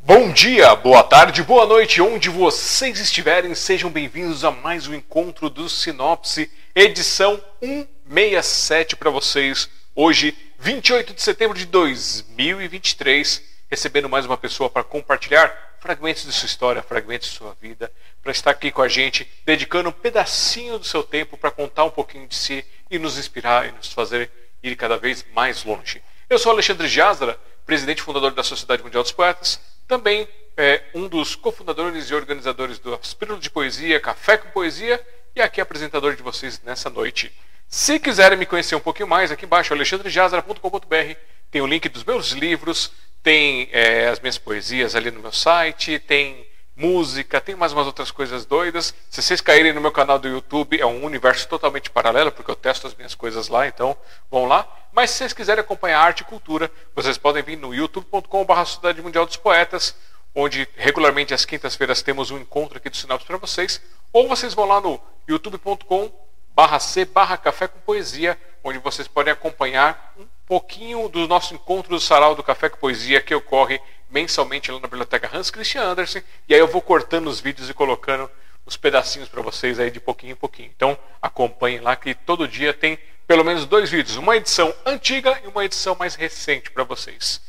Bom dia, boa tarde, boa noite, onde vocês estiverem, sejam bem-vindos a mais um encontro do Sinopse, edição 167 para vocês. Hoje, 28 de setembro de 2023, recebendo mais uma pessoa para compartilhar fragmentos de sua história, fragmentos de sua vida, para estar aqui com a gente, dedicando um pedacinho do seu tempo para contar um pouquinho de si e nos inspirar e nos fazer ir cada vez mais longe. Eu sou Alexandre Jazra, presidente e fundador da Sociedade Mundial dos Poetas, também é um dos cofundadores e organizadores do Aspíralo de Poesia, Café com Poesia, e aqui apresentador de vocês nessa noite. Se quiserem me conhecer um pouquinho mais, aqui embaixo, alexandrejazara.com.br, tem o link dos meus livros, tem é, as minhas poesias ali no meu site, tem música, tem mais umas outras coisas doidas. Se vocês caírem no meu canal do YouTube, é um universo totalmente paralelo, porque eu testo as minhas coisas lá, então vão lá. Mas se vocês quiserem acompanhar arte e cultura, vocês podem vir no youtube.com.br Sociedade Mundial dos Poetas, onde regularmente às quintas-feiras temos um encontro aqui do Sinopse para vocês, ou vocês vão lá no youtube.com barra C barra Café com Poesia, onde vocês podem acompanhar um pouquinho do nosso encontro do Sarau do Café com Poesia que ocorre mensalmente lá na biblioteca Hans Christian Andersen, e aí eu vou cortando os vídeos e colocando os pedacinhos para vocês aí de pouquinho em pouquinho. Então acompanhem lá que todo dia tem pelo menos dois vídeos, uma edição antiga e uma edição mais recente para vocês.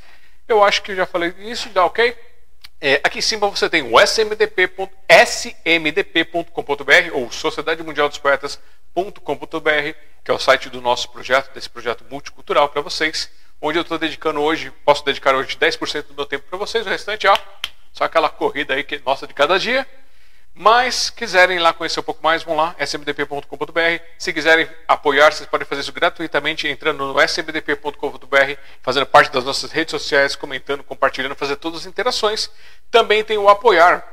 Eu acho que eu já falei isso, dá ok? É, aqui em cima você tem o smdp.smdp.com.br ou Sociedade Mundial dos Poetas.com.br, que é o site do nosso projeto, desse projeto multicultural para vocês onde eu estou dedicando hoje, posso dedicar hoje 10% do meu tempo para vocês, o restante, ó, só aquela corrida aí que nossa de cada dia. Mas quiserem lá conhecer um pouco mais, vão lá, smdp.com.br. Se quiserem apoiar, vocês podem fazer isso gratuitamente entrando no smdp.com.br, fazendo parte das nossas redes sociais, comentando, compartilhando, fazer todas as interações. Também tem o apoiar,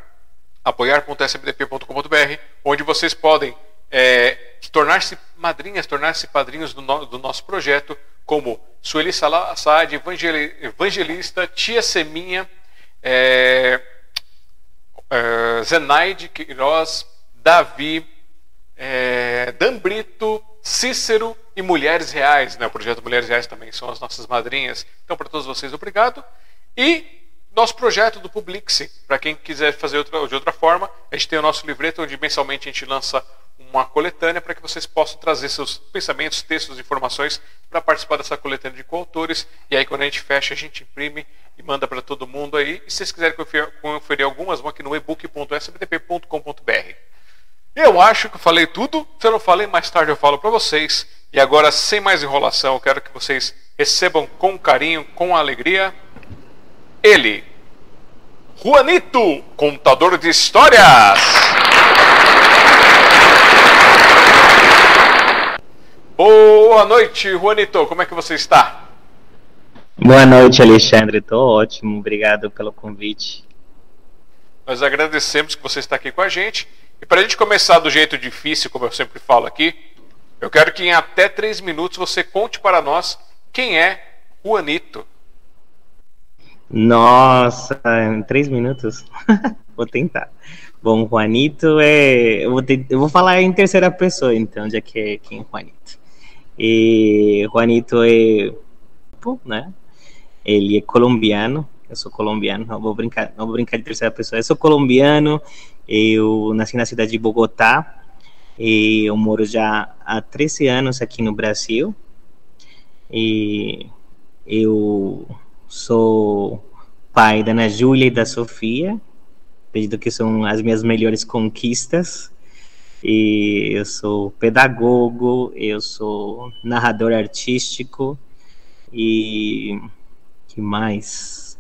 apoiar.smdp.com.br, onde vocês podem é, tornar-se madrinhas, tornar-se padrinhos do, no, do nosso projeto, como Sueli Saad, evangelista, Tia Seminha, é, é, Zenaide Queiroz, Davi, é, Dan Brito, Cícero e Mulheres Reais. Né? O projeto Mulheres Reais também são as nossas madrinhas. Então, para todos vocês, obrigado. E nosso projeto do Publixe, para quem quiser fazer outra, de outra forma, a gente tem o nosso livreto onde mensalmente a gente lança uma coletânea para que vocês possam trazer seus pensamentos, textos, informações para participar dessa coletânea de coautores. E aí, quando a gente fecha, a gente imprime e manda para todo mundo aí. E se vocês quiserem conferir, algumas, vão aqui no ebook.sbtp.com.br. Eu acho que eu falei tudo. Se eu não falei, mais tarde eu falo para vocês. E agora, sem mais enrolação, eu quero que vocês recebam com carinho, com alegria, ele, Juanito, contador de histórias. Boa noite, Juanito. Como é que você está? Boa noite, Alexandre. Estou ótimo. Obrigado pelo convite. Nós agradecemos que você está aqui com a gente. E para a gente começar do jeito difícil, como eu sempre falo aqui, eu quero que em até três minutos você conte para nós quem é Juanito. Nossa, em três minutos? vou tentar. Bom, Juanito é. Eu vou, ter... eu vou falar em terceira pessoa, então, já que é quem é Juanito. E Juanito é, né? Ele é colombiano. Eu sou colombiano. Não vou brincar, não vou brincar de terceira pessoa. Eu sou colombiano. Eu nasci na cidade de Bogotá. E eu moro já há 13 anos aqui no Brasil. E eu sou pai da Ana Júlia e da Sofia. Acredito que são as minhas melhores conquistas e eu sou pedagogo, eu sou narrador artístico e que mais?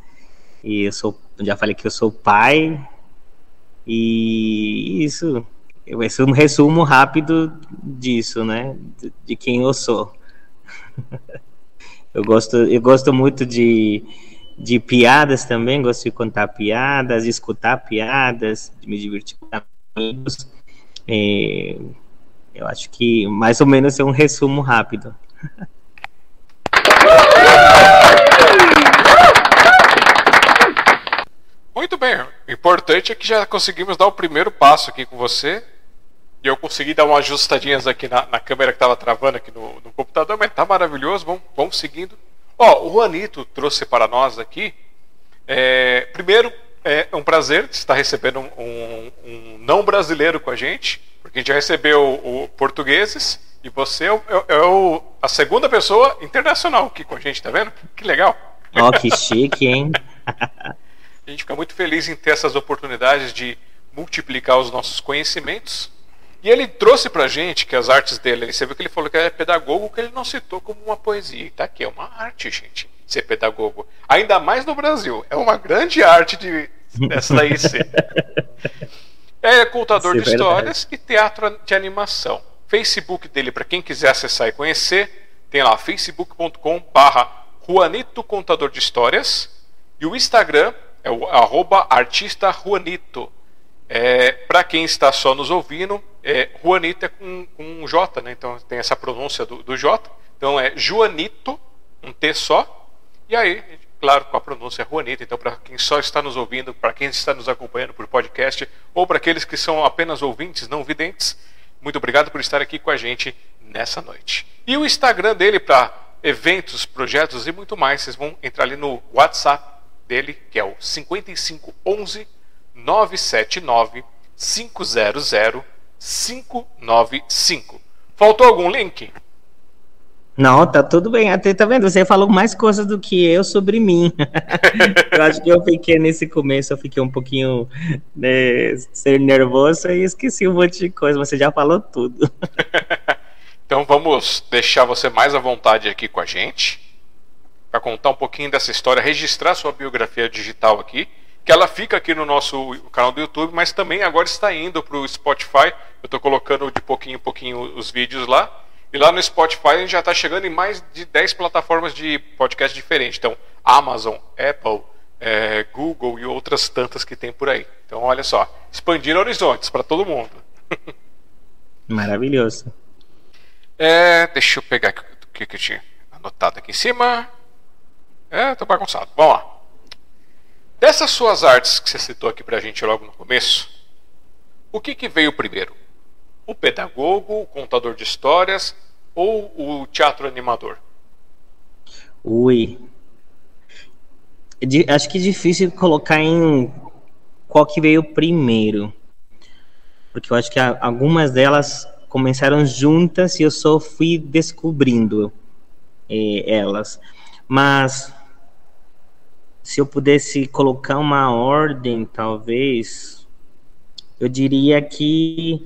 E eu sou, já falei que eu sou pai e isso vai ser um resumo rápido disso, né? De, de quem eu sou. eu gosto, eu gosto muito de de piadas também, gosto de contar piadas, de escutar piadas, de me divertir com amigos. É, eu acho que mais ou menos é um resumo rápido. Muito bem. O importante é que já conseguimos dar o primeiro passo aqui com você. E eu consegui dar umas ajustadinhas aqui na, na câmera que estava travando aqui no, no, computador, mas tá maravilhoso. Vamos, vamos seguindo. Ó, o Juanito trouxe para nós aqui. É, primeiro, é um prazer estar recebendo um, um, um, não brasileiro com a gente, porque a gente já recebeu o portugueses e você é, o, é, é o, a segunda pessoa internacional aqui com a gente, tá vendo? Que legal. Ó, oh, que chique, hein? a gente fica muito feliz em ter essas oportunidades de multiplicar os nossos conhecimentos. E ele trouxe pra gente que as artes dele, você viu que ele falou que é pedagogo, que ele não citou como uma poesia. Tá aqui, é uma arte, gente, ser pedagogo. Ainda mais no Brasil. É uma grande arte de, dessa daí ser. É contador de histórias e teatro de animação. Facebook dele, para quem quiser acessar e conhecer, tem lá facebook.com barra Juanito Contador de Histórias. E o Instagram é o arroba artista Juanito. É, para quem está só nos ouvindo, é, Juanito é com, com um J, né? então tem essa pronúncia do, do J. Então é Joanito, um T só. E aí, claro, com a pronúncia Juanito. Então, para quem só está nos ouvindo, para quem está nos acompanhando por podcast, ou para aqueles que são apenas ouvintes, não videntes, muito obrigado por estar aqui com a gente nessa noite. E o Instagram dele para eventos, projetos e muito mais, vocês vão entrar ali no WhatsApp dele, que é o 5511 979 500 595. Faltou algum link? Não, tá tudo bem. Até tá vendo? Você falou mais coisas do que eu sobre mim. eu acho que eu fiquei nesse começo, eu fiquei um pouquinho né, ser nervoso e esqueci um monte de coisa. Você já falou tudo. então vamos deixar você mais à vontade aqui com a gente para contar um pouquinho dessa história, registrar sua biografia digital aqui, que ela fica aqui no nosso canal do YouTube, mas também agora está indo para o Spotify. Eu estou colocando de pouquinho em pouquinho os vídeos lá. E lá no Spotify a gente já está chegando em mais de 10 plataformas de podcast diferentes. Então, Amazon, Apple, é, Google e outras tantas que tem por aí. Então, olha só, expandir horizontes para todo mundo. Maravilhoso. É, deixa eu pegar o que, que eu tinha anotado aqui em cima. É, tô bagunçado. Vamos lá. Dessas suas artes que você citou aqui pra gente logo no começo, o que, que veio primeiro? O pedagogo, o contador de histórias ou o teatro animador? Ui. Acho que é difícil colocar em qual que veio primeiro. Porque eu acho que algumas delas começaram juntas e eu só fui descobrindo eh, elas. Mas se eu pudesse colocar uma ordem, talvez, eu diria que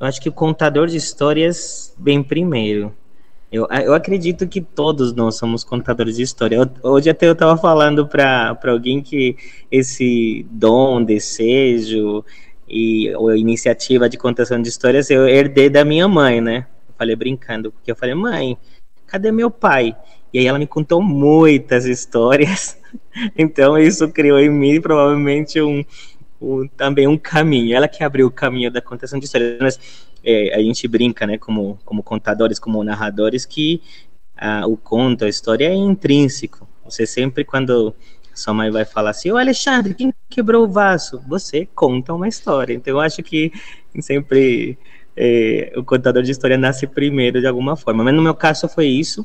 eu acho que o contador de histórias vem primeiro. Eu, eu acredito que todos nós somos contadores de história. Hoje até eu estava falando para alguém que esse dom, desejo e a iniciativa de contação de histórias eu herdei da minha mãe, né? Eu falei brincando, porque eu falei, mãe, cadê meu pai? E aí ela me contou muitas histórias. Então isso criou em mim provavelmente um, um também um caminho. Ela que abriu o caminho da contação de histórias. Mas é, a gente brinca, né, como, como contadores, como narradores, que o conto, a história é intrínseco. Você sempre, quando sua mãe vai falar assim, ô Alexandre, quem quebrou o vaso? Você conta uma história. Então eu acho que sempre é, o contador de história nasce primeiro de alguma forma. Mas no meu caso foi isso.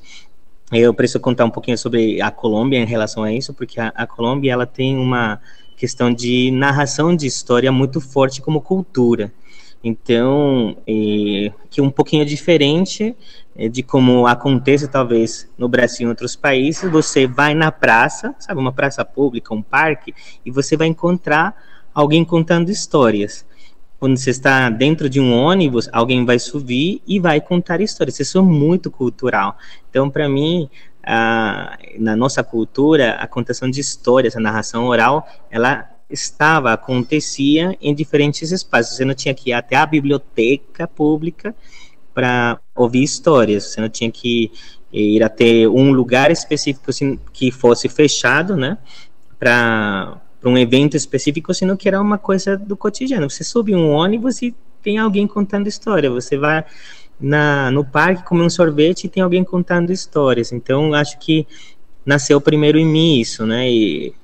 Eu preciso contar um pouquinho sobre a Colômbia em relação a isso, porque a, a Colômbia ela tem uma questão de narração de história muito forte como cultura. Então, é, que um pouquinho diferente é, de como acontece talvez no Brasil e em outros países, você vai na praça, sabe, uma praça pública, um parque, e você vai encontrar alguém contando histórias quando você está dentro de um ônibus, alguém vai subir e vai contar histórias. Isso é muito cultural. Então, para mim, a, na nossa cultura, a contação de histórias, a narração oral, ela estava, acontecia em diferentes espaços. Você não tinha que ir até a biblioteca pública para ouvir histórias. Você não tinha que ir até um lugar específico assim, que fosse fechado, né? Para para um evento específico, senão que era uma coisa do cotidiano. Você sobe um ônibus e tem alguém contando história. Você vai na, no parque comer um sorvete e tem alguém contando histórias. Então, acho que nasceu primeiro em mim isso, né? E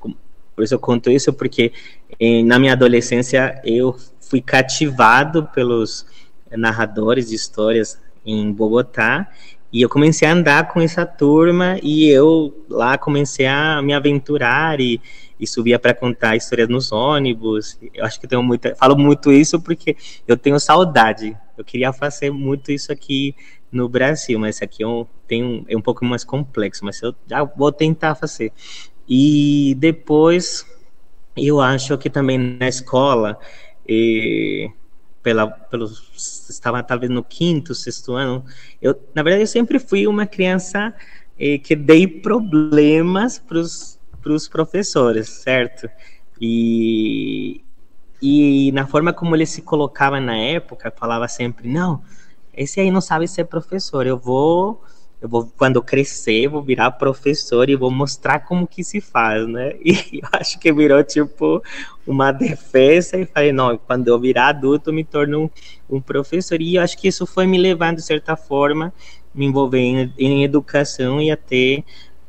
por isso eu conto isso, porque em, na minha adolescência eu fui cativado pelos narradores de histórias em Bogotá. E eu comecei a andar com essa turma e eu lá comecei a me aventurar e, e subia para contar histórias nos ônibus. Eu acho que tenho muita, falo muito isso porque eu tenho saudade. Eu queria fazer muito isso aqui no Brasil, mas aqui eu tenho é um pouco mais complexo, mas eu já vou tentar fazer. E depois eu acho que também na escola e pela pelo estava talvez no quinto, sexto ano, eu na verdade eu sempre fui uma criança eh, que dei problemas para os professores, certo? E e na forma como ele se colocava na época, falava sempre: "Não, esse aí não sabe ser professor. Eu vou eu vou, quando crescer, vou virar professor e vou mostrar como que se faz, né? E eu acho que virou, tipo, uma defesa e falei, não, quando eu virar adulto, eu me torno um, um professor. E eu acho que isso foi me levando, de certa forma, me envolver em, em educação e até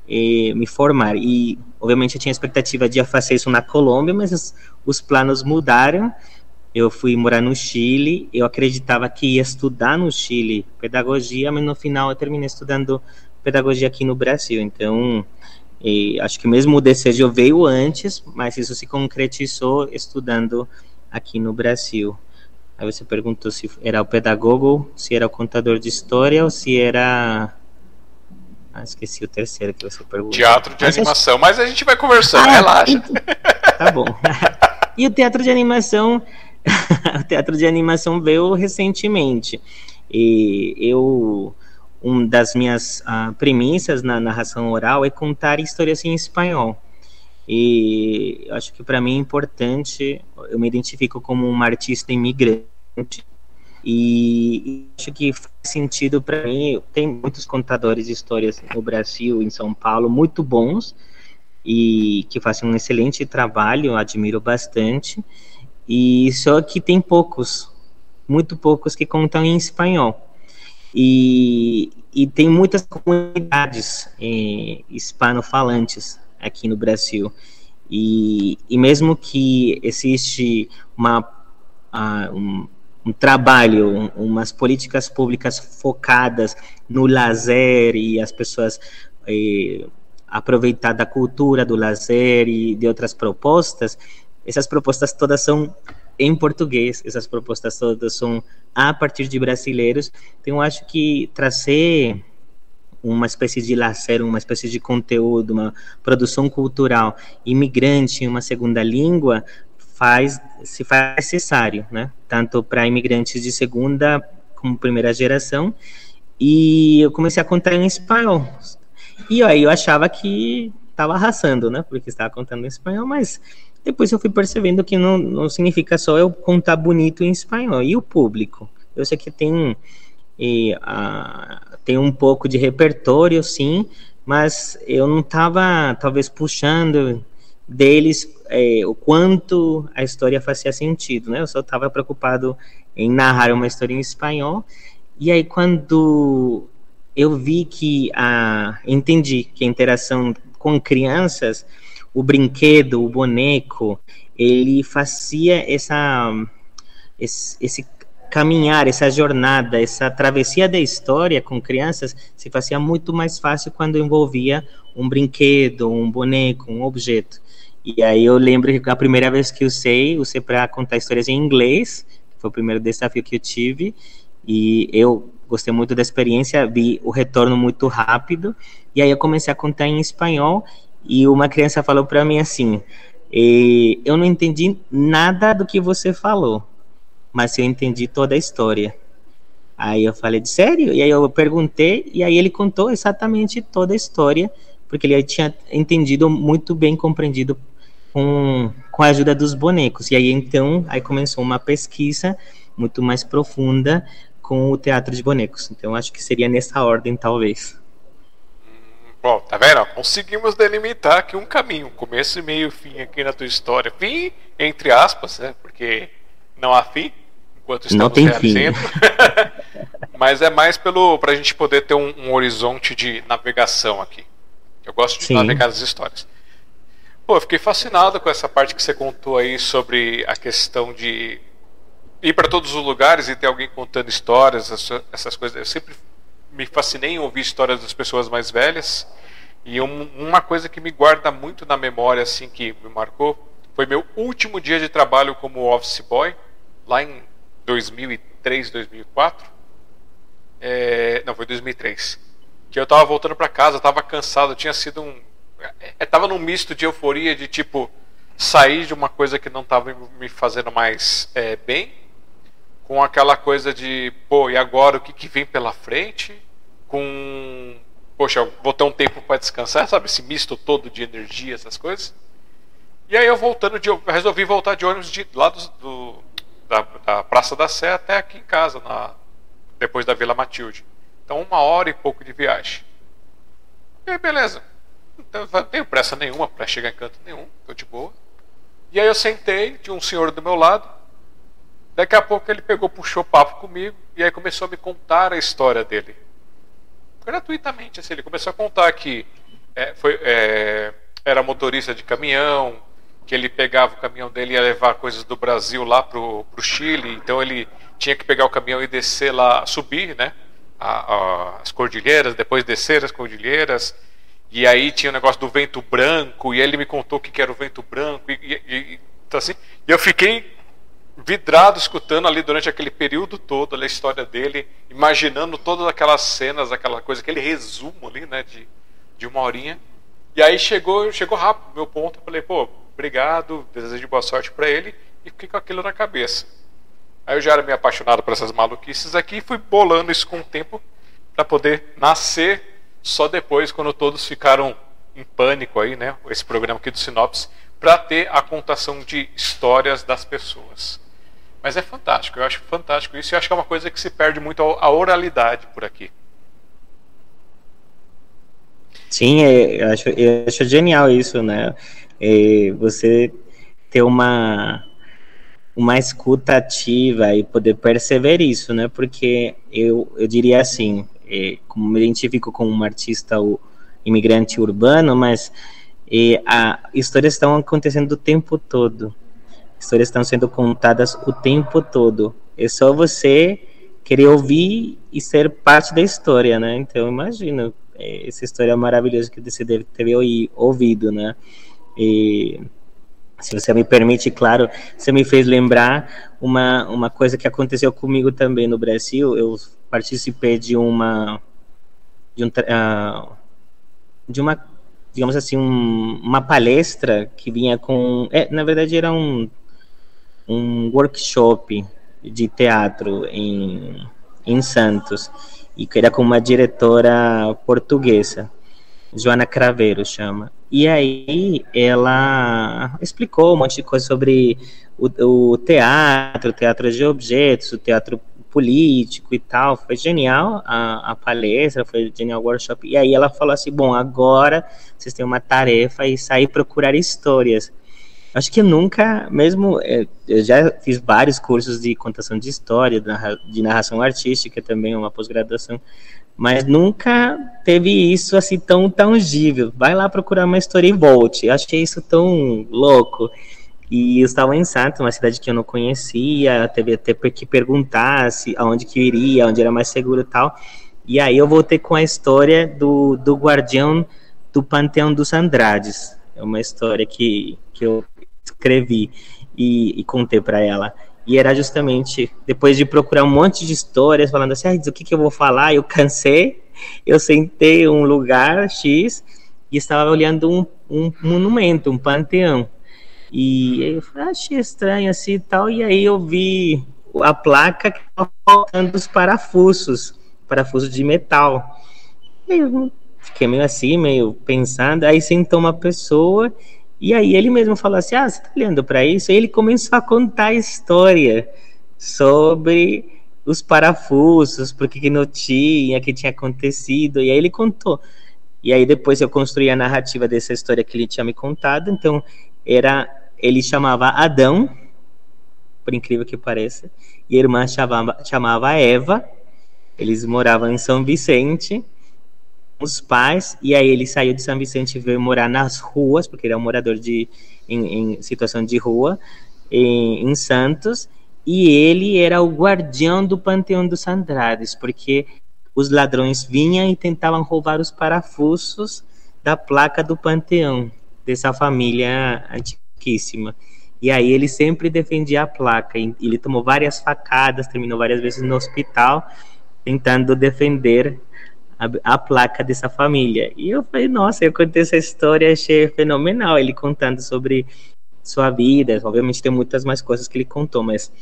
eh, me formar. E, obviamente, eu tinha expectativa de fazer isso na Colômbia, mas os planos mudaram eu fui morar no Chile, eu acreditava que ia estudar no Chile pedagogia, mas no final eu terminei estudando pedagogia aqui no Brasil. Então, acho que mesmo o desejo veio antes, mas isso se concretizou estudando aqui no Brasil. Aí você perguntou se era o pedagogo, se era o contador de história ou se era. Ah, esqueci o terceiro que você perguntou. Teatro de mas animação, acho... mas a gente vai conversando, ah, relaxa. Então... Tá bom. e o teatro de animação o teatro de animação veio recentemente. E eu uma das minhas uh, premissas na narração oral é contar histórias em espanhol. E eu acho que para mim é importante, eu me identifico como uma artista imigrante. E acho que faz sentido para mim. Tem muitos contadores de histórias no Brasil, em São Paulo, muito bons e que fazem um excelente trabalho, admiro bastante. E só que tem poucos, muito poucos que contam em espanhol. E, e tem muitas comunidades eh, hispanofalantes aqui no Brasil. E, e mesmo que existe uma, uh, um, trabalho, um, umas políticas públicas focadas no lazer e as pessoas eh, aproveitar da cultura do lazer e de outras propostas, essas propostas todas são em português, essas propostas todas são a partir de brasileiros. Então, acho que trazer uma espécie de lazer, uma espécie de conteúdo, uma produção cultural imigrante uma segunda língua faz se faz necessário, né? Tanto para imigrantes de segunda como primeira geração. E eu comecei a contar em espanhol. E aí eu achava que estava arrasando, né? Porque estava contando em espanhol, mas depois eu fui percebendo que não, não significa só eu contar bonito em espanhol. E o público? Eu sei que tem, e, a, tem um pouco de repertório, sim, mas eu não estava, talvez, puxando deles é, o quanto a história fazia sentido, né? Eu só estava preocupado em narrar uma história em espanhol. E aí, quando eu vi que a entendi que a interação com crianças o brinquedo, o boneco, ele fazia essa esse, esse caminhar, essa jornada, essa travessia da história com crianças se fazia muito mais fácil quando envolvia um brinquedo, um boneco, um objeto. E aí eu lembro que a primeira vez que usei, usei para contar histórias em inglês, foi o primeiro desafio que eu tive, e eu gostei muito da experiência, vi o retorno muito rápido, e aí eu comecei a contar em espanhol, e uma criança falou para mim assim: eu não entendi nada do que você falou, mas eu entendi toda a história. Aí eu falei, de sério? E aí eu perguntei, e aí ele contou exatamente toda a história, porque ele tinha entendido muito bem, compreendido com, com a ajuda dos bonecos. E aí então, aí começou uma pesquisa muito mais profunda com o teatro de bonecos. Então acho que seria nessa ordem, talvez. Bom, tá vendo? Conseguimos delimitar aqui um caminho, começo, meio, fim aqui na tua história. Fim, entre aspas, né? Porque não há fim, enquanto estamos não tem realizando. Mas é mais pelo pra gente poder ter um, um horizonte de navegação aqui. Eu gosto de Sim. navegar as histórias. Pô, eu fiquei fascinado com essa parte que você contou aí sobre a questão de ir para todos os lugares e ter alguém contando histórias, essas coisas. Eu sempre me fascinei em ouvir histórias das pessoas mais velhas. E um, uma coisa que me guarda muito na memória, assim, que me marcou, foi meu último dia de trabalho como office boy, lá em 2003, 2004. É, não, foi 2003. Que eu tava voltando para casa, tava cansado, tinha sido um. É, tava num misto de euforia, de tipo, sair de uma coisa que não tava me fazendo mais é, bem, com aquela coisa de, pô, e agora o que, que vem pela frente? Com, poxa, vou ter um tempo para descansar, sabe? Esse misto todo de energia, essas coisas. E aí eu voltando de, resolvi voltar de ônibus de, lá do, do da, da, Praça da Sé até aqui em casa, na, depois da Vila Matilde. Então uma hora e pouco de viagem. E aí, beleza. Então, não tenho pressa nenhuma para chegar em canto nenhum, tô de boa. E aí eu sentei, tinha um senhor do meu lado. Daqui a pouco ele pegou, puxou papo comigo e aí começou a me contar a história dele. Gratuitamente, assim, ele começou a contar que é, foi, é, era motorista de caminhão, que ele pegava o caminhão dele e ia levar coisas do Brasil lá pro, pro Chile, então ele tinha que pegar o caminhão e descer lá, subir, né? A, a, as cordilheiras, depois descer as cordilheiras, e aí tinha o negócio do vento branco, e ele me contou o que era o vento branco, e, e, e então assim, eu fiquei vidrado escutando ali durante aquele período todo a história dele, imaginando todas aquelas cenas, aquela coisa, aquele resumo ali, né, de, de uma horinha. E aí chegou, chegou rápido meu ponto, eu falei, pô, obrigado, desejo de boa sorte para ele, e fiquei com aquilo na cabeça. Aí eu já era meio apaixonado por essas maluquices aqui e fui bolando isso com o tempo para poder nascer só depois, quando todos ficaram em pânico aí, né? Esse programa aqui do Sinopse, para ter a contação de histórias das pessoas. Mas é fantástico, eu acho fantástico isso e acho que é uma coisa que se perde muito a oralidade por aqui. Sim, é, eu, acho, eu acho genial isso, né? É, você ter uma uma escuta ativa e poder perceber isso, né? Porque eu, eu diria assim, é, como me identifico como um artista o, imigrante urbano, mas é, a, histórias estão acontecendo o tempo todo. Histórias estão sendo contadas o tempo todo. É só você querer ouvir e ser parte da história, né? Então, imagina é, essa história maravilhosa que você deve ter ouvido, né? E se você me permite, claro, você me fez lembrar uma, uma coisa que aconteceu comigo também no Brasil. Eu participei de uma de, um, uh, de uma digamos assim um, uma palestra que vinha com é, na verdade era um um workshop de teatro em em Santos e que era com uma diretora portuguesa Joana Craveiro chama e aí ela explicou um monte de coisa sobre o, o teatro, o teatro de objetos, o teatro político e tal. Foi genial a, a palestra, foi genial o workshop. E aí ela falou assim: bom, agora vocês têm uma tarefa e sair procurar histórias. Acho que nunca, mesmo é, eu já fiz vários cursos de contação de história, de narração artística também, uma pós-graduação, mas nunca teve isso assim tão tangível. Vai lá procurar uma história e volte. Achei isso tão louco. E eu estava em Santos, uma cidade que eu não conhecia, teve até que perguntar se aonde que eu iria, onde era mais seguro e tal. E aí eu voltei com a história do, do guardião do Panteão dos Andrades. É uma história que, que eu escrevi e, e contei para ela. E era justamente depois de procurar um monte de histórias, falando assim, ah, o que, que eu vou falar? Eu cansei, eu sentei um lugar X e estava olhando um, um monumento, um panteão. E eu falei, ah, achei estranho assim e tal. E aí eu vi a placa que estava faltando os parafusos, parafusos de metal. E eu fiquei meio assim, meio pensando. Aí sentou uma pessoa e aí ele mesmo falou assim: Ah, você está olhando para isso? E ele começou a contar a história sobre os parafusos, porque que não tinha, que tinha acontecido. E aí ele contou. E aí depois eu construí a narrativa dessa história que ele tinha me contado. Então era ele chamava Adão, por incrível que pareça, e a irmã chamava, chamava Eva. Eles moravam em São Vicente os pais, e aí ele saiu de São Vicente e veio morar nas ruas, porque ele é um morador de, em, em situação de rua, em, em, Santos, e ele era o guardião do panteão dos Andrades, porque os ladrões vinham e tentavam roubar os parafusos da placa do panteão dessa família antiquíssima. E aí ele sempre defendia a placa. Ele tomou várias facadas, terminou várias vezes no hospital, tentando defender a, a, placa dessa família. E eu falei, nossa, eu contei essa história, achei fenomenal. Ele contando sobre sua vida. Obviamente tem muitas mais coisas que ele contou, mas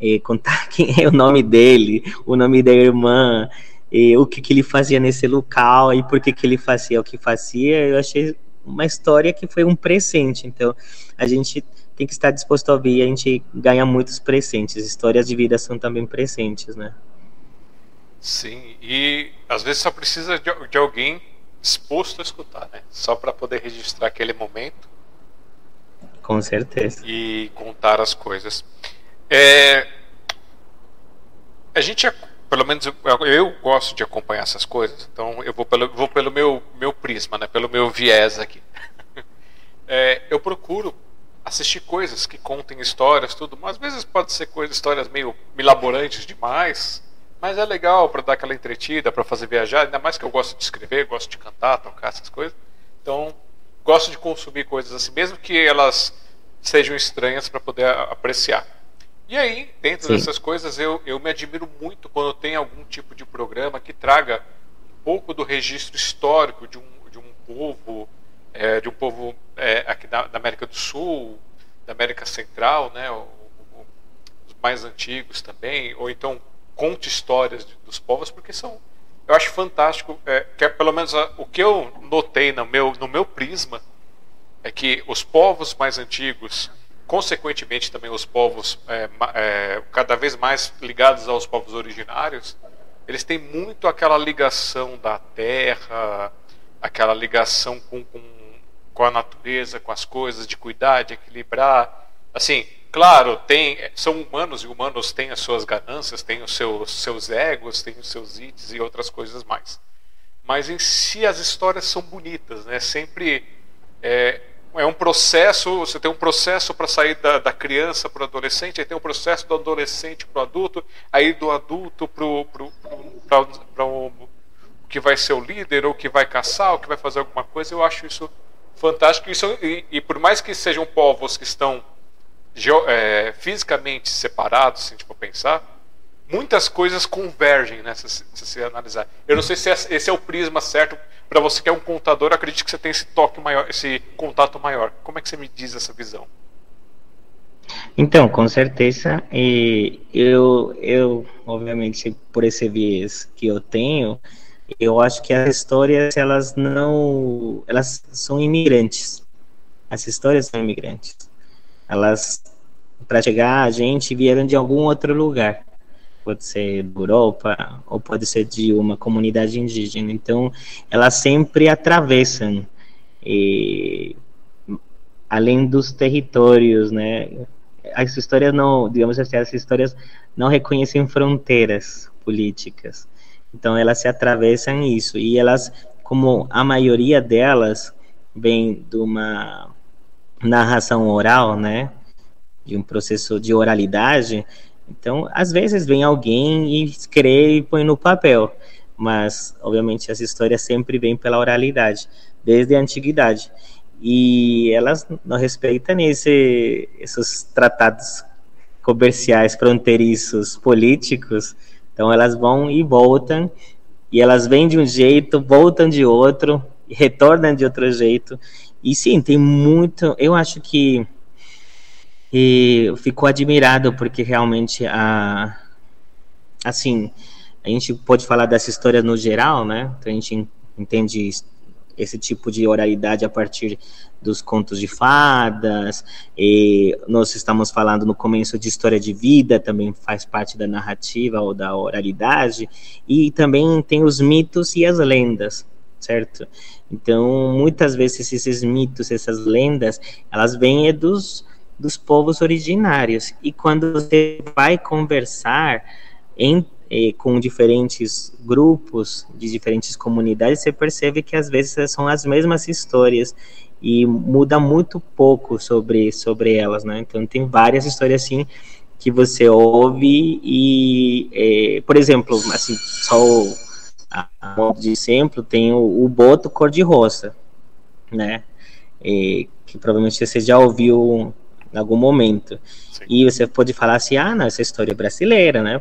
é, contar quem é o nome dele, o nome da irmã, e o que, que ele fazia nesse local e por que, que ele fazia o que fazia, eu achei uma história que foi um presente. Então, a gente tem que estar disposto a ouvir, a gente ganha muitos presentes. Histórias de vida são também presentes, né? Sim, e às vezes só precisa de, de alguém disposto a escutar, né? Só para poder registrar aquele momento. Com certeza. E contar as coisas. É, a gente, pelo menos eu, eu, gosto de acompanhar essas coisas, então eu vou pelo, vou pelo meu, meu prisma, né? Pelo meu viés aqui. É, eu procuro assistir coisas que contem histórias, tudo, mas às vezes pode ser coisas, histórias meio milaborantes demais, mas é legal para dar aquela entretida, para fazer viajar, ainda mais que eu gosto de escrever, gosto de cantar, tocar essas coisas. Então, gosto de consumir coisas assim, mesmo que elas sejam estranhas para poder apreciar. E aí, dentro Sim. dessas coisas, eu, eu me admiro muito quando tem algum tipo de programa que traga um pouco do registro histórico de um, de um povo, é, de um povo é, aqui da, da, América do Sul, da América Central, né, o, o, os mais antigos também, ou então conte histórias de, dos povos, porque são, eu acho fantástico, é, que é pelo menos a, o que eu notei no meu, no meu prisma é que os povos mais antigos, consequentemente também os povos é, é, cada vez mais ligados aos povos originários, eles têm muito aquela ligação da terra, aquela ligação com, com com a natureza, com as coisas, de cuidar, de equilibrar. Assim, claro, tem, são humanos e humanos têm as suas ganâncias, têm os seus, seus egos, têm os seus ites e outras coisas mais. Mas em si as histórias são bonitas, né? Sempre é, é um processo, você tem um processo para sair da, da criança para o adolescente, aí tem um processo do adolescente para o adulto, aí do adulto para o que vai ser o líder, ou que vai caçar, ou que vai fazer alguma coisa. Eu acho isso fantástico. Isso, e, e por mais que sejam povos que estão é, fisicamente separados, se a gente for pensar, muitas coisas convergem, né, se, se analisar. Eu não sei se esse é o prisma certo para você que é um contador. Acredito que você tem esse toque maior, esse contato maior. Como é que você me diz essa visão? Então, com certeza, eu, eu, obviamente, por esse viés que eu tenho, eu acho que as histórias elas não elas são imigrantes as histórias são imigrantes elas para chegar a gente vieram de algum outro lugar. Pode ser da Europa ou pode ser de uma comunidade indígena. Então elas sempre atravessam. E, além dos territórios né? As histórias não digamos assim as histórias não reconhecem fronteiras políticas. Então elas se atravessam isso. E elas, como a maioria delas vem de uma narração oral, né, de um processo de oralidade. Então, às vezes vem alguém e escreve e põe no papel, mas obviamente as histórias sempre vêm pela oralidade, desde a antiguidade. E elas não respeitam esse, esses tratados comerciais fronteiriços políticos então elas vão e voltam, e elas vêm de um jeito, voltam de outro, retornam de outro jeito. E sim, tem muito. Eu acho que e eu fico admirado porque realmente a assim a gente pode falar dessa história no geral, né? Então a gente entende esse tipo de oralidade a partir dos contos de fadas, e nós estamos falando no começo de história de vida, também faz parte da narrativa ou da oralidade, e também tem os mitos e as lendas, certo? Então, muitas vezes esses mitos, essas lendas, elas vêm dos, dos povos originários, e quando você vai conversar em com diferentes grupos de diferentes comunidades, você percebe que às vezes são as mesmas histórias e muda muito pouco sobre, sobre elas, né? Então tem várias histórias assim que você ouve e, é, por exemplo, assim, só a, a modo de exemplo, tem o, o boto cor-de-rosa, né? É, que provavelmente você já ouviu em algum momento. Sim. E você pode falar assim, ah, não, essa história é brasileira, né?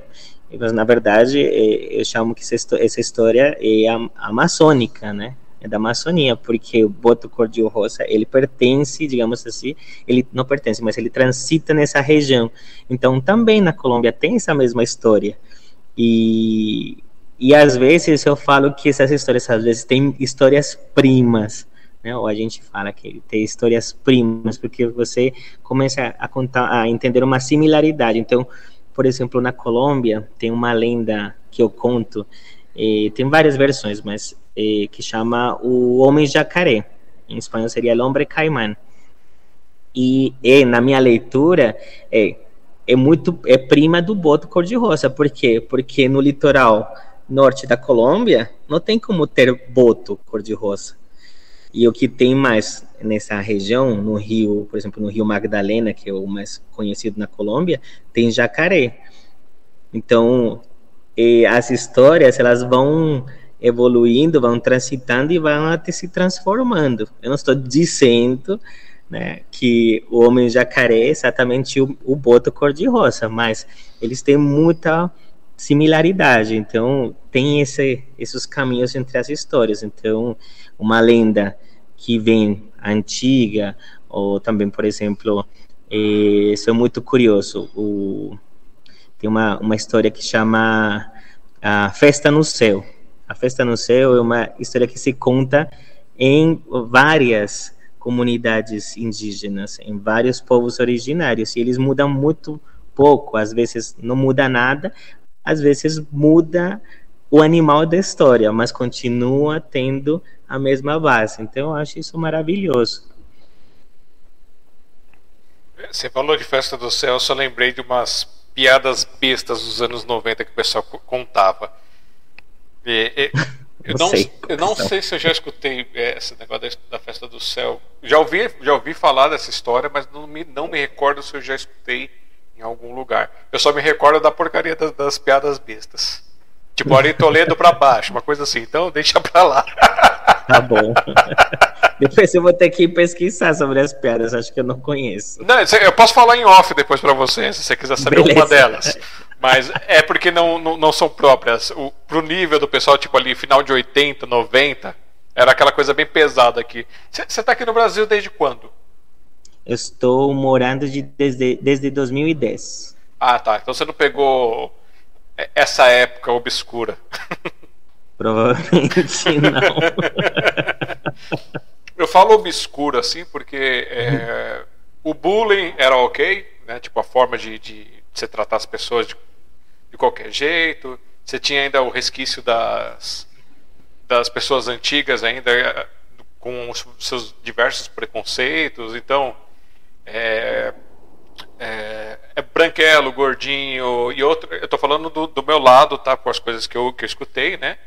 Mas, na verdade, eu chamo que essa história é amazônica, né? É da Amazônia, porque o boto cor-de-rosa, ele pertence, digamos assim, ele não pertence, mas ele transita nessa região. Então, também na Colômbia tem essa mesma história. E, e às vezes eu falo que essas histórias, às vezes, têm histórias primas, né? Ou a gente fala que tem histórias primas, porque você começa a contar, a entender uma similaridade. Então, por exemplo, na Colômbia tem uma lenda que eu conto, tem várias versões, mas que chama o Homem Jacaré. Em espanhol seria El Hombre Caimán. E, e na minha leitura é, é muito é prima do boto cor-de-rosa. Por quê? Porque no litoral norte da Colômbia não tem como ter boto cor-de-rosa. E o que tem mais nessa região, no rio, por exemplo, no rio Magdalena, que é o mais conhecido na Colômbia, tem jacaré. Então, as histórias, elas vão evoluindo, vão transitando e vão até se transformando. Eu não estou dizendo né, que o homem jacaré é exatamente o, o boto cor-de-rosa, mas eles têm muita similaridade. Então, tem esse, esses caminhos entre as histórias. Então, uma lenda que vem antiga, ou também, por exemplo, é, sou muito curioso, o, tem uma, uma história que chama a Festa no Céu. A Festa no Céu é uma história que se conta em várias comunidades indígenas, em vários povos originários, e eles mudam muito pouco, às vezes não muda nada, às vezes muda o animal da história, mas continua tendo a mesma base. Então eu acho isso maravilhoso. Você falou de Festa do Céu, eu só lembrei de umas piadas bestas dos anos 90 que o pessoal contava. eu, não, sei, eu não sei se eu já escutei é, esse negócio da, Festa do Céu. Já ouvi, já ouvi falar dessa história, mas não me, não me recordo se eu já escutei em algum lugar. Eu só me recordo da porcaria das, das piadas bestas. Tipo, Ari Toledo pra baixo, uma coisa assim. Então, deixa pra lá. Tá bom. depois eu vou ter que pesquisar sobre as piadas, acho que eu não conheço. Não, eu posso falar em off depois pra você, se você quiser saber Beleza. uma delas. Mas é porque não, não, não são próprias. O, pro nível do pessoal, tipo ali, final de 80, 90, era aquela coisa bem pesada aqui. Você tá aqui no Brasil desde quando? Eu estou morando de, desde, desde 2010. Ah, tá. Então você não pegou é, essa época obscura. Provavelmente não. Eu falo obscuro assim porque é, o bullying era ok, né? Tipo a forma de, de você tratar as pessoas de, de qualquer jeito. Você tinha ainda o resquício das das pessoas antigas ainda é, com os seus diversos preconceitos. Então é, é, é branquelo, gordinho e outro. Eu tô falando do, do, meu lado, tá? Com as coisas que eu, que eu escutei, né?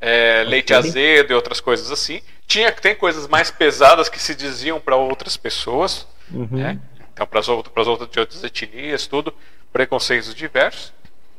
É, leite azedo e outras coisas assim. Tinha tem coisas mais pesadas que se diziam para outras pessoas, uhum. né? Então para as outras, outras de outras etnias, tudo, preconceitos diversos.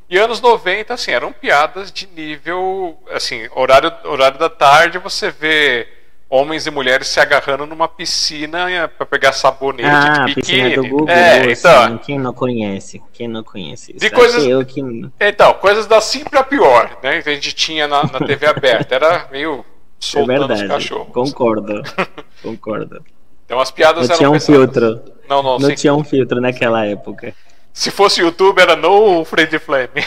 E anos 90, assim, eram piadas de nível, assim, horário, horário da tarde, você vê homens e mulheres se agarrando numa piscina eh, para pegar sabonete ah, de biquíni. do Google, é, então, quem não conhece? Quem não conhece? De coisas, eu que... Então, coisas da sim para pior, né? Que a gente tinha na, na TV aberta, era meio soltando é verdade, os cachorros. Concordo. concordo. Então as piadas não eram tinha um pesadas. filtro. Não, não, não tinha um filtro naquela época. Se fosse YouTube era no Fred Flame.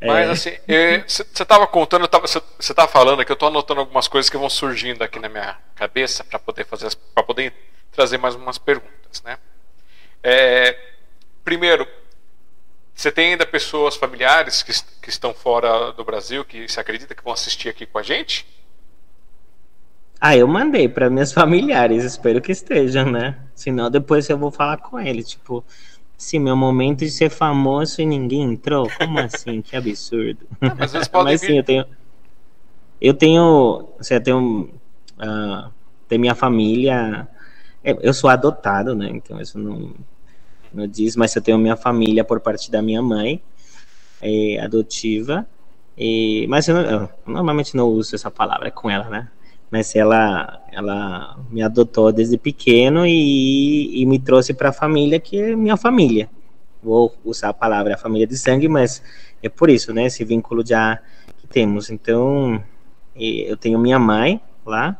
Mas é. assim, você estava contando, você estava falando que eu estou anotando algumas coisas que vão surgindo aqui na minha cabeça para poder fazer, para poder trazer mais umas perguntas, né? É, primeiro, você tem ainda pessoas familiares que, que estão fora do Brasil que se acredita que vão assistir aqui com a gente? Ah, eu mandei para minhas familiares, espero que estejam, né? Senão depois eu vou falar com eles, tipo, Sim, meu momento de ser famoso e ninguém entrou? Como assim? que absurdo. Ah, mas eles podem mas, sim, eu tenho. Eu tenho. Você assim, tenho. Uh, tem minha família. É, eu sou adotado, né? Então isso não, não diz, mas eu tenho minha família por parte da minha mãe, é, adotiva. E, mas eu, eu, normalmente não uso essa palavra com ela, né? Mas ela, ela me adotou desde pequeno e, e me trouxe para a família que é minha família. Vou usar a palavra família de sangue, mas é por isso, né? Esse vínculo já que temos. Então, eu tenho minha mãe lá,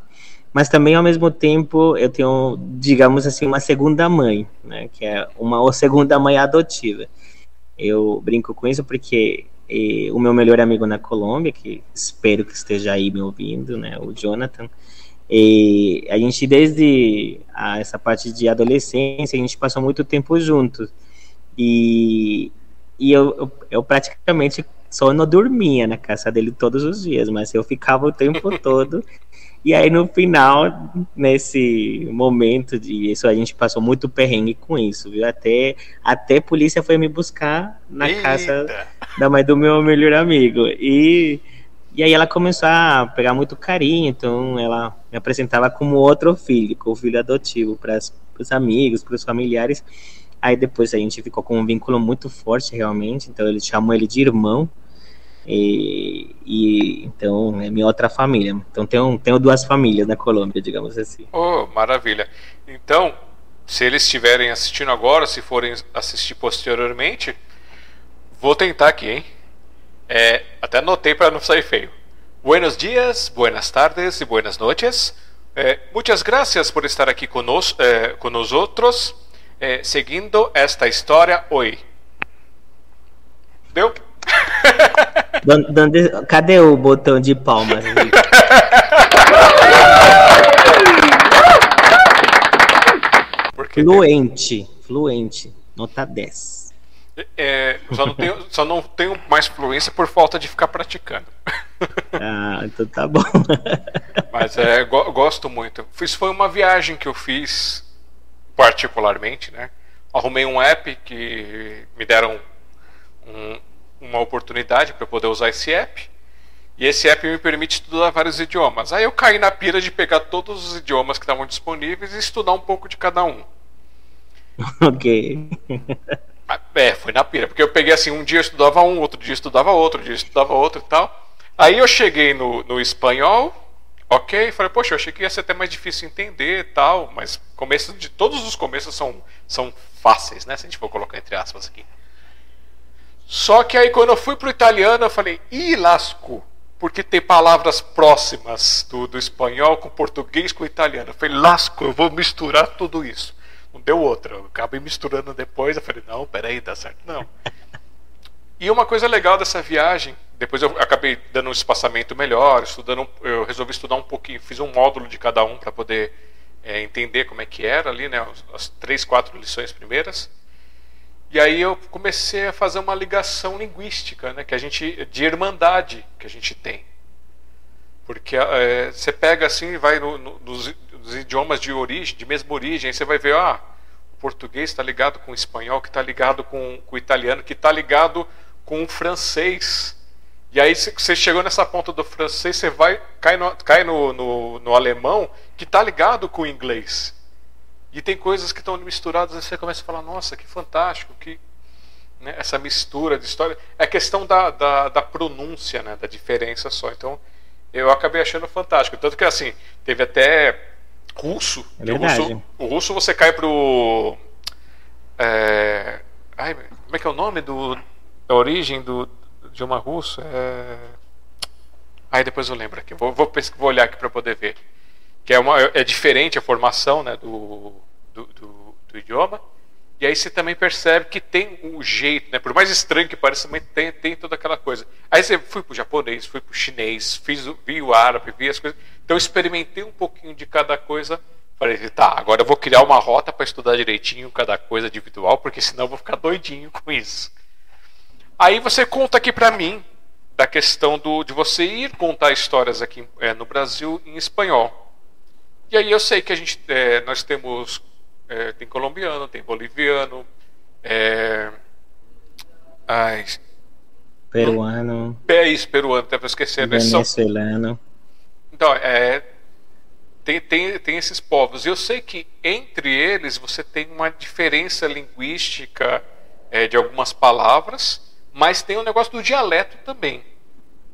mas também ao mesmo tempo eu tenho, digamos assim, uma segunda mãe, né, que é uma ou segunda mãe adotiva. Eu brinco com isso porque e, o meu melhor amigo na Colômbia, que espero que esteja aí me ouvindo, né, o Jonathan, e a gente desde a, essa parte de adolescência a gente passou muito tempo juntos. E, e eu, eu, eu praticamente só não dormia na casa dele todos os dias, mas eu ficava o tempo todo e aí no final, nesse momento de isso, a gente passou muito perrengue com isso, viu? Até, até a polícia foi me buscar na Eita. casa da mãe do meu melhor amigo. E, e aí ela começou a pegar muito carinho, então ela me apresentava como outro filho, como filho adotivo para os amigos, para os familiares. Aí depois a gente ficou com um vínculo muito forte realmente, então ele chamou ele de irmão. E, e, então é minha outra família. Então tenho, tenho duas famílias na Colômbia, digamos assim. Oh, maravilha. Então, se eles estiverem assistindo agora, se forem assistir posteriormente, vou tentar aqui, hein? É, até anotei para não sair feio. Buenos dias, buenas tardes e buenas noches. É, muitas gracias por estar aqui conosco, é, outros, é, seguindo esta história hoje. Deu? Cadê o botão de palmas? fluente, fluente, nota 10. É, só, não tenho, só não tenho mais fluência por falta de ficar praticando. Ah, então tá bom. Mas é, go gosto muito. Isso foi uma viagem que eu fiz particularmente, né? Arrumei um app que me deram um, uma oportunidade para poder usar esse app. E esse app me permite estudar vários idiomas. Aí eu caí na pira de pegar todos os idiomas que estavam disponíveis e estudar um pouco de cada um. Ok. É, foi na pira, porque eu peguei assim, um dia eu estudava um, outro dia eu estudava outro, outro dia eu estudava outro e tal. Aí eu cheguei no, no espanhol, ok, falei, poxa, eu achei que ia ser até mais difícil entender e tal, mas começo de todos os começos são, são fáceis, né? Se a gente for colocar entre aspas aqui. Só que aí quando eu fui pro italiano, eu falei, ih, lasco, porque tem palavras próximas do, do espanhol com português com italiano. Eu falei, lasco, eu vou misturar tudo isso. Não deu outra. Eu acabei misturando depois. Eu falei, não, peraí, dá certo não. E uma coisa legal dessa viagem, depois eu acabei dando um espaçamento melhor, estudando, eu resolvi estudar um pouquinho, fiz um módulo de cada um para poder é, entender como é que era ali, né, as três, quatro lições primeiras. E aí eu comecei a fazer uma ligação linguística, né, que a gente de irmandade que a gente tem, porque é, você pega assim, vai no, no, nos, nos, idiomas de origem, de mesma origem, você vai ver, ah, o português está ligado com o espanhol, que está ligado com, com, o italiano, que está ligado com o francês. E aí você chegou nessa ponta do francês, você vai cai no, cai no, no alemão, que está ligado com o inglês. E tem coisas que estão misturadas e você começa a falar, nossa, que fantástico, que né, essa mistura de história. É questão da, da, da, pronúncia, né, da diferença só. Então, eu acabei achando fantástico. Tanto que, assim, teve até russo. É o, russo o russo você cai pro. É, ai, como é que é o nome do, da origem do, de uma russa? É, aí depois eu lembro aqui. Vou, vou, vou olhar aqui para poder ver que é, uma, é diferente a formação né, do, do, do, do, idioma. E aí você também percebe que tem um jeito, né, por mais estranho que pareça, mas tem, tem toda aquela coisa. Aí você fui para o japonês, fui para o chinês, fiz, vi o árabe, vi as coisas. Então experimentei um pouquinho de cada coisa. Falei, tá, agora eu vou criar uma rota para estudar direitinho cada coisa individual, porque senão eu vou ficar doidinho com isso. Aí você conta aqui para mim da questão do, de você ir contar histórias aqui é, no Brasil em espanhol. E aí eu sei que a gente, é, nós temos é, tem colombiano, tem boliviano, é, ai, peruano, é isso, peruano, até para esquecer. Venezuelano. Então, é, tem, tem, tem esses povos. Eu sei que entre eles você tem uma diferença linguística é, de algumas palavras, mas tem o um negócio do dialeto também.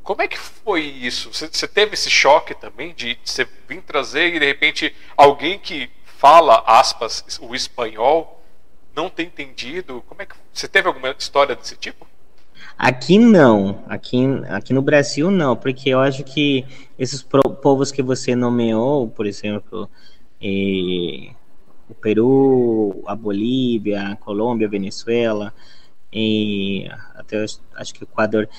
Como é que foi isso? Você, você teve esse choque também de você vir trazer e de repente alguém que fala, aspas, o espanhol não ter entendido? Como é que você teve alguma história desse tipo? Aqui não, aqui, aqui no Brasil não, porque eu acho que esses povos que você nomeou, por exemplo, eh, o Peru, a Bolívia, a Colômbia, a Venezuela, e até acho que o Equador,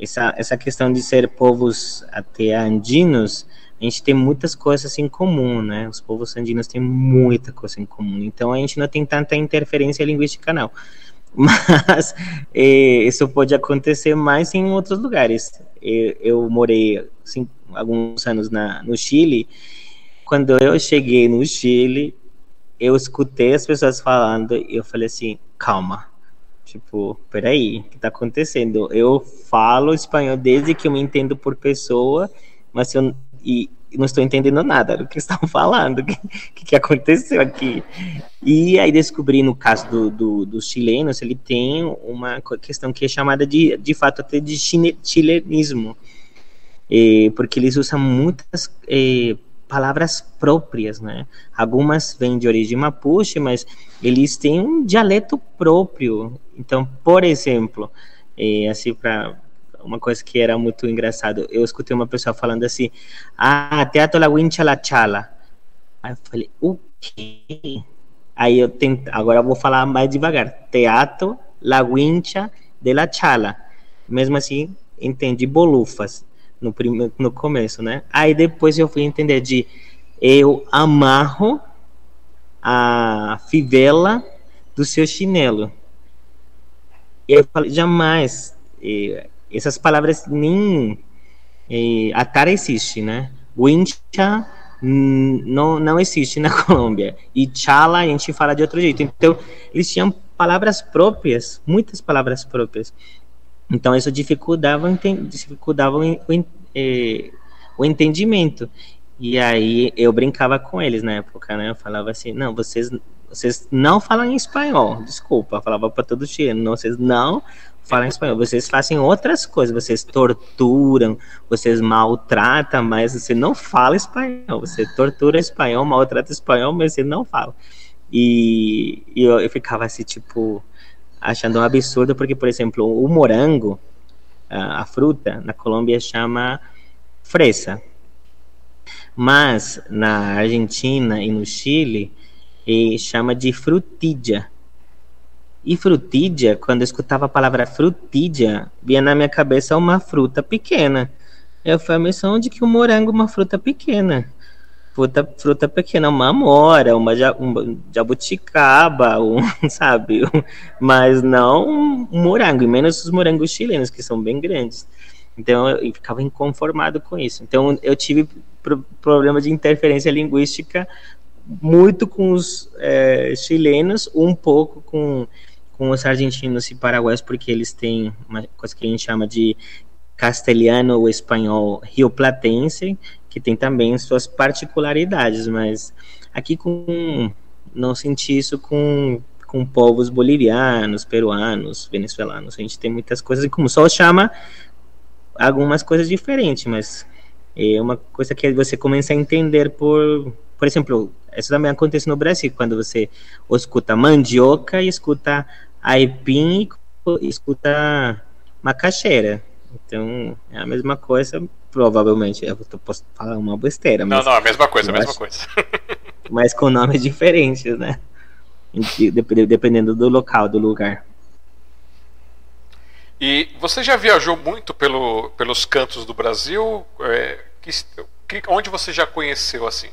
essa, essa questão de ser povos até andinos, a gente tem muitas coisas em comum, né? Os povos andinos têm muita coisa em comum, então a gente não tem tanta interferência linguística, não. Mas eh, isso pode acontecer mais em outros lugares. Eu, eu morei assim, alguns anos na, no Chile. Quando eu cheguei no Chile, eu escutei as pessoas falando e eu falei assim, calma. Tipo, peraí, o que tá acontecendo? Eu falo espanhol desde que eu me entendo por pessoa, mas eu e não estou entendendo nada do que estão falando, o que, que, aconteceu aqui. E aí descobri, no caso do, do, dos chilenos, ele tem uma questão que é chamada de, de fato, até de chilenismo, é, porque eles usam muitas palavras próprias, né? Algumas vêm de origem mapuche, mas eles têm um dialeto próprio. Então, por exemplo, assim, para uma coisa que era muito engraçado. Eu escutei uma pessoa falando assim: Ah, teatro la wincha la chala. Aí eu falei: O quê? Aí eu tento, agora eu vou falar mais devagar: Teatro la wincha de la chala. Mesmo assim, entendi bolufas no, primeiro, no começo, né? Aí depois eu fui entender de eu amarro a fivela do seu chinelo. E eu falei, jamais essas palavras nem eh, Atara existe, né? Wincha não, não existe na Colômbia. E Chala a gente fala de outro jeito. Então, eles tinham palavras próprias, muitas palavras próprias. Então, isso dificultava, dificultava o, eh, o entendimento. E aí, eu brincava com eles na época, né? Eu falava assim, não, vocês, vocês não falam espanhol. Desculpa, falava para todo chileno, vocês não falam espanhol. Vocês fazem outras coisas, vocês torturam, vocês maltratam, mas você não fala espanhol. Você tortura espanhol, maltrata espanhol, mas você não fala. E, e eu, eu, ficava assim, tipo, achando um absurdo, porque, por exemplo, o morango, a, a fruta, na Colômbia chama fresa. Mas na Argentina e no Chile, chama de frutilla e frutídia, quando eu escutava a palavra frutídia, vinha na minha cabeça uma fruta pequena. Eu falei, a missão de que o morango é uma fruta pequena. Fruta, fruta pequena, uma amora, uma, uma jabuticaba, um, sabe? Mas não um morango, e menos os morangos chilenos, que são bem grandes. Então eu ficava inconformado com isso. Então eu tive problema de interferência linguística muito com os é, chilenos, um pouco com com os argentinos e paraguaios, porque eles têm uma coisa que a gente chama de castelhano ou espanhol rioplatense, que tem também suas particularidades, mas aqui com não senti isso com com povos bolivianos, peruanos, venezuelanos. A gente tem muitas coisas, e como só chama algumas coisas diferentes, mas é uma coisa que você começa a entender por, por exemplo, isso também acontece no Brasil, quando você escuta mandioca e escuta aipim e escuta macaxeira. Então, é a mesma coisa, provavelmente. Eu posso falar uma besteira, mas. Não, não, é a mesma coisa, a mesma acho, coisa. mas com nomes diferentes, né? Dependendo do local, do lugar. E você já viajou muito pelo, pelos cantos do Brasil? É, que, que, onde você já conheceu assim?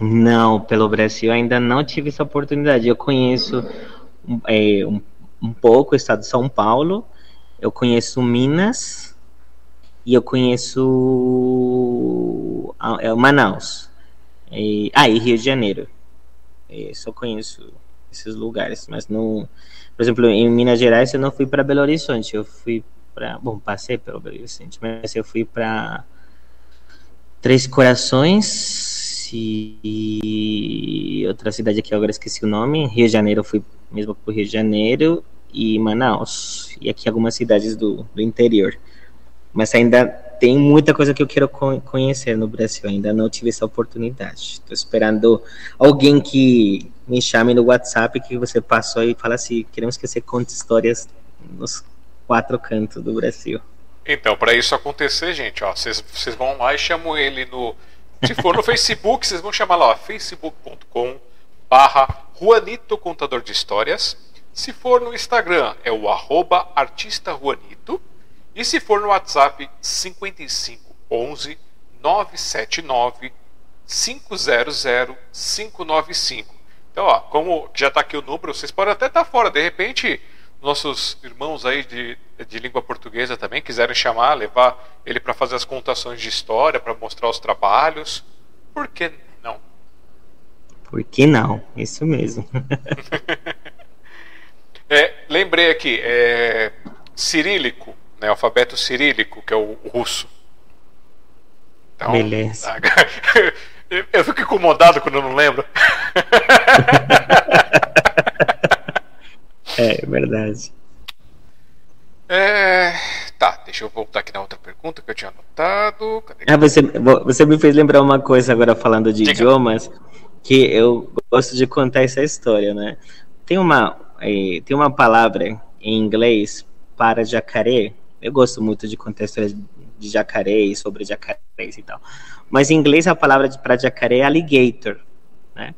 Não, pelo Brasil ainda não tive essa oportunidade. Eu conheço é, um, um pouco o estado de São Paulo, eu conheço Minas e eu conheço é, Manaus. E, ah, e Rio de Janeiro. Eu só conheço esses lugares, mas não. Por exemplo, em Minas Gerais eu não fui para Belo Horizonte, eu fui para. Bom, passei pelo Belo Horizonte, mas eu fui para Três Corações e outra cidade aqui, agora esqueci o nome. Rio de Janeiro, eu fui mesmo para o Rio de Janeiro e Manaus. E aqui algumas cidades do, do interior. Mas ainda tem muita coisa que eu quero conhecer no Brasil, ainda não tive essa oportunidade. Estou esperando alguém que me chame no WhatsApp que você passou e fala assim: queremos que você conte histórias nos quatro cantos do Brasil. Então, para isso acontecer, gente, ó, vocês vão lá e chamam ele no. Se for no Facebook, vocês vão chamar lá, facebook.com barra Juanito Contador de Histórias. Se for no Instagram, é o arroba artista Juanito. E se for no WhatsApp, 5511 979 500 595. Então, ó, como já está aqui o número, vocês podem até estar tá fora. De repente, nossos irmãos aí de, de língua portuguesa também quiserem chamar, levar ele para fazer as contações de história, para mostrar os trabalhos. Por que não? Por que não? Isso mesmo. é, lembrei aqui, é, cirílico, né, alfabeto cirílico, que é o russo. Então, Beleza. Eu fico incomodado quando eu não lembro. é, verdade. É... Tá, deixa eu voltar aqui na outra pergunta que eu tinha anotado. Ah, você, você me fez lembrar uma coisa agora falando de Diga. idiomas, que eu gosto de contar essa história, né? Tem uma, é, tem uma palavra em inglês para jacaré. Eu gosto muito de contar histórias de jacaré e sobre jacarés e tal. Mas em inglês a palavra para jacaré é alligator, né?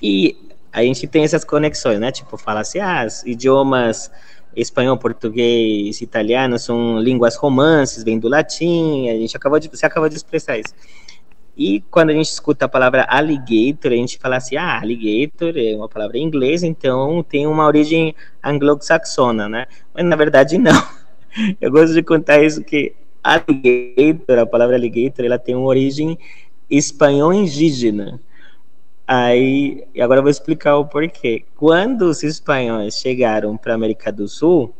E a gente tem essas conexões, né? Tipo, fala assim, ah, idiomas espanhol, português, italiano são línguas romances, vem do latim, a gente acabou de, você acabou de expressar isso. E quando a gente escuta a palavra alligator, a gente fala assim, ah, alligator é uma palavra em inglês, então tem uma origem anglo-saxona, né? Mas na verdade não. Eu gosto de contar isso que alligator, a palavra alligator, ela tem uma origem espanhol indígena. Aí, e agora eu vou explicar o porquê. Quando os espanhóis chegaram para a América do Sul,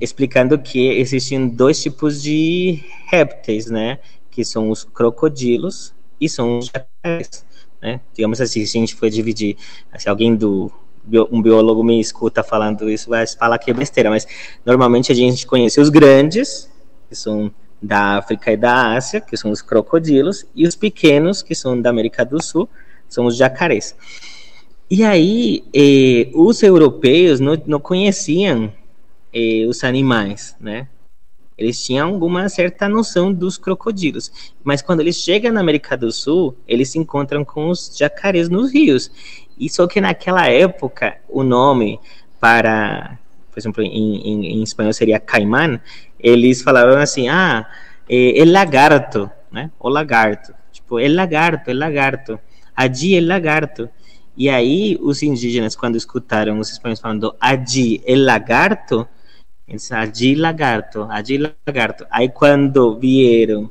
explicando que existiam dois tipos de répteis, né? Que são os crocodilos e são os jacarés, né? Digamos assim, se a gente for dividir, se alguém do um biólogo me escuta falando isso, vai falar que é besteira, mas normalmente a gente conhece os grandes, que são da África e da Ásia, que são os crocodilos, e os pequenos, que são da América do Sul, são os jacarés. E aí, eh, os europeus não, não conheciam eh, os animais, né? Eles tinham alguma certa noção dos crocodilos, mas quando eles chegam na América do Sul, eles se encontram com os jacarés nos rios. E só que naquela época, o nome para, por exemplo, em, em, em espanhol seria caimán, eles falavam assim, ah, é, é lagarto, né? O lagarto. Tipo, é lagarto, é lagarto. Adi é lagarto. E aí, os indígenas, quando escutaram os espanhóis falando adi é lagarto, eles adi lagarto, adi lagarto. Aí, quando vieram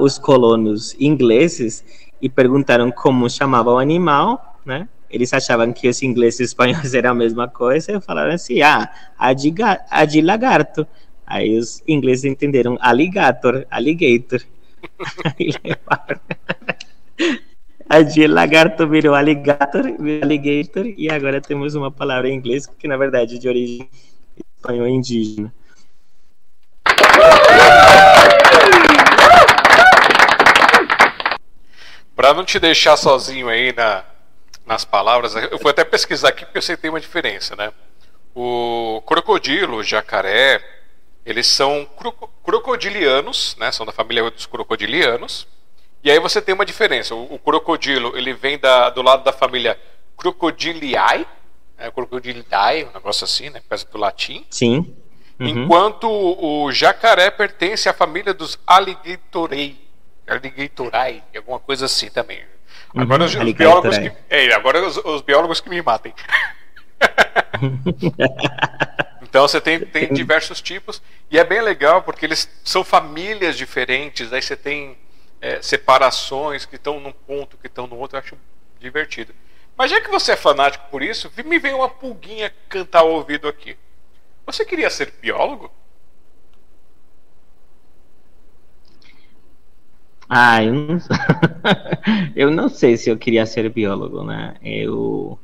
os colonos ingleses e perguntaram como chamava o animal, né? Eles achavam que os ingleses e espanhóis eram a mesma coisa e falaram assim, ah, a de, a de lagarto. Aí os ingleses entenderam alligator, alligator. Aí. A de lagarto virou alligator, virou alligator, e agora temos uma palavra em inglês que na verdade de origem espanhol indígena. Para não te deixar sozinho aí na, nas palavras, eu vou até pesquisar aqui porque eu sei que tem uma diferença, né? O crocodilo, o jacaré, eles são crocodilianos, né? São da família dos crocodilianos. E aí você tem uma diferença. O, o crocodilo, ele vem da, do lado da família Crocodiliae, né? Crocodilidae, um negócio assim, né? Por do latim. Sim. Uhum. Enquanto o, jacaré pertence à família dos Alligatorei. Alligatorae, alguma coisa assim também. Agora uhum, os, os biólogos que, é, agora os, os, biólogos que me matem. então você tem, tem diversos tipos e é bem legal porque eles são famílias diferentes. Aí você tem é, separações que estão num ponto, que estão no outro. Eu acho divertido. Mas já que você é fanático por isso, me vem uma pulguinha cantar ao ouvido aqui. Você queria ser biólogo? Ah, eu não, eu não sei se eu queria ser biólogo, né? Eu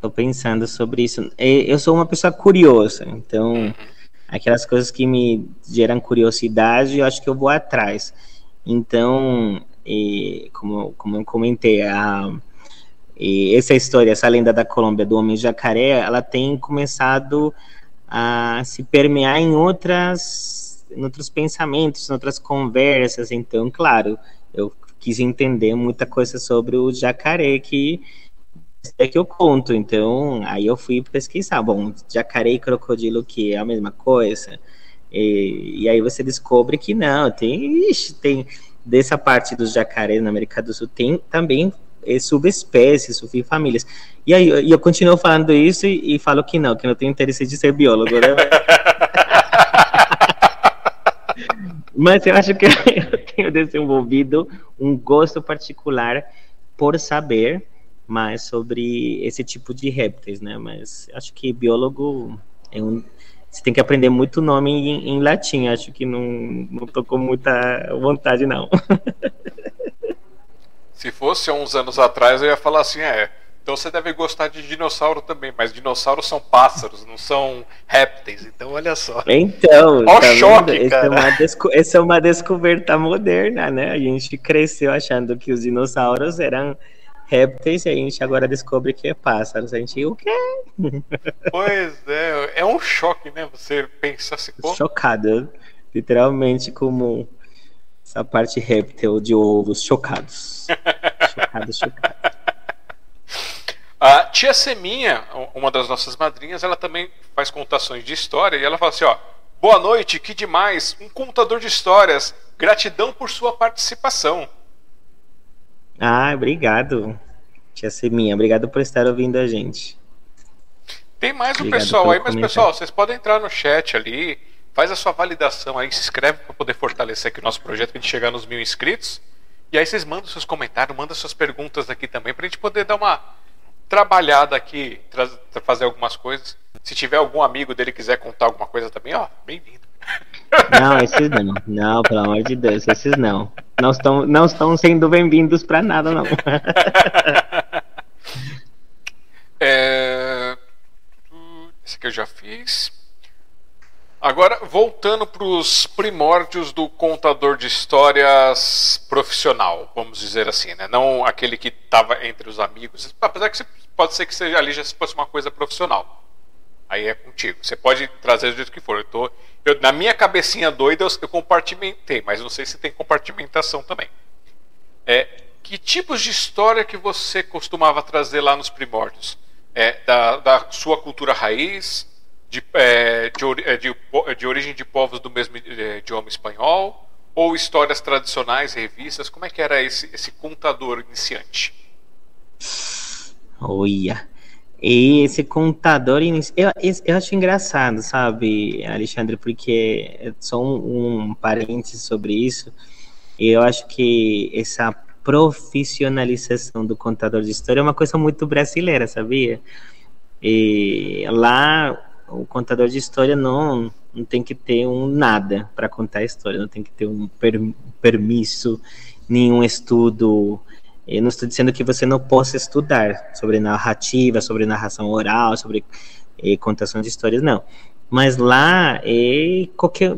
tô pensando sobre isso. Eu sou uma pessoa curiosa, então uhum. aquelas coisas que me geram curiosidade, eu acho que eu vou atrás. Então, e, como, como eu comentei, a, e essa história, essa lenda da Colômbia do homem jacaré, ela tem começado a se permear em outras em outros pensamentos, em outras conversas. Então, claro, eu quis entender muita coisa sobre o jacaré que é que eu conto. Então, aí eu fui pesquisar. Bom, jacaré e crocodilo que é a mesma coisa. E, e aí você descobre que não, tem, ixi, tem dessa parte dos jacarés na América do Sul tem também é, subespécies, subfamílias. E aí e eu continuo falando isso e, e, falo que não, que não tenho interesse de ser biólogo, né? Mas eu acho que eu tenho desenvolvido um gosto particular por saber mais sobre esse tipo de répteis, né? Mas acho que biólogo é um, você tem que aprender muito nome em, em latim. Acho que não, não tô com muita vontade, não. Se fosse há uns anos atrás, eu ia falar assim, é, então você deve gostar de dinossauro também, mas dinossauros são pássaros, não são répteis. Então olha só. Então, Ó tá choque, cara. Essa é, desco... Essa é, uma descoberta moderna, né? A gente cresceu achando que os dinossauros eram répteis e a gente agora descobre que é pássaros. A gente, o quê? Pois é, é um choque, né? Você pensa assim, pô. Chocado, literalmente como essa parte réptil de ovos chocados. chocados, chocados. A tia Seminha, uma das nossas madrinhas, ela também faz contações de história e ela fala assim, ó, boa noite, que demais, um contador de histórias, gratidão por sua participação. Ah, obrigado, tia Seminha, obrigado por estar ouvindo a gente. Tem mais um pessoal aí, mas pessoal, vocês podem entrar no chat ali, faz a sua validação aí, se inscreve para poder fortalecer aqui o nosso projeto para a gente chegar nos mil inscritos. E aí vocês mandam seus comentários, mandam suas perguntas aqui também para a gente poder dar uma trabalhada aqui, fazer algumas coisas. Se tiver algum amigo dele quiser contar alguma coisa também, ó, bem-vindo. Não, esses não. Não, pelo amor de Deus, esses não. Não estão, não estão sendo bem-vindos para nada, não. É... Esse aqui eu já fiz. Agora, voltando para os primórdios do contador de histórias profissional, vamos dizer assim, né? Não aquele que estava entre os amigos. Apesar que pode ser que seja ali já fosse uma coisa profissional. Aí é contigo. Você pode trazer do jeito que for. Eu tô, eu, na minha cabecinha doida eu, eu compartimentei, mas não sei se tem compartimentação também. É, que tipos de história que você costumava trazer lá nos primórdios? É, da, da sua cultura raiz? De, é, de, é, de, de, origem de povos do mesmo é, idioma espanhol? Ou histórias tradicionais, revistas? Como é que era esse, esse contador iniciante? Olha, esse contador iniciante. Eu, eu acho engraçado, sabe, Alexandre, porque só um, um parênteses sobre isso. Eu acho que essa profissionalização do contador de história é uma coisa muito brasileira, sabia? E lá o contador de história não, não tem que ter um nada para contar a história, não tem que ter um per, permisso, nenhum estudo. Eu não estou dizendo que você não possa estudar sobre narrativa, sobre narração oral, sobre eh, contação de histórias, não. Mas lá, eh, qualquer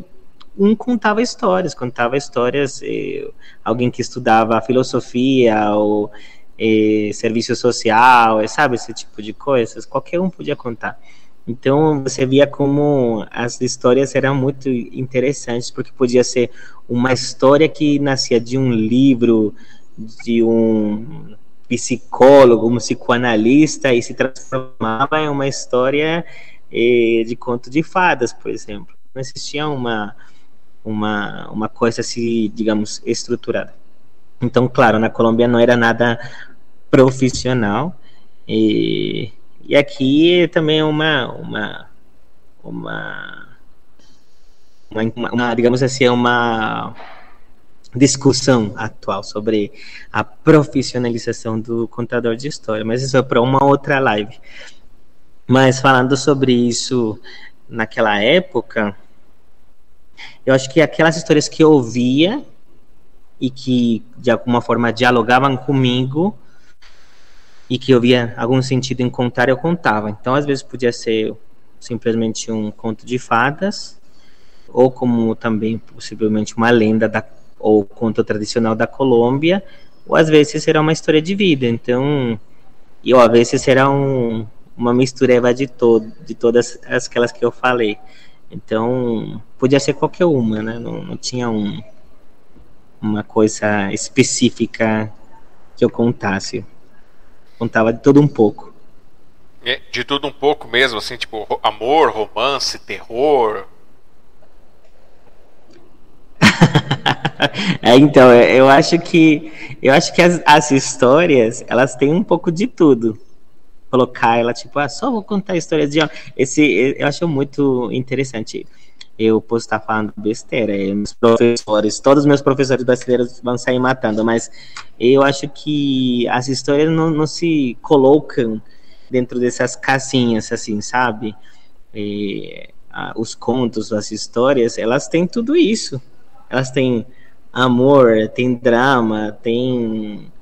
um contava histórias, contava histórias, eh, alguém que estudava filosofia ou eh, serviço social, sabe, esse tipo de coisas, qualquer um podia contar. Então você via como as histórias eram muito interessantes, porque podia ser uma história que nascia de um livro, de um psicólogo, um psicoanalista, e se transformava em uma história eh, de conto de fadas, por exemplo. Não existia uma, uma, uma coisa assim, digamos, estruturada. Então, claro, na Colômbia não era nada profissional, e e aqui também é uma, uma, uma, uma, uma digamos assim, é uma discussão atual sobre a profissionalização do contador de história, mas isso é para uma outra live. Mas falando sobre isso naquela época, eu acho que aquelas histórias que eu ouvia e que de alguma forma dialogavam comigo e que eu via algum sentido em contar, eu contava. Então, às vezes podia ser simplesmente um conto de fadas, ou como também possivelmente uma lenda da, ou conto tradicional da Colômbia, ou às vezes será uma história de vida. Então, e ou às vezes será um, uma mistureba de todo, de todas aquelas que eu falei. Então, podia ser qualquer uma, né? Não, não tinha um, uma coisa específica que eu contasse. Contava de tudo um pouco. É, de tudo um pouco mesmo, assim, tipo amor, romance, terror. é, então, eu acho que eu acho que as, as histórias elas têm um pouco de tudo colocar ela tipo, ah, só vou contar histórias de esse eu acho muito interessante. Eu posso estar falando besteira, meus professores, todos os meus professores brasileiros vão sair matando, mas eu acho que as histórias não, não se colocam dentro dessas casinhas, assim, sabe? E, a, os contos, as histórias, elas têm tudo isso. Elas têm amor, tem drama, tem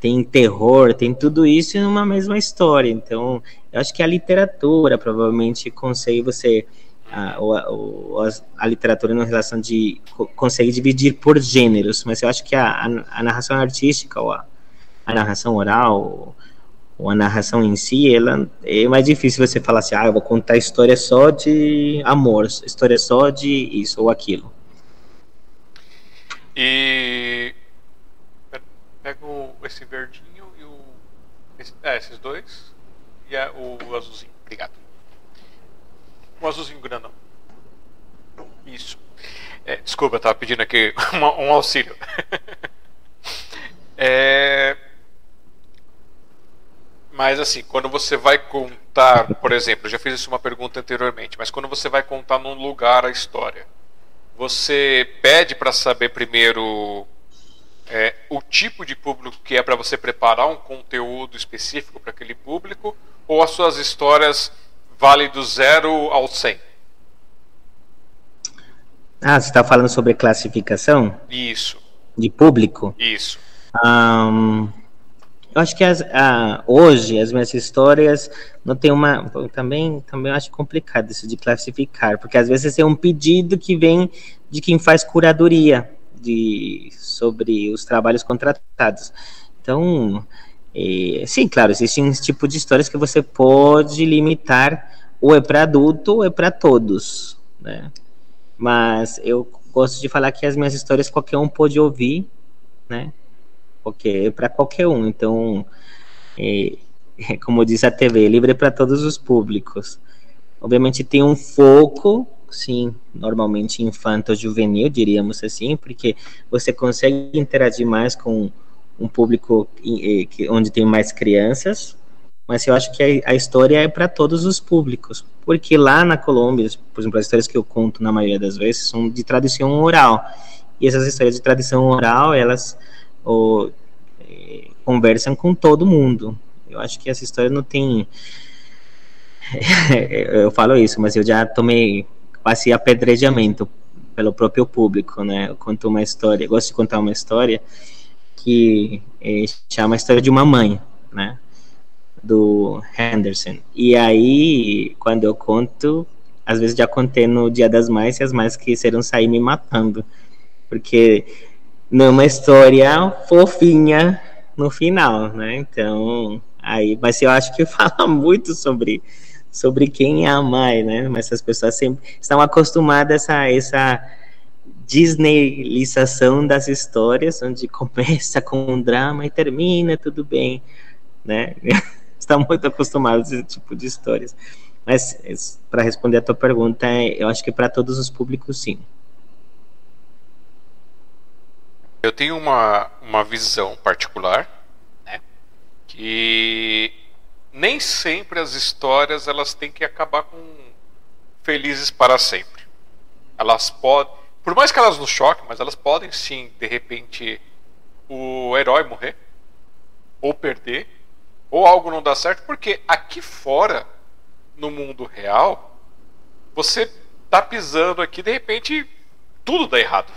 tem terror, tem tudo isso em uma mesma história. Então, eu acho que a literatura provavelmente consegue você a, a, a, literatura na relação de consegue dividir por gêneros, mas eu acho que a, a, narração artística ou a, narração oral ou a narração em si, ela é mais difícil você falar assim, ah, eu vou contar história só de amor, história só de isso ou aquilo. E Pego esse verdinho e o. Esse, é, esses dois. E o azulzinho. Obrigado. O azulzinho grandão. Isso. É, desculpa, eu tava pedindo aqui um, um auxílio. é, mas assim, quando você vai contar, por exemplo, já fiz isso uma pergunta anteriormente, mas quando você vai contar num lugar a história, você pede para saber primeiro é, o tipo de público que é para você preparar um conteúdo específico para aquele público, ou as suas histórias valem do zero ao 100? Ah, você está falando sobre classificação? Isso. De público? Isso. Um, eu acho que as, uh, hoje as minhas histórias não tem uma. Também, também acho complicado isso de classificar, porque às vezes é um pedido que vem de quem faz curadoria de, sobre os trabalhos contratados. Então, é, sim, claro, existem esse tipo de histórias que você pode limitar, ou é para adulto ou é para todos, né? Mas eu gosto de falar que as minhas histórias qualquer um pode ouvir, né? Porque é para qualquer um. Então, é, como diz a TV, é livre para todos os públicos. Obviamente tem um foco sim, normalmente infanto-juvenil, diríamos assim, porque você consegue interagir mais com um público onde tem mais crianças, mas eu acho que a, história é para todos os públicos, porque lá na Colômbia, por exemplo, as histórias que eu conto na maioria das vezes são de tradição oral, e essas histórias de tradição oral, elas ou, é, conversam com todo mundo. Eu acho que essa história não tem eu falo isso, mas eu já tomei quase apedrejamento pelo próprio público, né? Eu conto uma história, gosto de contar uma história que é, chama a história de uma mãe, né? Do Henderson. E aí, quando eu conto, às vezes já contei no Dia das Mães e as mães quiseram sair me matando, porque não é uma história fofinha no final, né? Então, aí, mas eu acho que fala muito sobre sobre quem é a mãe, né? Mas as pessoas sempre estão acostumadas a essa Disneylização das histórias, onde começa com um drama e termina tudo bem, né? Estão muito acostumados a esse tipo de histórias. Mas para responder a tua pergunta, eu acho que para todos os públicos, sim. Eu tenho uma, uma visão particular, né? Que nem sempre as histórias elas têm que acabar com felizes para sempre. Elas podem, por mais que elas nos choquem, mas elas podem sim, de repente, o herói morrer ou perder ou algo não dar certo, porque aqui fora, no mundo real, você tá pisando aqui, de repente tudo dá errado.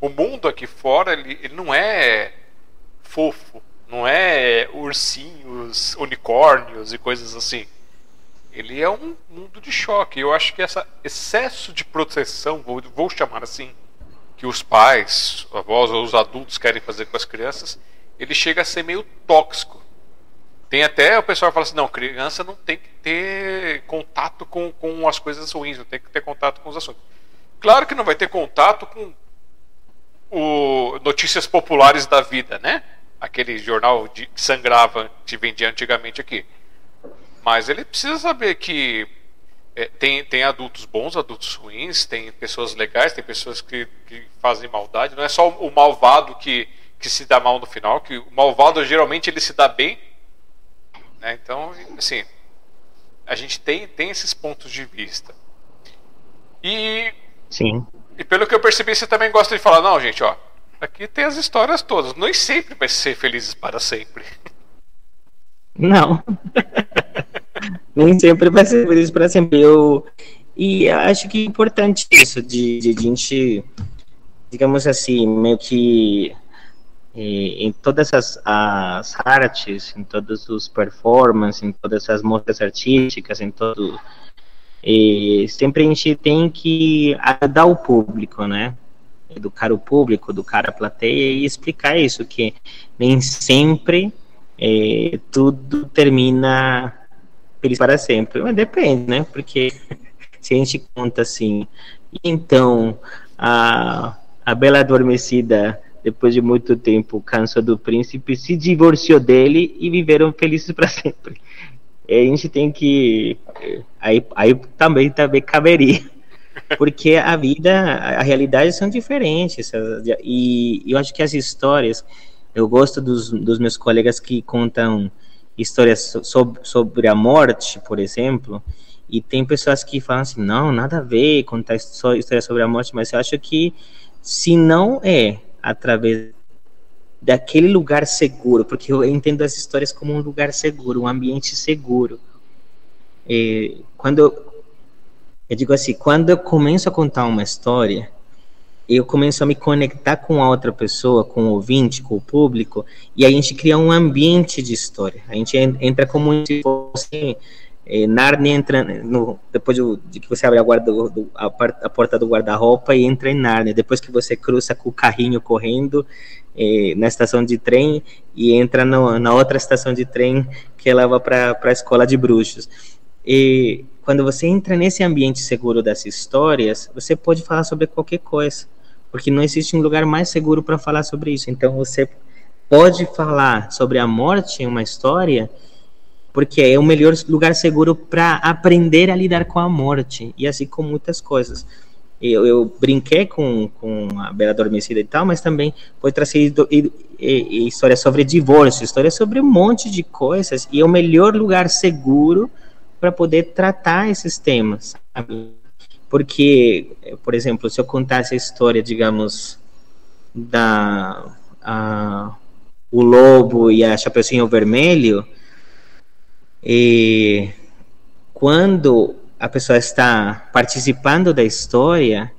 o mundo aqui fora ele, ele não é fofo, não é ursinhos, unicórnios e coisas assim. Ele é um mundo de choque. Eu acho que esse excesso de proteção, vou, vou chamar assim, que os pais, avós ou os adultos querem fazer com as crianças, ele chega a ser meio tóxico. Tem até o pessoal fala assim, não, criança não tem que ter contato com, com as coisas ruins, não tem que ter contato com os assuntos. Claro que não vai ter contato com o notícias populares da vida, né? Aquele jornal de, que sangrava que vendia antigamente aqui. Mas ele precisa saber que é, tem, tem adultos bons, adultos ruins, tem pessoas legais, tem pessoas que, que fazem maldade. Não é só o malvado que, que se dá mal no final, que o malvado geralmente ele se dá bem. Né? Então, assim, a gente tem, tem esses pontos de vista. E, Sim. e pelo que eu percebi, você também gosta de falar, não, gente, ó, aqui tem as histórias todas. Nem sempre vai ser felizes para sempre. Não. Nem sempre vai ser feliz para sempre. Eu, e acho que é importante isso, de, de, a gente, digamos assim, meio que em todas as, as artes, em todos os performances, em todas as mostras artísticas, em todo e sempre a gente tem que ajudar o público, né? Educar o público, educar a plateia e explicar isso, que nem sempre é, tudo termina feliz para sempre. Mas depende, né? Porque se a gente conta assim, então a, a Bela Adormecida depois de muito tempo, cansou do príncipe, se divorciou dele e viveram felizes para sempre. E a gente tem que. Aí, aí também, também caberia. Porque a vida, a realidade são diferentes. E eu acho que as histórias. Eu gosto dos, dos meus colegas que contam histórias sobre, sobre a morte, por exemplo. E tem pessoas que falam assim: não, nada a ver contar só história sobre a morte, mas eu acho que se não é através daquele lugar seguro, porque eu entendo as histórias como um lugar seguro, um ambiente seguro. E quando eu, eu digo assim, quando eu começo a contar uma história, eu começo a me conectar com a outra pessoa, com o ouvinte, com o público, e a gente cria um ambiente de história. A gente entra como se fosse é, Narnia entra no, depois do, de que você abre a, guarda, do, a, a, porta do guarda-roupa e entra em Narnia. Depois que você cruza com o carrinho correndo é, na estação de trem e entra no, na outra estação de trem que leva para a escola de bruxos. E quando você entra nesse ambiente seguro das histórias, você pode falar sobre qualquer coisa, porque não existe um lugar mais seguro para falar sobre isso. Então você pode falar sobre a morte em uma história porque é o melhor lugar seguro para aprender a lidar com a morte e assim com muitas coisas. Eu, eu, brinquei com, com a Bela Adormecida e tal, mas também foi trazer histórias sobre divórcio, histórias sobre um monte de coisas e é o melhor lugar seguro para poder tratar esses temas. Sabe? Porque, por exemplo, se eu contasse a história, digamos, da a, o lobo e a Chapeuzinho Vermelho, e quando a pessoa está participando da história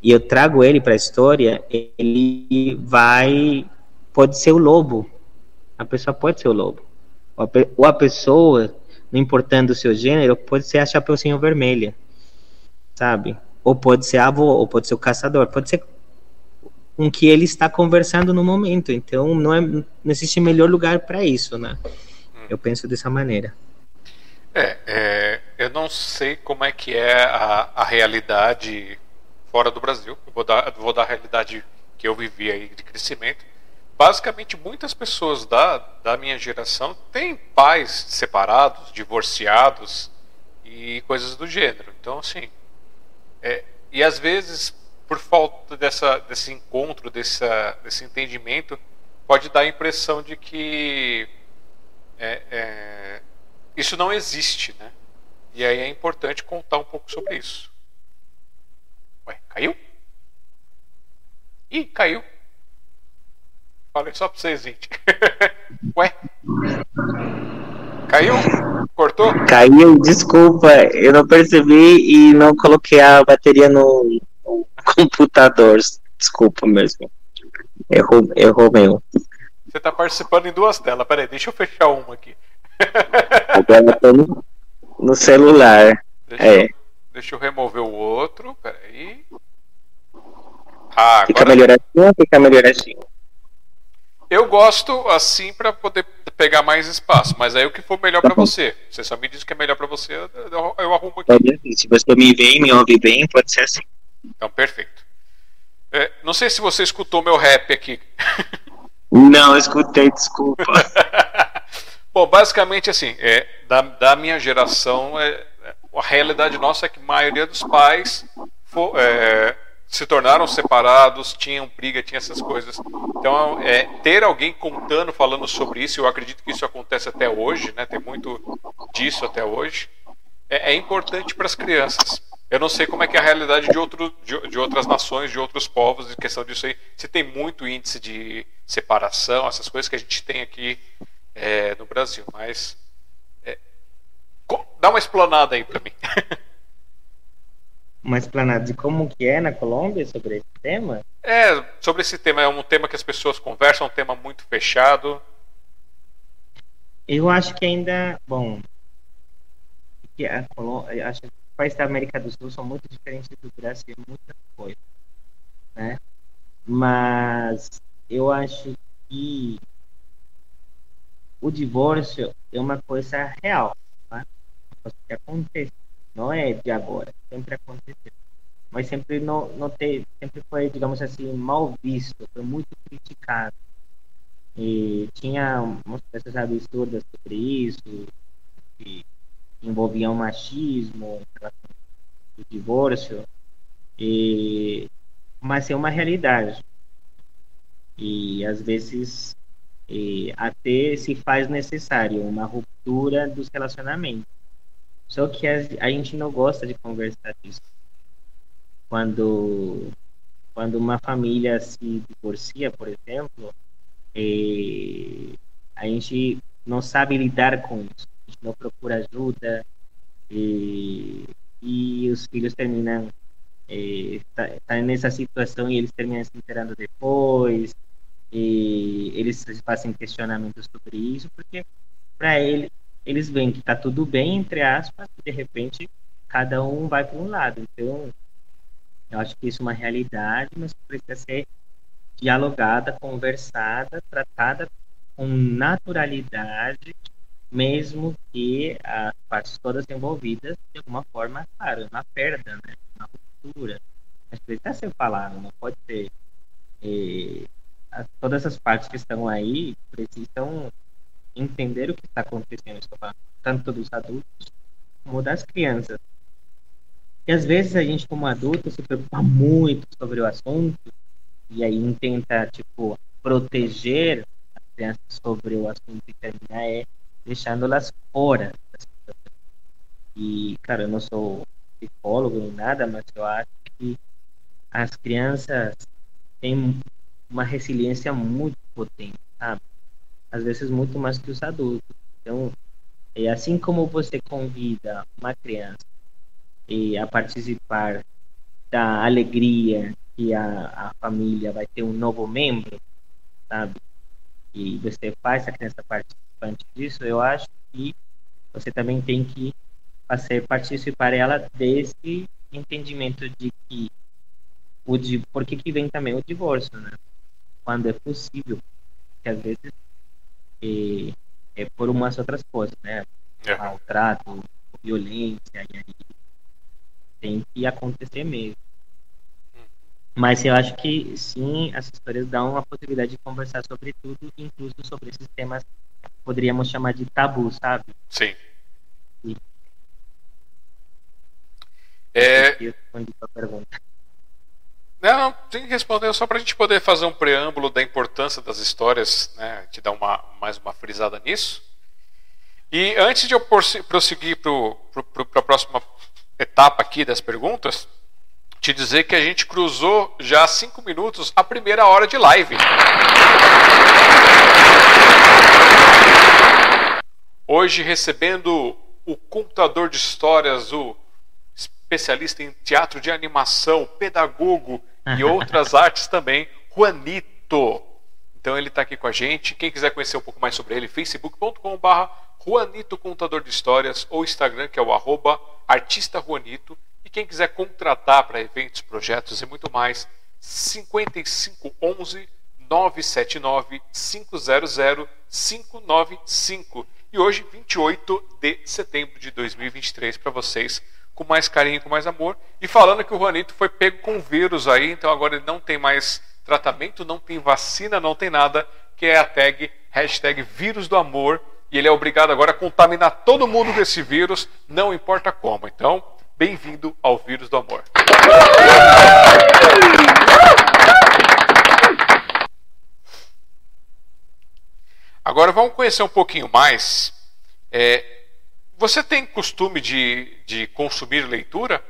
e eu trago ele para a história, ele vai pode ser o lobo. A pessoa pode ser o lobo. Ou a pessoa, não importando o seu gênero, pode ser a Chapeuzinho Vermelha, sabe? Ou pode ser a avó, ou pode ser o caçador, pode ser com que ele está conversando no momento. Então, não, é, não existe melhor lugar para isso, né? Eu penso dessa maneira. É, é, eu não sei como é que é a, a realidade fora do Brasil. Eu vou dar, vou dar a realidade que eu vivi aí de crescimento. Basicamente, muitas pessoas da, da minha geração têm pais separados, divorciados e coisas do gênero. Então, assim, é, e às vezes, por falta dessa, desse encontro, dessa, desse entendimento, pode dar a impressão de que é, é, isso não existe, né? E aí é importante contar um pouco sobre isso. Ué, caiu? Ih, caiu. Falei só pra vocês, gente. Ué? Caiu? Cortou? Caiu, desculpa, eu não percebi e não coloquei a bateria no, computador. Desculpa mesmo. Errou, errou meu. Você tá participando em duas telas. Peraí, deixa eu fechar uma aqui. Agora eu tô no, no celular. Deixa, É. eu, deixa eu remover o outro. Peraí. Ah, Fica agora melhoradinho, fica melhoradinho. Eu gosto assim pra poder pegar mais espaço. Mas aí o que for melhor Tá bom. você. Você só me diz o que é melhor pra você, eu, eu- arrumo aqui. Ser. Se você me vê me ouve bem, pode ser assim. Então, perfeito. É, não sei se você escutou meu rap aqui. Não, escutei, desculpa. Bom, basicamente assim, é, da, da minha geração, é, a realidade nossa é que a maioria dos pais fo- é, se tornaram separados, tinham briga, tinha essas coisas. Então, é, ter alguém contando, falando sobre isso, eu acredito que isso acontece até hoje, né? Tem muito disso até hoje. É, é importante para as crianças. Eu não sei como é que é a realidade de, outro, de, de outras nações, de outros povos, em questão disso aí. Se tem muito índice de separação, essas coisas que a gente tem aqui é, no Brasil, mas é, dá uma explanada aí para mim. Uma explanada de como que é na Colômbia sobre esse tema? É, sobre esse tema, é um tema que as pessoas conversam, é um tema muito fechado. Eu acho que ainda, bom, que a Colômbia, acho que os países da América do Sul são muito diferentes do Brasil, em muita coisa, né? Mas eu acho que o divórcio é uma coisa real, tá? Uma coisa que acontece, não é de agora, sempre aconteceu. Mas sempre não, não teve, sempre foi, digamos assim, mal visto, foi muito criticado. E tinha umas coisas absurdas sobre isso, que envolviam machismo, ao divórcio, e, mas é uma realidade. E às vezes e, até se faz necessário uma ruptura dos relacionamentos. Só que a, gente não gosta de conversar disso. Quando, quando uma família se divorcia, por exemplo, e a gente não sabe lidar com isso. A gente não procura ajuda e, e os filhos terminam eh, tá, tá nessa situação e eles terminam se inteirando depois e eles fazem questionamentos sobre isso porque para ele eles veem que tá tudo bem entre aspas e de repente cada um vai para um lado então eu acho que isso é uma realidade mas precisa ser dialogada, conversada, tratada com naturalidade, mesmo que as partes todas envolvidas, de alguma forma, claro, uma perda, né? uma ruptura. Mas precisa ser falado, não pode ser. eh, as- todas as partes que estão aí precisam entender o que está acontecendo, estou falando, tanto dos adultos como das crianças. E às vezes a gente, como adulto, se preocupa muito sobre o assunto e aí tenta, tipo, proteger as crianças sobre o assunto e terminar é deixando-las fora. E, cara, eu não sou psicólogo nem nada, mas eu acho que as crianças têm uma resiliência muito potente, sabe? Às vezes muito mais que os adultos. Então, é assim como você convida uma criança e a participar da alegria que a, a família vai ter um novo membro, sabe? E você faz a criança participante disso, eu acho que você também tem que fazer participar ela desse entendimento de que o de por que, que vem também o divórcio, né? Quando é possível, que às vezes é, é por umas outras coisas, né? É. Maltrato, violência, e aí tem que acontecer mesmo. Mas eu acho que sim, as histórias dão a possibilidade de conversar sobre tudo, incluso sobre esses temas que poderíamos chamar de tabu, sabe? Sim. Sim. É, Eu respondi pergunta. Não, não, tem que responder só para a gente poder fazer um preâmbulo da importância das histórias, né? Te dar uma, mais uma frisada nisso. E antes de eu prosseguir para a próxima etapa aqui das perguntas, te dizer que a gente cruzou já cinco minutos a primeira hora de live. Hoje recebendo o contador de histórias, o especialista em teatro de animação, pedagogo e outras artes também, Juanito. Então ele está aqui com a gente. Quem quiser conhecer um pouco mais sobre ele, facebook.com.br Juanito Contador de Histórias ou Instagram, que é o arroba artista Juanito. E quem quiser contratar para eventos, projetos e muito mais, 5511 979 500 595. E hoje, 28 de setembro de 2023, para vocês, com mais carinho, com mais amor. E falando que o Juanito foi pego com vírus aí, então agora ele não tem mais tratamento, não tem vacina, não tem nada, que é a tag hashtag vírus do amor. E ele é obrigado agora a contaminar todo mundo com esse vírus, não importa como. Então, bem-vindo ao vírus do amor. Agora vamos conhecer um pouquinho mais. É, você tem costume de, de consumir leitura?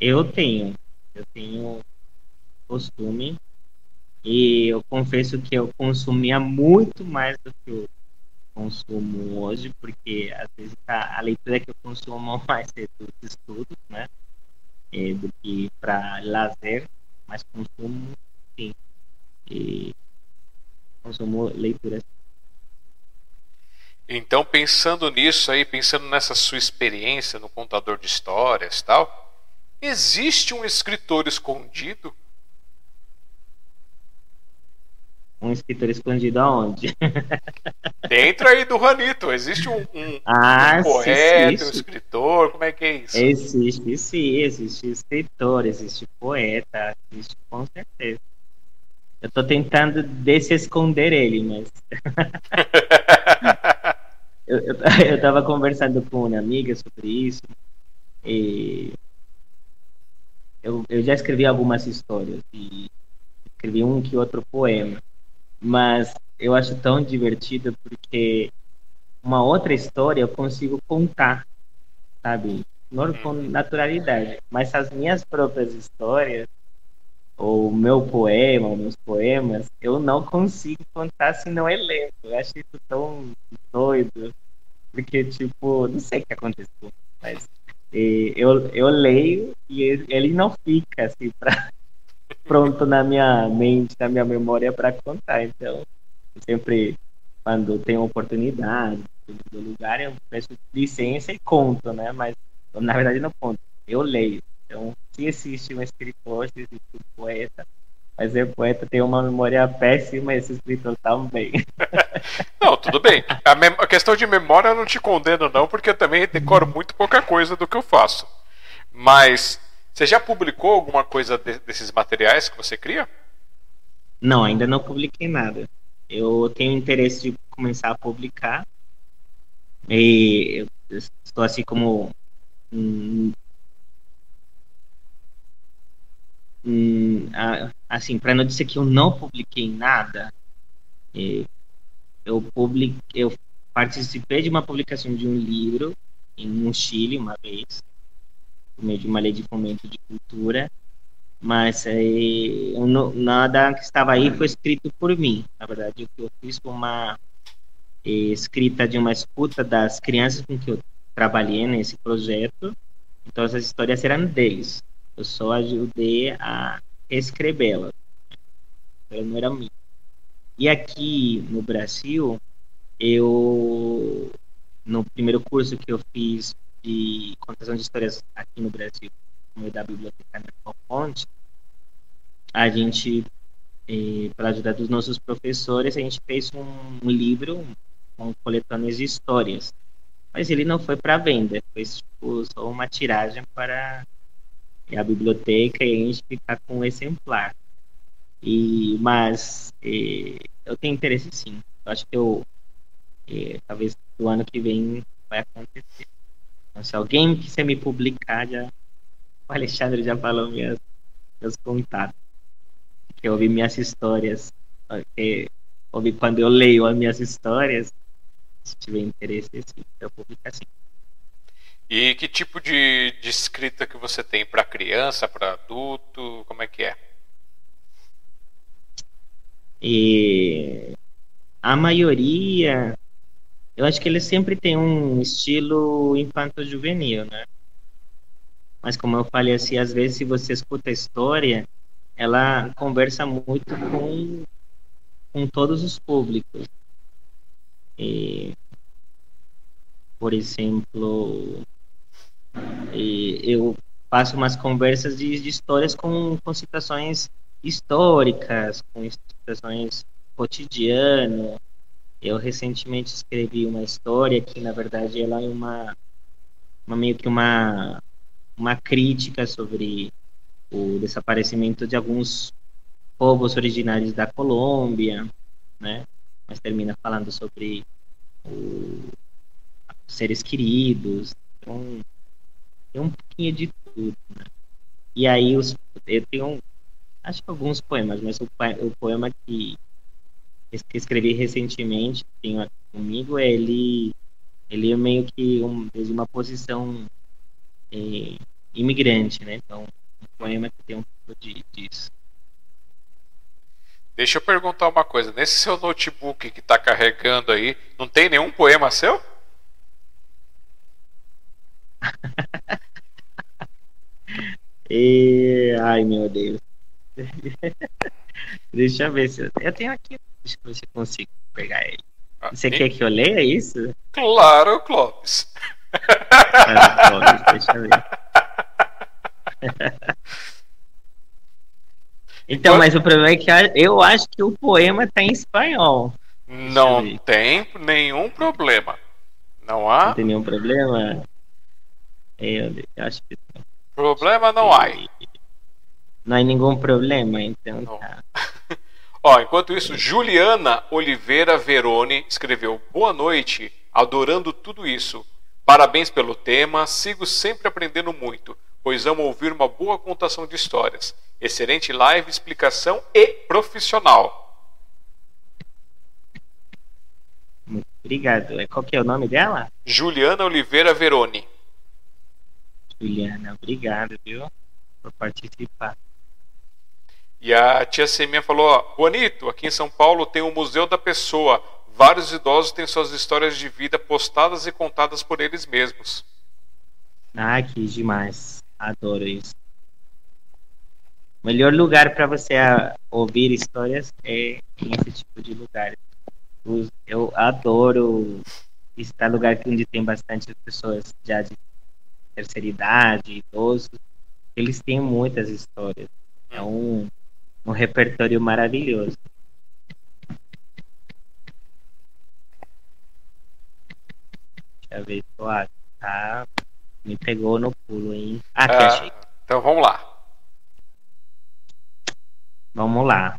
Eu tenho. Eu tenho costume. E eu confesso que eu consumia muito mais do que eu consumo hoje, porque às vezes a, a leitura que eu consumo mais é dos estudos, né? É, do que para lazer, mas consumo sim. E consumo leituras. Então, pensando nisso aí, pensando nessa sua experiência no contador de histórias tal, Existe um escritor escondido? Um escritor escondido aonde? Dentro aí do Ranito. Existe um, um, ah, um poeta, existe. um escritor? Como é que é isso? Existe, sim. Existe escritor, existe poeta, existe com certeza. Eu tô tentando desesconder ele, mas. eu, eu, eu tava conversando com uma amiga sobre isso. E eu, eu já escrevi algumas histórias e escrevi um que outro poema, mas eu acho tão divertido porque uma outra história eu consigo contar, sabe? Com uhum. naturalidade. Mas as minhas próprias histórias, ou meu poema, ou meus poemas, eu não consigo contar se não é lento. Eu acho isso tão doido. Porque, tipo, não sei o que aconteceu, mas e eu, eu leio e ele não fica assim pra, pronto na minha mente, na minha memória para contar. Então, sempre quando tenho oportunidade do lugar, eu peço licença e conto, né? Mas na verdade não conto, eu leio. Então, se existe um escritor, se existe um poeta, mas o poeta tem uma memória péssima e esse escritor também. Não, tudo bem. A, a, questão de memória eu não te condeno, não, porque eu também decoro muito pouca coisa do que eu faço. Mas você já publicou alguma coisa de, desses materiais que você cria? Não, ainda não publiquei nada. Eu tenho interesse de começar a publicar. E eu estou assim como hum, assim, para não dizer que eu não publiquei nada, eu publiquei, eu participei de uma publicação de um livro em no Chile uma vez, por meio de uma lei de fomento de cultura, mas é, não, nada que estava aí foi escrito por mim. Na verdade, o que eu fiz foi uma é, escrita de uma escuta das crianças com que eu trabalhei nesse projeto. Então, essas histórias eram deles. Eu só ajudei a escrevê-las. Ela não era minha. E aqui no Brasil, eu no primeiro curso que eu fiz de contação de histórias aqui no Brasil, no da Biblioteca Nacional Fonte, a gente, eh, pela ajuda dos nossos professores, a gente fez um, um livro com coletâneas de histórias. Mas ele não foi para venda, foi tipo, só uma tiragem para a biblioteca e a gente ficar com um exemplar. E, mas é, eu tenho interesse sim. Eu acho que eu é, talvez do ano que vem vai acontecer. Então, se alguém quiser me publicar, já o Alexandre já falou minhas, meus contatos. Que ouvi minhas histórias. Que, ouvi quando eu leio as minhas histórias, se tiver interesse, sim, eu publicar sim. E que tipo de, de escrita que você tem para criança, para adulto? Como é que é? E a maioria, eu acho que ele sempre tem um estilo infanto-juvenil, né? mas como eu falei assim, às vezes se você escuta a história, ela conversa muito com, com todos os públicos. E, por exemplo, e eu faço umas conversas de, de histórias com, com situações históricas, com situações cotidiano. Eu recentemente escrevi uma história que, na verdade, ela é uma, uma meio que uma, uma crítica sobre o desaparecimento de alguns povos originários da Colômbia, né? Mas termina falando sobre o, seres queridos, então tem um pouquinho de tudo, né? E aí os, eu tenho acho que alguns poemas, mas o, o poema que, que escrevi recentemente, tenho aqui comigo, é ele, ele é meio que um, desde uma posição é, imigrante, né? Então, um poema que tem um pouco de, disso. Deixa eu perguntar uma coisa. Nesse seu notebook que está carregando aí, não tem nenhum poema seu? e... Ai, meu Deus. Deixa eu ver se eu, eu tenho aqui. Deixa eu ver se eu consigo pegar ele. Ah, Você quer que eu leia isso? Claro, Clóvis. Ah, Clóvis, deixa eu ver. Então, mas o problema é que eu acho que o poema está em espanhol. Não tem nenhum problema. Não há? Não tem nenhum problema? Eu, acho que Problema não há. Não há nenhum problema, então tá. Ó, enquanto isso, Juliana Oliveira Verone escreveu: Boa noite, adorando tudo isso. Parabéns pelo tema, sigo sempre aprendendo muito, pois amo ouvir uma boa contação de histórias. Excelente live, explicação e profissional. Muito obrigado. Qual que é o nome dela? Juliana Oliveira Verone. Juliana, obrigado, viu, por participar. E a tia Seminha falou: ó, Juanito, aqui em São Paulo tem o Museu da Pessoa. Vários idosos têm suas histórias de vida postadas e contadas por eles mesmos. Ah, que demais. Adoro isso. O melhor lugar para você ouvir histórias é esse tipo de lugar. Eu adoro estar lugar onde tem bastante pessoas já de terceira idade, idosos. Eles têm muitas histórias. É um, um repertório maravilhoso. Deixa eu ver se eu acho. Tá. Me pegou no pulo, hein? Ah, aqui ah, achei. Então vamos lá. Vamos lá.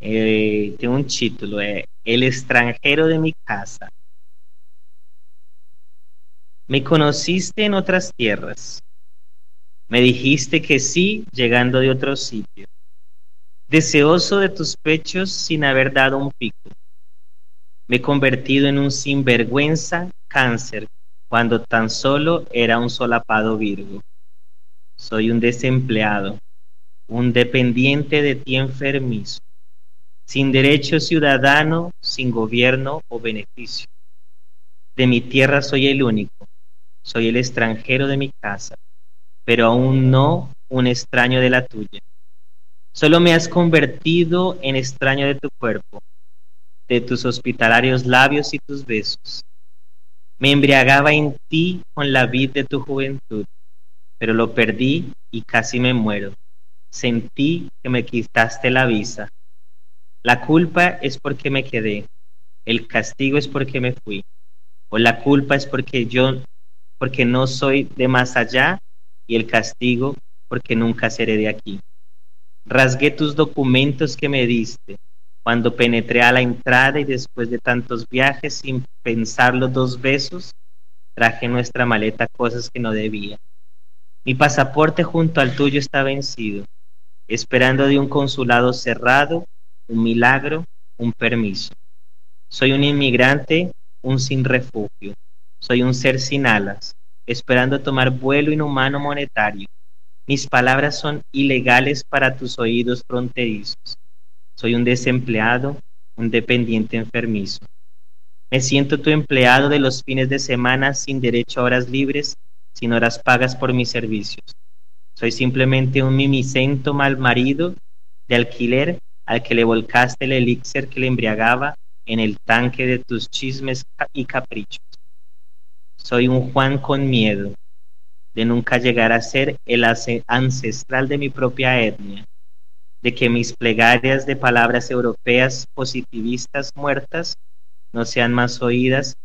Eh, tem um título, é El extranjero de mi casa. Me conociste en otras tierras. Me dijiste que sí, llegando de otro sitio. Deseoso de tus pechos sin haber dado un pico. Me he convertido en un sinvergüenza cáncer cuando tan solo era un solapado Virgo. Soy un desempleado, un dependiente de ti enfermizo, sin derecho ciudadano, sin gobierno o beneficio. De mi tierra soy el único, soy el extranjero de mi casa, pero aún no un extraño de la tuya. Solo me has convertido en extraño de tu cuerpo, de tus hospitalarios labios y tus besos. Me embriagaba en ti con la vid de tu juventud, pero lo perdí y casi me muero. Sentí que me quitaste la visa. La culpa es porque me quedé, el castigo es porque me fui, o la culpa es porque yo porque no soy de más allá y el castigo porque nunca seré de aquí. Rasgué tus documentos que me diste cuando penetré a la entrada y después de tantos viajes sin pensarlo dos besos, traje nuestra maleta cosas que no debía. Mi pasaporte junto al tuyo está vencido, esperando de un consulado cerrado, un milagro, un permiso. Soy un inmigrante, un sin refugio soy un ser sin alas, esperando tomar vuelo inhumano monetario. Mis palabras son ilegales para tus oídos fronterizos. Soy un desempleado, un dependiente enfermizo. Me siento tu empleado de los fines de semana sin derecho a horas libres, sino las pagas por mis servicios. Soy simplemente un mimicento mal marido de alquiler al que le volcaste el elixir que le embriagaba en el tanque de tus chismes y caprichos. Soy un Juan con miedo de nunca llegar a ser el ancestral de mi propia etnia, de que mis plegarias de palabras europeas positivistas muertas no sean más oídas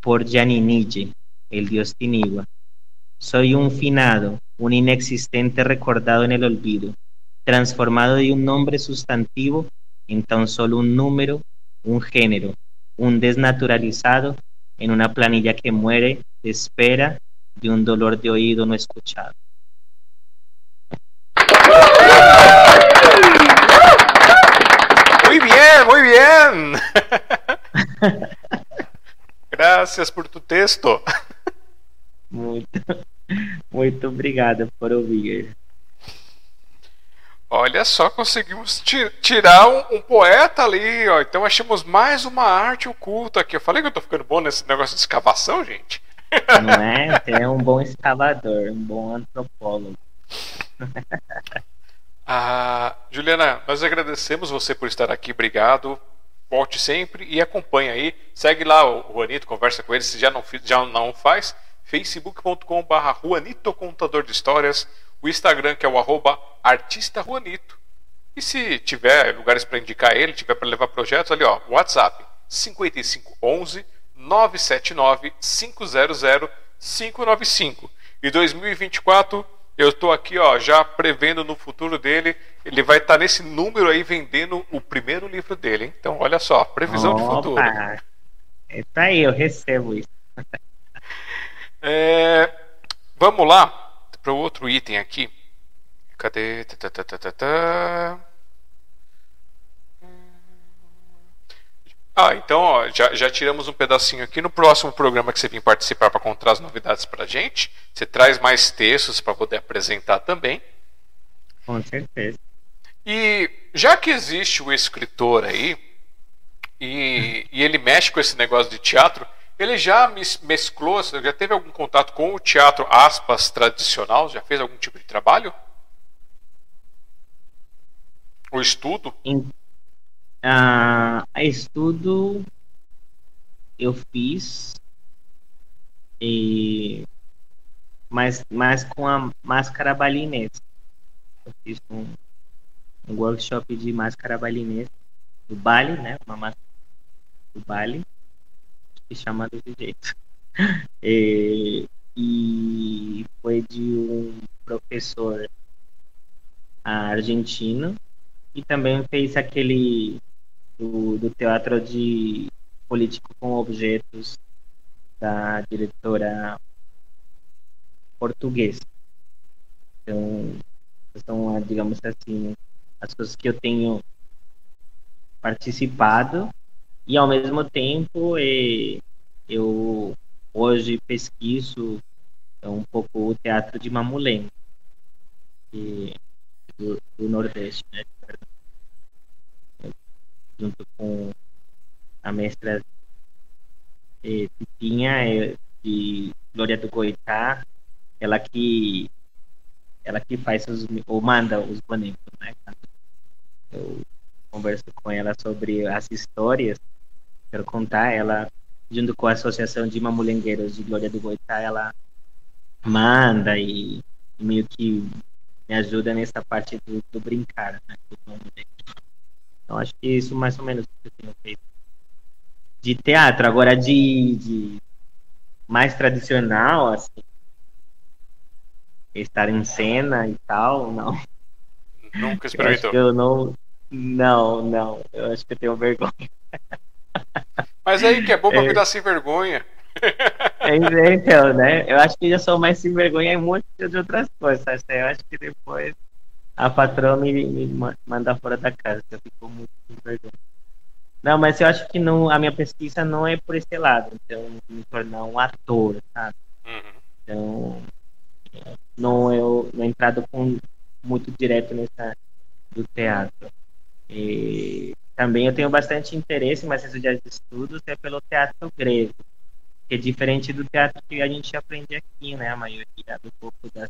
por Yaninille, el dios Tinigua. Soy un finado, un inexistente recordado en el olvido, transformado de un nombre sustantivo en tan solo un número, un género, un desnaturalizado en una planilla que muere de espera de un dolor de oído no escuchado. Muy bien, muy bien. Gracias por tu texto. Muito, muito obrigado por ouvir. Olha só, conseguimos tirar um, um, poeta ali, ó. Então achamos mais uma arte oculta aqui. Eu falei que eu tô ficando bom nesse negócio de escavação, gente. Não é? Você é um bom escavador, um bom antropólogo. ah, Juliana, nós agradecemos você por estar aqui, obrigado. Volte sempre e acompanhe aí. Segue lá o Juanito, conversa com ele, se já não, já não faz. facebook.com.br Juanito Contador de Histórias. O Instagram, que é o arroba artista Juanito. E se tiver lugares para indicar ele, tiver para levar projetos, ali ó, WhatsApp 5511 979 500 595. E 2024 eu estou aqui, ó, já prevendo no futuro dele, ele vai estar tá nesse número aí vendendo o primeiro livro dele. Hein? Então, olha só, previsão Opa. de futuro. Tá aí, eu recebo isso. é, vamos lá para o outro item aqui. Cadê? Ah, então ó, já, já tiramos um pedacinho aqui. No próximo programa que você vir participar para contar as novidades para a gente, você traz mais textos para poder apresentar também. Com certeza. E já que existe o escritor aí, e, e ele mexe com esse negócio de teatro, ele já mesclou, já teve algum contato com o teatro, aspas, tradicional? Já fez algum tipo de trabalho? O estudo? Ah, estudo eu fiz e mas mais com a máscara balinesa. Eu fiz um, um workshop de máscara balinesa do Bali, né? Uma máscara do Bali, que chama desse jeito. E, e foi de um professor argentino e também fez aquele do, do teatro de político com objetos da diretora portuguesa. Então, são, digamos assim, as coisas que eu tenho participado e, ao mesmo tempo, é, eu hoje pesquiso é um pouco o teatro de Mamulengo, do, do Nordeste, né? junto com a mestra eh, Titinha eh, de Glória do Goitá, ela que ela que faz os, ou manda os bonecos, né? Eu converso com ela sobre as histórias, quero contar, ela junto com a Associação de Mamulengueiros de Glória do Goitá, ela manda e, e meio que me ajuda nessa parte do, do brincar, né? Então acho que isso mais ou menos que eu tenho feito. De teatro, agora de, de mais tradicional, assim, estar em cena e tal, não. Nunca experimentou? Eu, eu não, não, não, eu acho que eu tenho vergonha. Mas aí que é bom pra é... cuidar sem vergonha. É, então, né? Eu acho que já sou mais sem vergonha em muitas de outras coisas. Eu acho que depois a patroa me, me manda fora da casa, eu fico muito vergonha. Não, mas eu acho que não, a minha pesquisa não é por esse lado, então me tornar um ator, sabe? Uhum. Então, não eu não entrado com muito direto nessa do teatro. E também eu tenho bastante interesse, mas isso de estudos é pelo teatro grego, que é diferente do teatro que a gente aprende aqui, né? A maioria do pouco das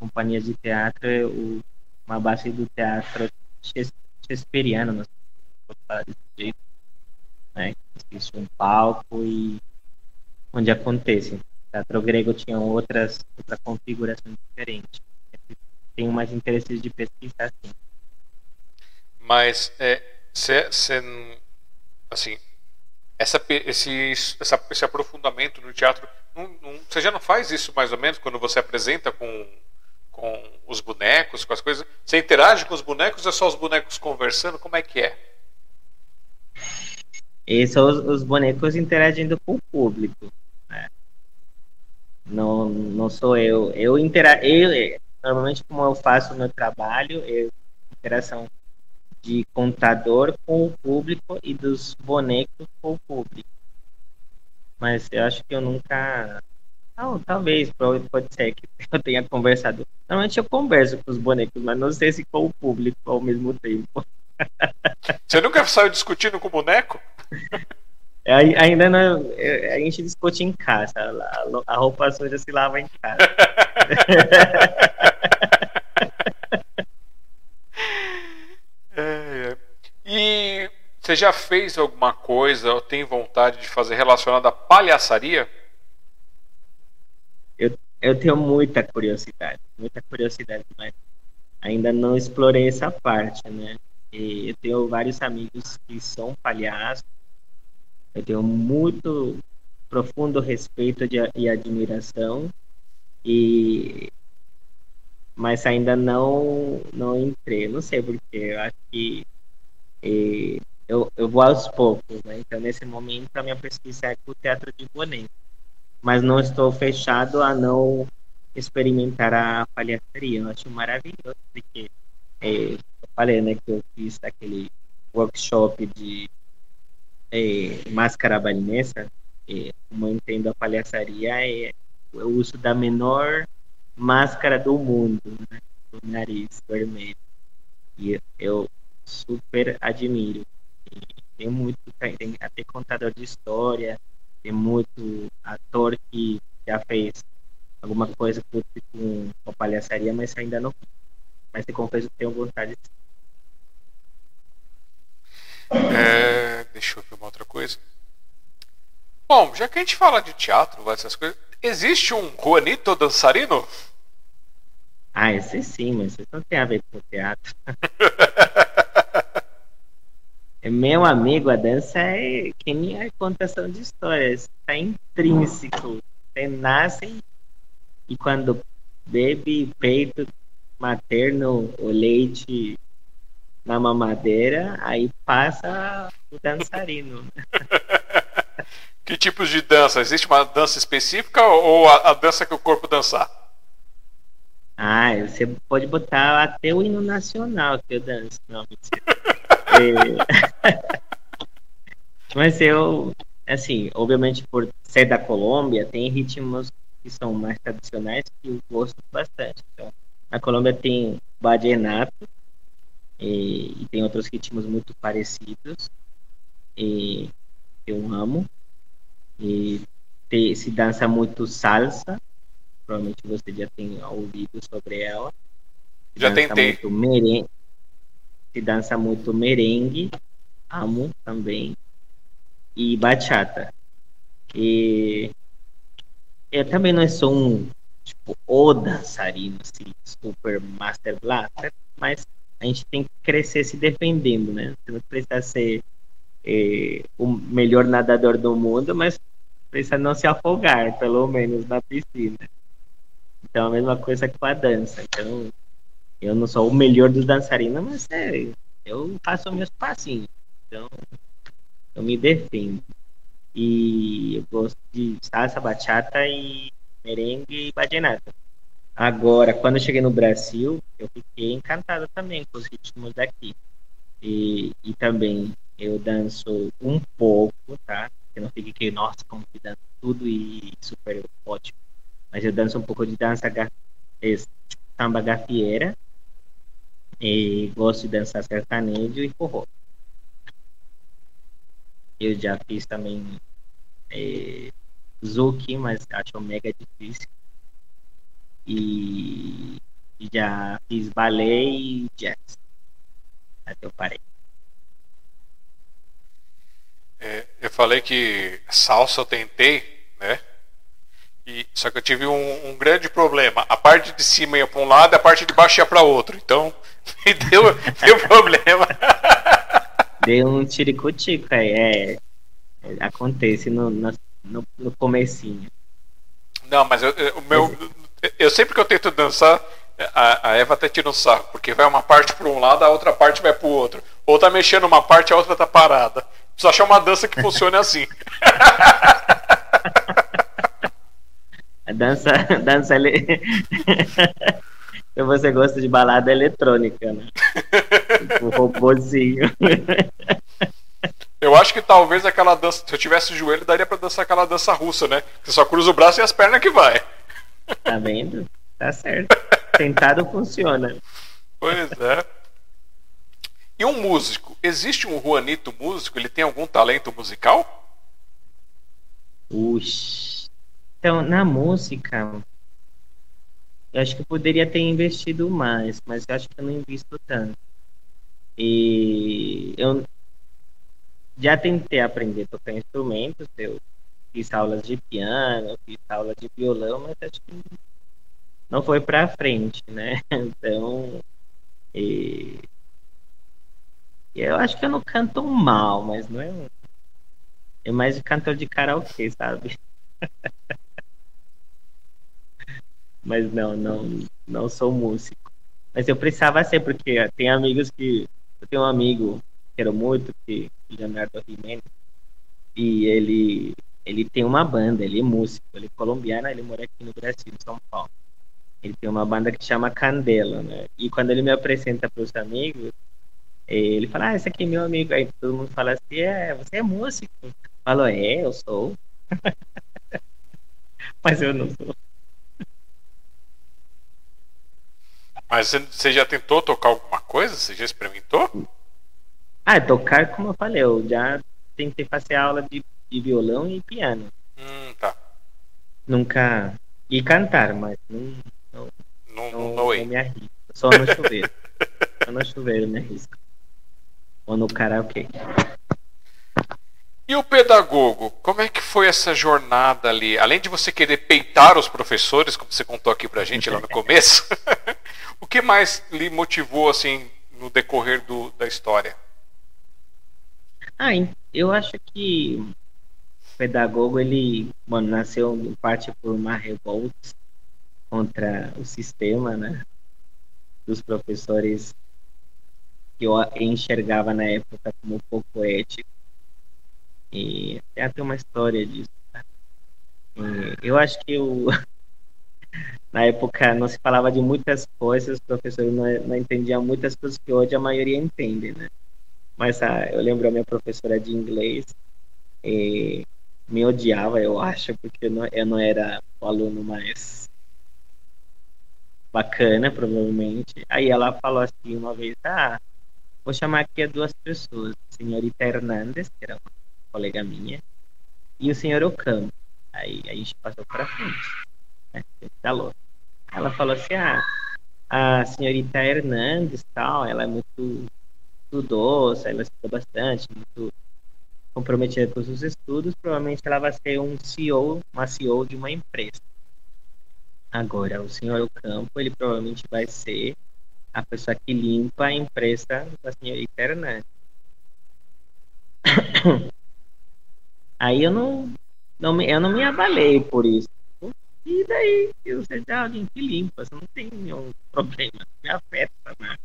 companhias de teatro é o, uma base do teatro shakespeariano, não sei se falar desse jeito, né? Existe um palco e onde acontece. O teatro grego tinha outras outra configuração diferente. Tenho mais interesses de pesquisa assim. Mas é, cê, cê, assim, essa, esse, essa, esse aprofundamento no teatro, não, não, você já não faz isso mais ou menos quando você apresenta com, com os bonecos, com as coisas? Você interage com os bonecos ou é só os bonecos conversando? Como é que é? E são os, os bonecos interagindo com o público. Né? Não, não sou eu. Eu, intera eu normalmente como eu faço meu trabalho, eu interação de contador com o público e dos bonecos com o público. Mas eu acho que eu nunca. Não, talvez, pode ser que eu tenha conversado. Normalmente eu converso com os bonecos, mas não sei se com o público ao mesmo tempo. Você nunca saiu discutindo com o boneco? Ainda não. A gente discute em casa. A roupa suja se lava em casa. E você já fez alguma coisa ou tem vontade de fazer relacionada à palhaçaria? Eu, eu tenho muita curiosidade, muita curiosidade, mas ainda não explorei essa parte, né? E eu tenho vários amigos que são palhaços, eu tenho muito profundo respeito de, e admiração, e mas ainda não não entrei, não sei porque, eu acho que e eu, eu vou aos poucos, né? Então, nesse momento, a minha pesquisa é com o teatro de Bonet. Mas não estou fechado a não experimentar a palhaçaria. Eu acho maravilhoso, porque é, eu falei, né, que eu fiz aquele workshop de é, máscara balinesa. É, como eu entendo a palhaçaria, é o uso da menor máscara do mundo, né? Do nariz vermelho. E eu super admiro. E tem muito, tem até contador de história, tem muito ator que já fez alguma coisa com, com palhaçaria, mas ainda não. Mas te confesso que tenho vontade de é, deixa eu ver uma outra coisa. Bom, já que a gente fala de teatro, essas coisas, existe um Juanito dançarino? Ah, esse sim, mas isso não tem a ver com teatro. Meu amigo, a dança é que nem a contação de histórias, está intrínseco. Você nasce e quando bebe peito materno, o leite na mamadeira, aí passa o dançarino. que tipos de dança? Existe uma dança específica ou a, a dança que o corpo dançar? Ah, você pode botar até o hino nacional que eu danço. Não, mentira. Mas eu, assim, obviamente por ser da Colômbia, tem ritmos que são mais tradicionais que eu gosto bastante. Então, na Colômbia tem vallenato e, e, tem outros ritmos muito parecidos e eu amo. E te, se dança muito salsa, provavelmente você já tem ouvido sobre ela. Já tentei. Muito merengue, se dança muito merengue, amo também, e bachata. E eu também não sou um tipo o dançarino assim, super master blaster, mas a gente tem que crescer se defendendo, né? Você não precisa ser eh, o melhor nadador do mundo, mas precisa não se afogar, pelo menos na piscina. Então a mesma coisa com a dança. Então eu não sou o melhor dos dançarinos, mas é, eu faço meus passinhos. Então, eu me defendo. E eu gosto de salsa, bachata e merengue e vallenato. Agora, quando eu cheguei no Brasil, eu fiquei encantado também com os ritmos daqui. E, e também eu danço um pouco, tá? Que não fique que, nossa, como que dança tudo e super ótimo. Mas eu danço um pouco de dança samba gafieira e gosto de dançar sertanejo e forró. Eu já fiz também é, Zuki, mas acho mega difícil. E já fiz balé e jazz. Até eu parei. É, eu falei que salsa eu tentei, né? E, só que eu tive um, um grande problema. A parte de cima ia para um lado, a parte de baixo ia para outro. Então, me deu, deu problema. Deu um tiricutico aí, é, é, acontece no, no, no comecinho. Não, mas eu, eu, o meu, eu sempre que eu tento dançar, a, a Eva até tira um saco, porque vai uma parte para um lado, a outra parte vai para o outro. Ou tá mexendo uma parte, a outra tá parada. Preciso achar uma dança que funcione assim. a dança, dança ele... Se você gosta de balada eletrônica, né? o robôzinho. Eu acho que talvez aquela dança, se eu tivesse o joelho, daria para dançar aquela dança russa, né? Você só cruza o braço e as pernas que vai. Tá vendo? Tá certo. Tentado funciona. Pois é. E um músico? Existe um Juanito músico? Ele tem algum talento musical? Uxi. Então, na música, eu acho que eu poderia ter investido mais, mas eu acho que eu não invisto tanto. E eu já tentei aprender a tocar instrumentos, eu fiz aulas de piano, fiz aulas de violão, mas acho que não foi para frente, né? Então, e... eu acho que eu não canto mal, mas não é um... é mais de cantor de karaokê, sabe? mas não, não, não sou músico. Mas eu precisava ser, porque tem amigos que. Eu tenho um amigo, quero muito, que Leonardo Jimenez, e ele, ele tem uma banda, ele é músico, ele é colombiano, ele mora aqui no Brasil, em São Paulo. Ele tem uma banda que chama Candela, né? E quando ele me apresenta para os amigos, ele fala, ah, esse aqui é meu amigo. Aí todo mundo fala assim, é, você é músico. Falou, é, eu sou. Mas eu não sou. Mas você já tentou tocar alguma coisa? Você já experimentou? Ah, tocar, como eu falei, eu já tentei fazer aula de, de violão e piano. Hum, tá. Nunca. E cantar, mas não, não, não, não, não, não me arrisco. Só no chuveiro. Só no chuveiro me arrisco. Ou no karaokê. E o pedagogo, como é que foi essa jornada ali? Além de você querer peitar os professores, como você contou aqui pra gente lá no começo, o que mais lhe motivou assim no decorrer do, da história? Ah, eu acho que o pedagogo ele, mano, nasceu em parte por uma revolta contra o sistema, né? Dos professores que eu enxergava na época como pouco ético. E até tem uma história disso. Tá? eu acho que o, na época não se falava de muitas coisas, os professores não, não entendiam muitas coisas que hoje a maioria entende, né? Mas ah, eu lembro a minha professora de inglês, me odiava, eu acho, porque eu não, eu não era o aluno mais bacana, provavelmente. Aí ela falou assim uma vez, ah, vou chamar aqui duas pessoas, a senhorita Hernandes, que era uma colega minha, e o senhor Ocampo. Aí a gente passou para frente, né? Instalou. Ela falou assim, ah, a senhorita Hernandes, tal, ela é muito estudosa, ela estuda bastante, muito comprometida com os estudos, provavelmente ela vai ser um CEO, uma CEO de uma empresa. Agora, o senhor Ocampo, ele provavelmente vai ser a pessoa que limpa a empresa da senhorita Hernandes. Aí eu não, não eu não me abalei por isso. E daí, você é alguém que limpa, você não tem nenhum problema, me afeta, né?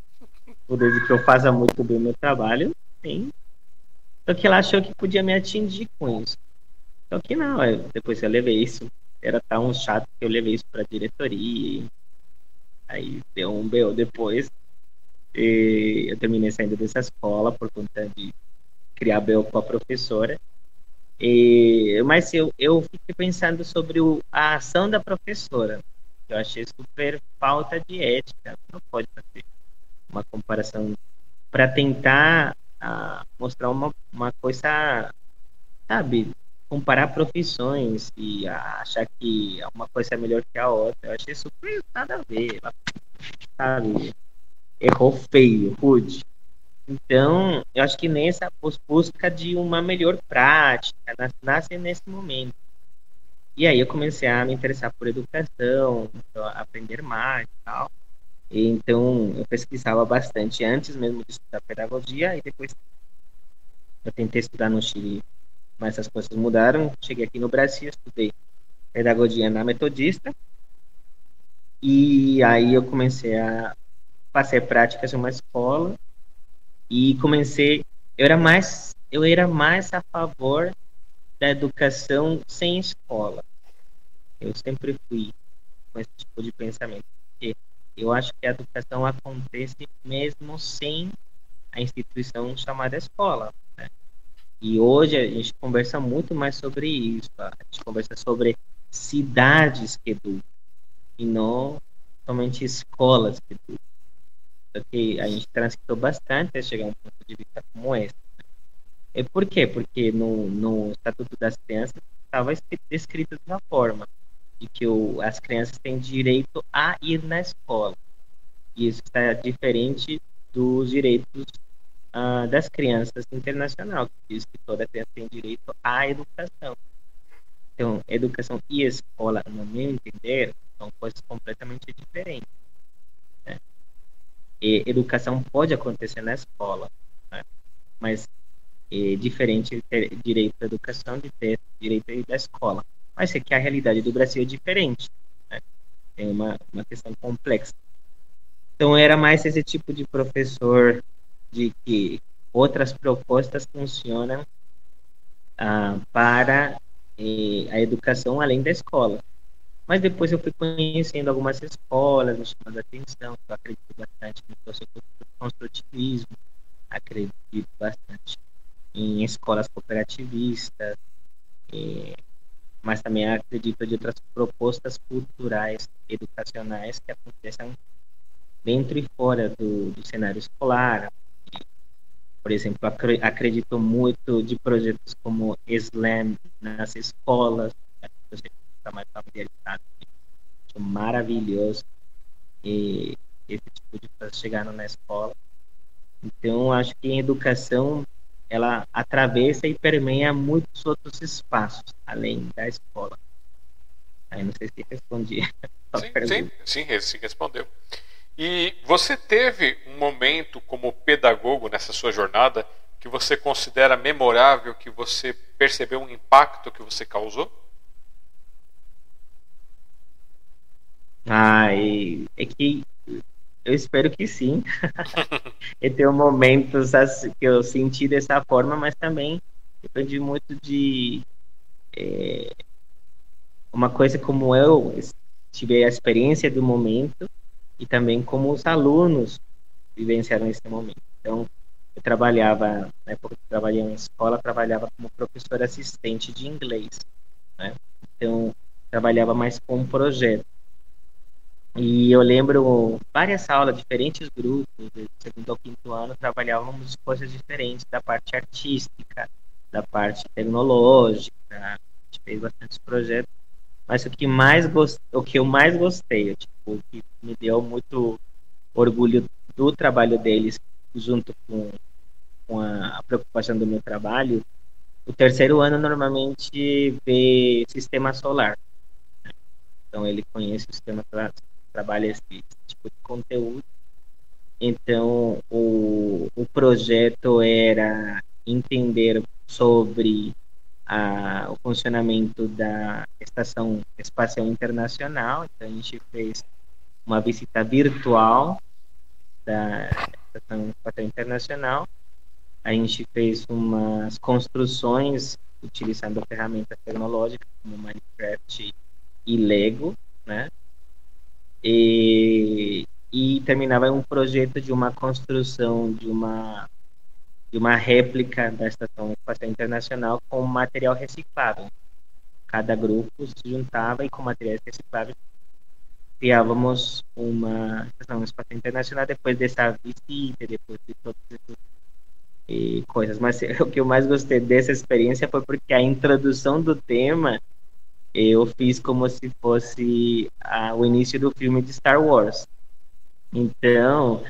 Por desde que eu faça muito bem meu trabalho, tem. Só que ela achou que podia me atingir com isso. Só que não, eu, depois eu levei isso era tão chato que eu levei isso para diretoria. Aí deu um BO depois. E eu terminei saindo dessa escola por conta de criar BO com a professora. E, mas eu, eu fiquei pensando sobre o, a ação da professora. Eu achei super falta de ética. Não pode fazer uma comparação para tentar uh, mostrar uma, uma coisa, sabe, comparar profissões e achar que uma coisa é melhor que a outra. Eu achei super nada a ver. Sabe? Errou feio, rude. Então, eu acho que nessa busca de uma melhor prática, nasce nesse momento. E aí eu comecei a me interessar por educação, aprender mais e tal. Então, eu pesquisava bastante antes mesmo de estudar pedagogia e depois eu tentei estudar no Chile, mas as coisas mudaram. Cheguei aqui no Brasil, estudei pedagogia na Metodista. E aí eu comecei a fazer práticas em uma escola e comecei eu era mais eu era mais a favor da educação sem escola eu sempre fui com esse tipo de pensamento porque eu acho que a educação acontece mesmo sem a instituição chamada escola né? e hoje a gente conversa muito mais sobre isso a gente conversa sobre cidades que educam e não somente escolas que educam que a gente transitou bastante até chegar a um ponto de vista como esse. E por quê? Porque no, no Estatuto das Crianças estava descrito de uma forma de que o, as crianças têm direito a ir na escola. E isso está diferente dos direitos uh, das crianças internacional, que diz que toda criança tem direito à educação. Então, educação e escola, no meu entender, são coisas completamente diferentes educação pode acontecer na escola, né? mas é diferente ter direito à educação de ter direito da escola. Mas é que a realidade do Brasil é diferente. Né? Tem uma, uma questão complexa. Então era mais esse tipo de professor de que outras propostas funcionam ah, para eh, a educação além da escola. Mas depois eu fui conhecendo algumas escolas, me chamando a atenção, eu acredito bastante no construtivismo, acredito bastante em escolas cooperativistas, e, mas também acredito em outras propostas culturais, educacionais que acontecem dentro e fora do, do cenário escolar. Por exemplo, acredito muito de projetos como SLAM nas escolas, está mais familiarizado. Acho maravilhoso e esse tipo de coisa chegando na escola. Então, acho que a educação ela atravessa e permeia muitos outros espaços além da escola. Aí não sei se respondi. Sim, sim, sim, sim, respondeu. E você teve um momento como pedagogo nessa sua jornada que você considera memorável, que você percebeu um impacto que você causou? E é que eu espero que sim. e tem momentos assim, que eu senti dessa forma, mas também depende muito de é, uma coisa como eu tive a experiência do momento e também como os alunos vivenciaram esse momento. Então, eu trabalhava, na época que eu trabalhei em escola, trabalhava como professor assistente de inglês. Né? Então, trabalhava mais com um projeto. E eu lembro várias aulas, diferentes grupos, do segundo ao quinto ano, trabalhávamos coisas diferentes da parte artística, da parte tecnológica, a gente fez bastantes projetos, mas o que mais gost... o que eu mais gostei, tipo, o que me deu muito orgulho do trabalho deles, junto com, com a preocupação do meu trabalho, o terceiro ano normalmente vê sistema solar. Né? Então ele conhece o sistema solar trabalha esse, esse tipo de conteúdo. Então, o, o projeto era entender sobre a, o funcionamento da Estação Espacial Internacional. Então, a gente fez uma visita virtual da Estação Espacial Internacional. A gente fez umas construções utilizando ferramentas tecnológicas como Minecraft e Lego, né? E, e terminava um projeto de uma construção de uma de uma réplica da Estação Espacial Internacional com material reciclável. Cada grupo se juntava e com materiais recicláveis criávamos uma Estação Espacial Internacional depois dessa visita, depois de todos esses e coisas. Mas o que eu mais gostei dessa experiência foi porque a introdução do tema eu fiz como se fosse o início do filme de Star Wars. Então,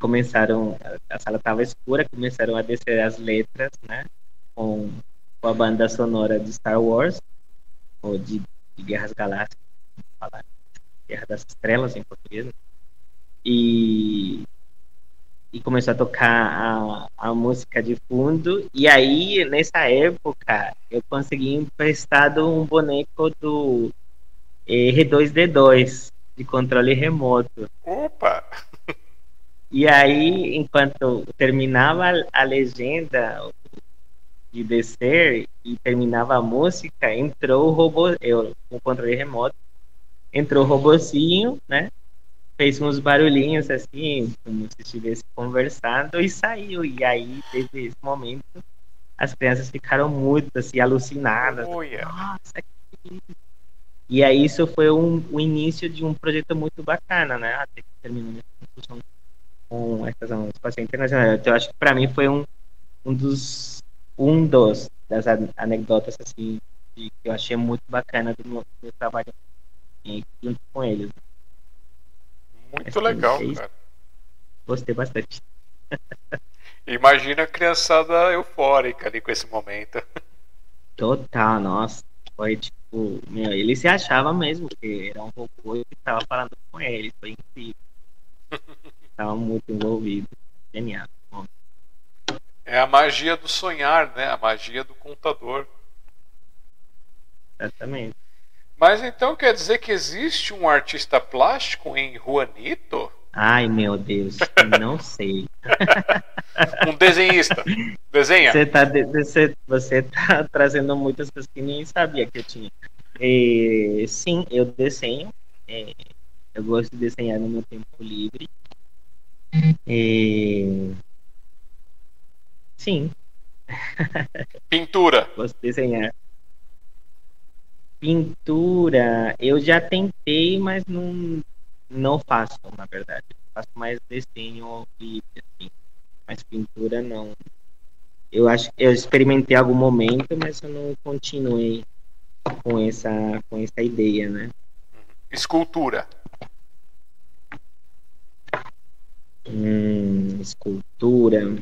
começaram, a sala estava escura, começaram a descer as letras, né, com, com a banda sonora de Star Wars, ou de, de Guerras Galácticas, falar, Guerra das Estrelas em português, né? e e começou a tocar a, a música de fundo. E aí, nessa época, eu consegui emprestado um boneco do R2D2, de controle remoto. Opa! E aí, enquanto terminava a legenda de descer e terminava a música, entrou o robô, eu com o controle remoto, entrou o robozinho, né? Fez uns barulhinhos assim, como se estivesse conversando e saiu. E aí teve esse momento, as crianças ficaram muito assim, alucinadas. Oh, yeah. Nossa, que E aí isso foi um, o início de um projeto muito bacana, né? Até que terminou minha discussão com essa participação internacional. Então, eu acho que para mim foi um, um dos um dos das anedotas assim que eu achei muito bacana do meu, do meu trabalho junto com eles. Muito legal, cara. Gostei bastante. Imagina a criançada eufórica ali com esse momento. Total, nossa. Foi tipo, meu, ele se achava mesmo que era um robô e estava falando com ele. Foi incrível. Estava muito envolvido. Genial. É a magia do sonhar, né? A magia do contador. Exatamente. Mas então quer dizer que existe um artista plástico em Juanito? Ai, meu Deus, não sei. um desenhista. Desenha. Você tá, você, você tá trazendo muitas coisas que nem sabia que eu tinha. E, sim, eu desenho. É, eu gosto de desenhar no meu tempo livre. E, sim. Pintura. Gosto de desenhar. Pintura, eu já tentei, mas não, não faço, na verdade. Faço mais desenho e assim. Mas pintura não. Eu acho que eu experimentei algum momento, mas eu não continuei com essa, com essa ideia, né? Escultura. Hum, escultura.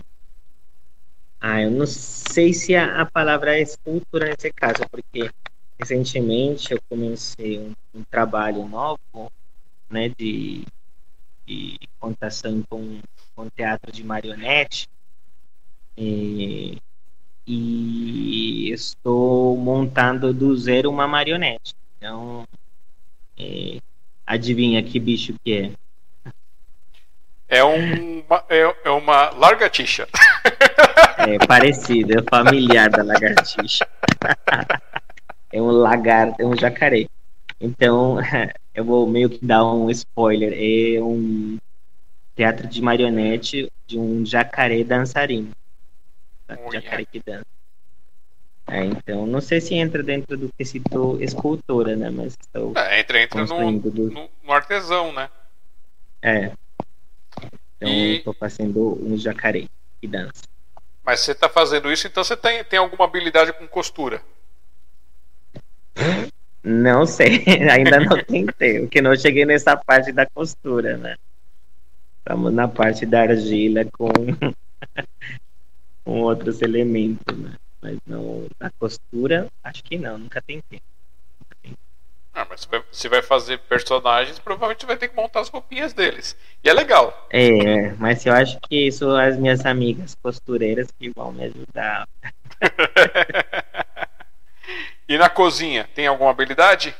Ah, eu não sei se a, a palavra é escultura nesse caso, porque recentemente eu comecei um, um trabalho novo, né, de, de contação com, com teatro de marionete e, e estou montando do zero uma marionete. Então, é, adivinha que bicho que é? É, uma, é, é uma lagartixa. É parecido, é familiar da lagartixa. é um lagarto, é um jacaré. Então, eu vou meio que dar um spoiler. É um teatro de marionete de um jacaré dançarino. Jacaré que dança. É, então, não sei se entra dentro do que citou escultora, né? Mas estou é, entra, entra no, do... no, no, artesão, né? É. Então, e... estou fazendo um jacaré que dança. Mas você está fazendo isso, então você tem, tem alguma habilidade com costura? Não sei, ainda não tentei, porque não cheguei nessa parte da costura, né? Estamos na parte da argila com, com outros elementos, né? Mas não, a costura, acho que não, nunca tentei. Ah, mas você vai fazer personagens, provavelmente vai ter que montar as roupinhas deles. E é legal. É, mas eu acho que isso as minhas amigas costureiras que vão me ajudar. E na cozinha, tem alguma habilidade?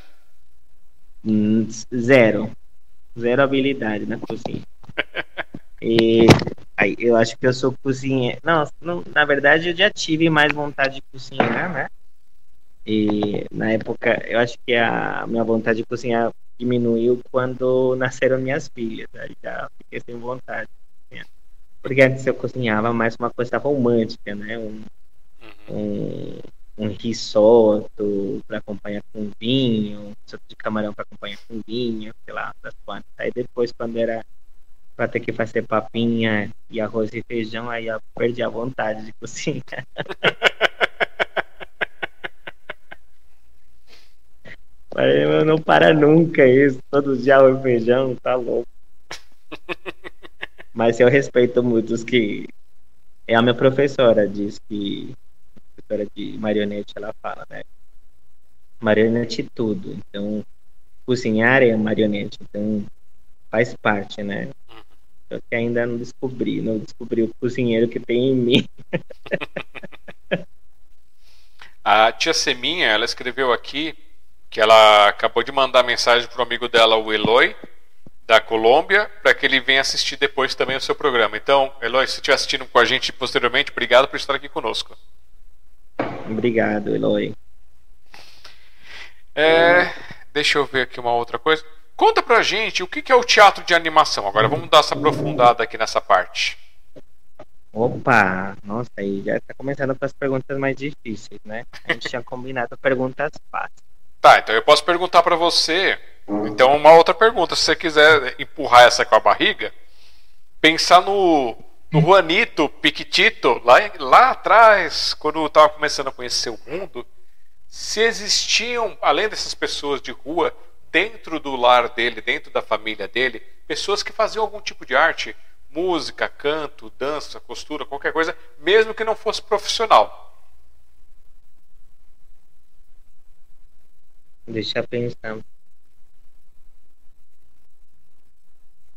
Hum, zero. Zero habilidade na cozinha. e aí, eu acho que eu sou cozinheiro. Não, não, na verdade eu já tive mais vontade de cozinhar, né? E na época, eu acho que a minha vontade de cozinhar diminuiu quando nasceram minhas filhas. Aí já fiquei sem vontade. Porque antes eu cozinhava mais uma coisa romântica, né? Um, uhum. um um risoto para acompanhar com vinho, um risoto de camarão para acompanhar com vinho, sei lá, das quantas. Aí depois, quando era para ter que fazer papinha e arroz e feijão, aí eu perdi a vontade de cozinhar. Mas não para nunca isso, todo dia arroz e feijão, tá louco. Mas eu respeito muito os que. É a minha professora, diz que. Professora de marionete, ela fala, né? Marionete tudo. Então, cozinhar é marionete. Então, faz parte, né? Eu que ainda não descobri, não descobri o cozinheiro que tem em mim. a tia Seminha, ela escreveu aqui que ela acabou de mandar mensagem para o amigo dela, o Eloy, da Colômbia, para que ele venha assistir depois também o seu programa. Então, Eloy, se estiver assistindo com a gente posteriormente, obrigado por estar aqui conosco. Obrigado, Eloy. É, deixa eu ver aqui uma outra coisa. Conta pra gente o que é o teatro de animação. Agora vamos dar essa aprofundada aqui nessa parte. Opa, nossa, aí já está começando com as perguntas mais difíceis, né? A gente tinha combinado perguntas fáceis. Tá, então eu posso perguntar para você. Então, uma outra pergunta. Se você quiser empurrar essa com a barriga, pensar no, no Juanito Piquitito, lá, lá atrás, quando estava começando a conhecer o mundo, se existiam, além dessas pessoas de rua, dentro do lar dele, dentro da família dele, pessoas que faziam algum tipo de arte, música, canto, dança, costura, qualquer coisa, mesmo que não fosse profissional. Deixa eu pensar.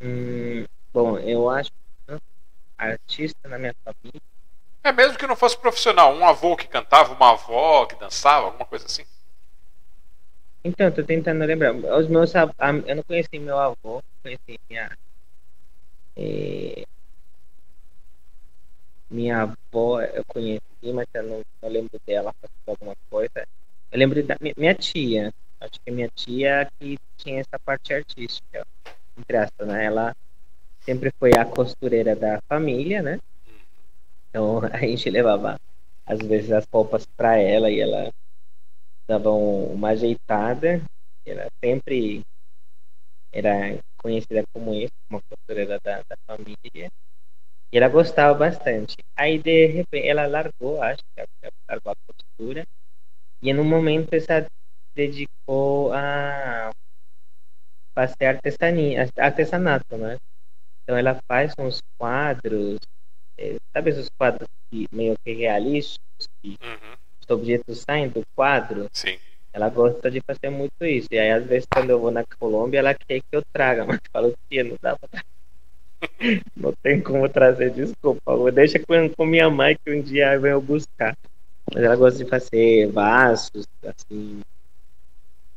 Hum, bom, eu acho artista na minha família. É mesmo que não fosse profissional, um avô que cantava, uma avó que dançava, alguma coisa assim. Então, tô tentando lembrar. Os meus, eu não conheci meu avô, conheci minha. Eh, minha avó, eu conheci, mas eu não, não lembro dela fazendo alguma coisa. Eu lembro da minha tia. Acho que minha tia que tinha essa parte artística, entre aspas, né? Ela sempre foi a costureira da família, né? Então a gente levava às vezes as roupas para ela e ela davam uma ajeitada. Ela sempre era conhecida como isso, uma costureira da, da família. E ela gostava bastante. Aí, de repente, ela largou, acho que largou a costura. E no momento ela dedicou a fazer artesania, artesanato, né? Então ela faz uns quadros, eh, sabe esses quadros que, meio que realísticos, que uhum os objetos saem do quadro. Sim. Ela gosta de fazer muito isso. E aí, às vezes, quando eu vou na Colômbia, ela quer que eu traga, mas eu falo, tia, não dá pra Não tem como trazer, desculpa. Deixa com, com minha mãe que um dia eu buscar. Mas ela gosta de fazer vasos, assim.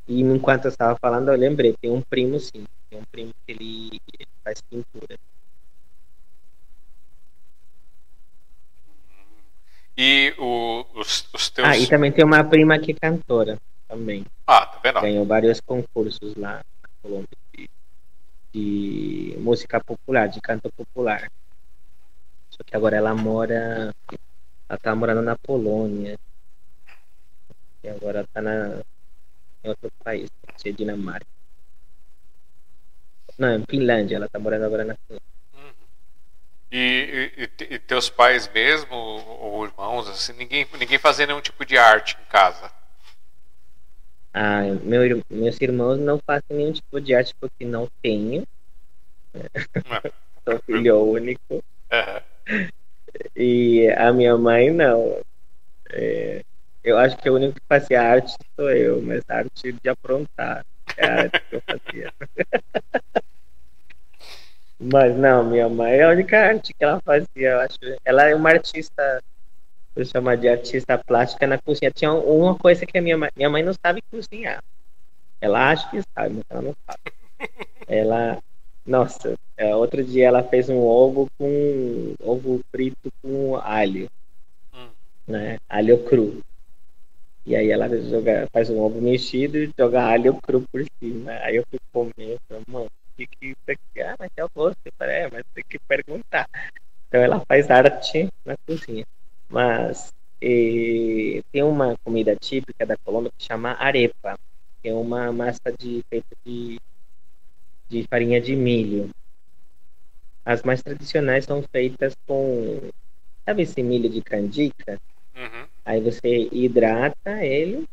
E enquanto eu estava falando, eu lembrei, tem um primo, sim. Tem um primo que ele faz pintura. E o, os, os teus. Ah, e também tem uma prima que é cantora também. Ah, tá vendo? Ganhou vários concursos lá na Colômbia de, de música popular, de canto popular. Só que agora ela mora. Ela tá morando na Polônia. E agora tá na, em outro país, ser Dinamarca. Não, em Finlândia, ela tá morando agora na Finlândia. E, e, e, teus pais mesmo, ou irmãos, assim, ninguém, ninguém fazia nenhum tipo de arte em casa? Ah, meu, meus irmãos não fazem nenhum tipo de arte porque não tenho. Ah. Sou filho único. Uhum. E a minha mãe não. É, eu acho que o único que fazia arte sou eu, mas arte de aprontar. É a arte que eu fazia. Mas não, minha mãe é a única arte que ela fazia, eu acho. Ela é uma artista, vou chamar de artista plástica na cozinha. Tinha uma coisa que a minha mãe, minha mãe não sabe cozinhar. Ela acha que sabe, mas ela não sabe. Ela, nossa, é, outro dia ela fez um ovo com ovo frito com alho, hum. né? Alho cru. E aí ela joga, faz um ovo mexido e joga alho cru por cima. Aí eu fui comer, mano que, que isso aqui, ah, mas é gosto. Eu falei, é, mas tem que perguntar. Então ela faz arte na cozinha. Mas e, tem uma comida típica da Colômbia que chama arepa, que é uma massa de feita de, de farinha de milho. As mais tradicionais são feitas com, sabe esse milho de candica? Uhum. Aí você hidrata ele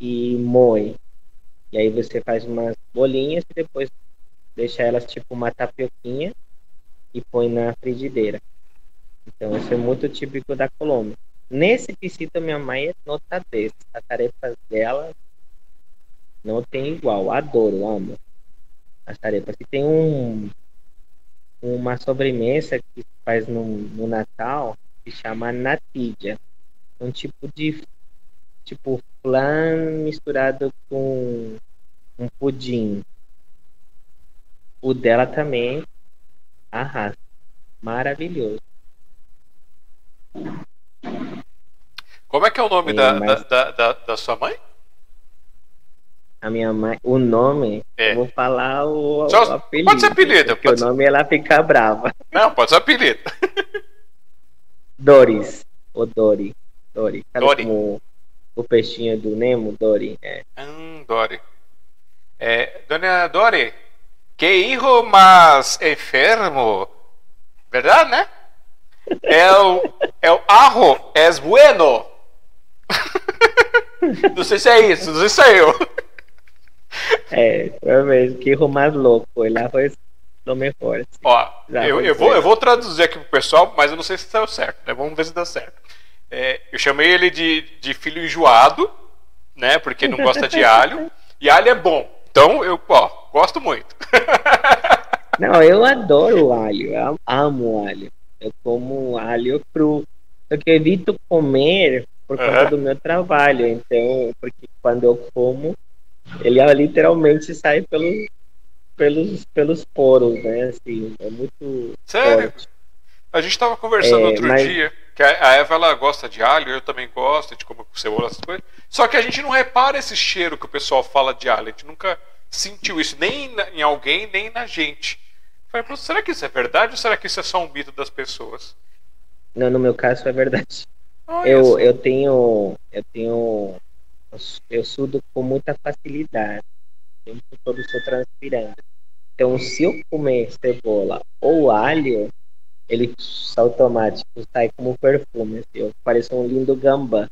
e moe. E aí você faz umas bolinhas e depois deixa elas tipo uma tapioquinha e põe na frigideira. Então isso é muito típico da Colômbia. Nesse quesito minha mãe é nota 10. As tarefas dela não tem igual. Adoro, amo as tarefas. E tem um uma sobremesa que faz no, no Natal que chama natilla. Um tipo de tipo flan misturado com um pudim. O dela também arrasa. Maravilhoso. Como é que é o nome da, da, da, da sua mãe? A minha mãe, o nome, É. vou falar o, Só- o apelido. pode ser apelido, Porque o ser. nome ela fica brava. Não, pode ser apelido. Doris. O Dori. Dori. Sabe Dory. como o peixinho do Nemo? Dori. É. Hum, Dori. É, dona Dori, que hijo más enfermo. Verdade, né? É o, é o arro es bueno. Não sei se é isso, não sei se é eu. É, provavelmente. Que erro mais louco. Ela foi lo mejor. assim. Ó, Já eu, eu, vou, eu vou traduzir aqui pro pessoal, mas eu não sei se saiu certo, né? Vamos ver se dá certo. É, eu chamei ele de, de filho enjoado, né? Porque não gosta de alho. E alho é bom. Então, eu, ó, gosto muito. Não, eu adoro alho. Eu amo alho. Eu como alho cru. Só que eu evito comer por conta Aham. do meu trabalho. Então, porque quando eu como, ele literalmente sai pelos, pelos, pelos poros, né? Assim, é muito Sério? forte. A gente tava conversando É, outro mas- dia que a Eva ela gosta de alho, eu também gosto, a gente come com cebola, essas coisas. Só que a gente não repara esse cheiro que o pessoal fala de alho. A gente nunca sentiu isso, nem na- em alguém, nem na gente. Falei, "Pô, será que isso é verdade ou será que isso é só um mito das pessoas? Não, no meu caso é verdade. Olha Eu, eu tenho. Eu tenho. Eu sudo com muita facilidade. O tempo todo estou transpirando. Então, se eu comer cebola ou alho, ele automático sai como perfume. Assim, eu pareço um lindo gambá.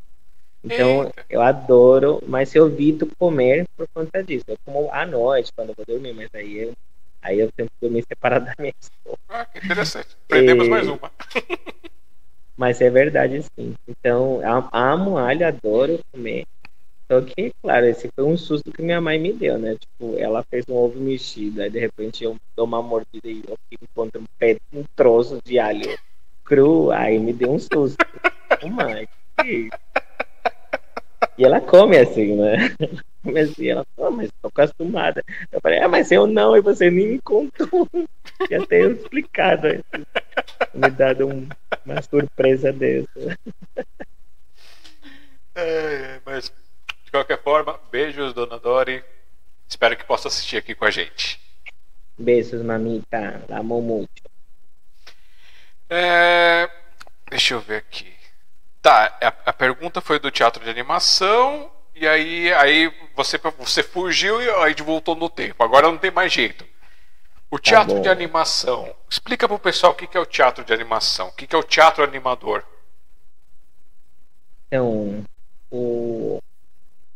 Então, Eita. eu adoro, mas eu evito comer por conta disso. Eu como à noite, quando eu vou dormir, mas aí eu, aí eu tenho que dormir separadamente. Ah, que interessante. Aprendemos E- mais uma. Mas é verdade, sim. Então, amo alho, adoro comer. Só que, claro, esse foi um susto que minha mãe me deu, né? Tipo, ela fez um ovo mexido, aí de repente eu dou uma mordida e eu encontro um, pé, um troço de alho cru, aí me deu um susto. Mãe, que isso? E ela come assim, né? Come assim, ela fala, mas tô acostumada. Eu falei, ah, mas eu não, e você nem me contou. Já tenho explicado. aí. Me dado um, uma surpresa dessa. É, mas, de qualquer forma, beijos, dona Dori. Espero que possa assistir aqui com a gente. Beijos, mamita. Amo muito. É, deixa eu ver aqui. Tá, a, a pergunta foi do teatro de animação. E aí, aí você, você fugiu e a gente voltou no tempo. Agora não tem mais jeito. O teatro bom. de animação. Explica pro pessoal o que que é o teatro de animação. O que que é o teatro animador. Então, o,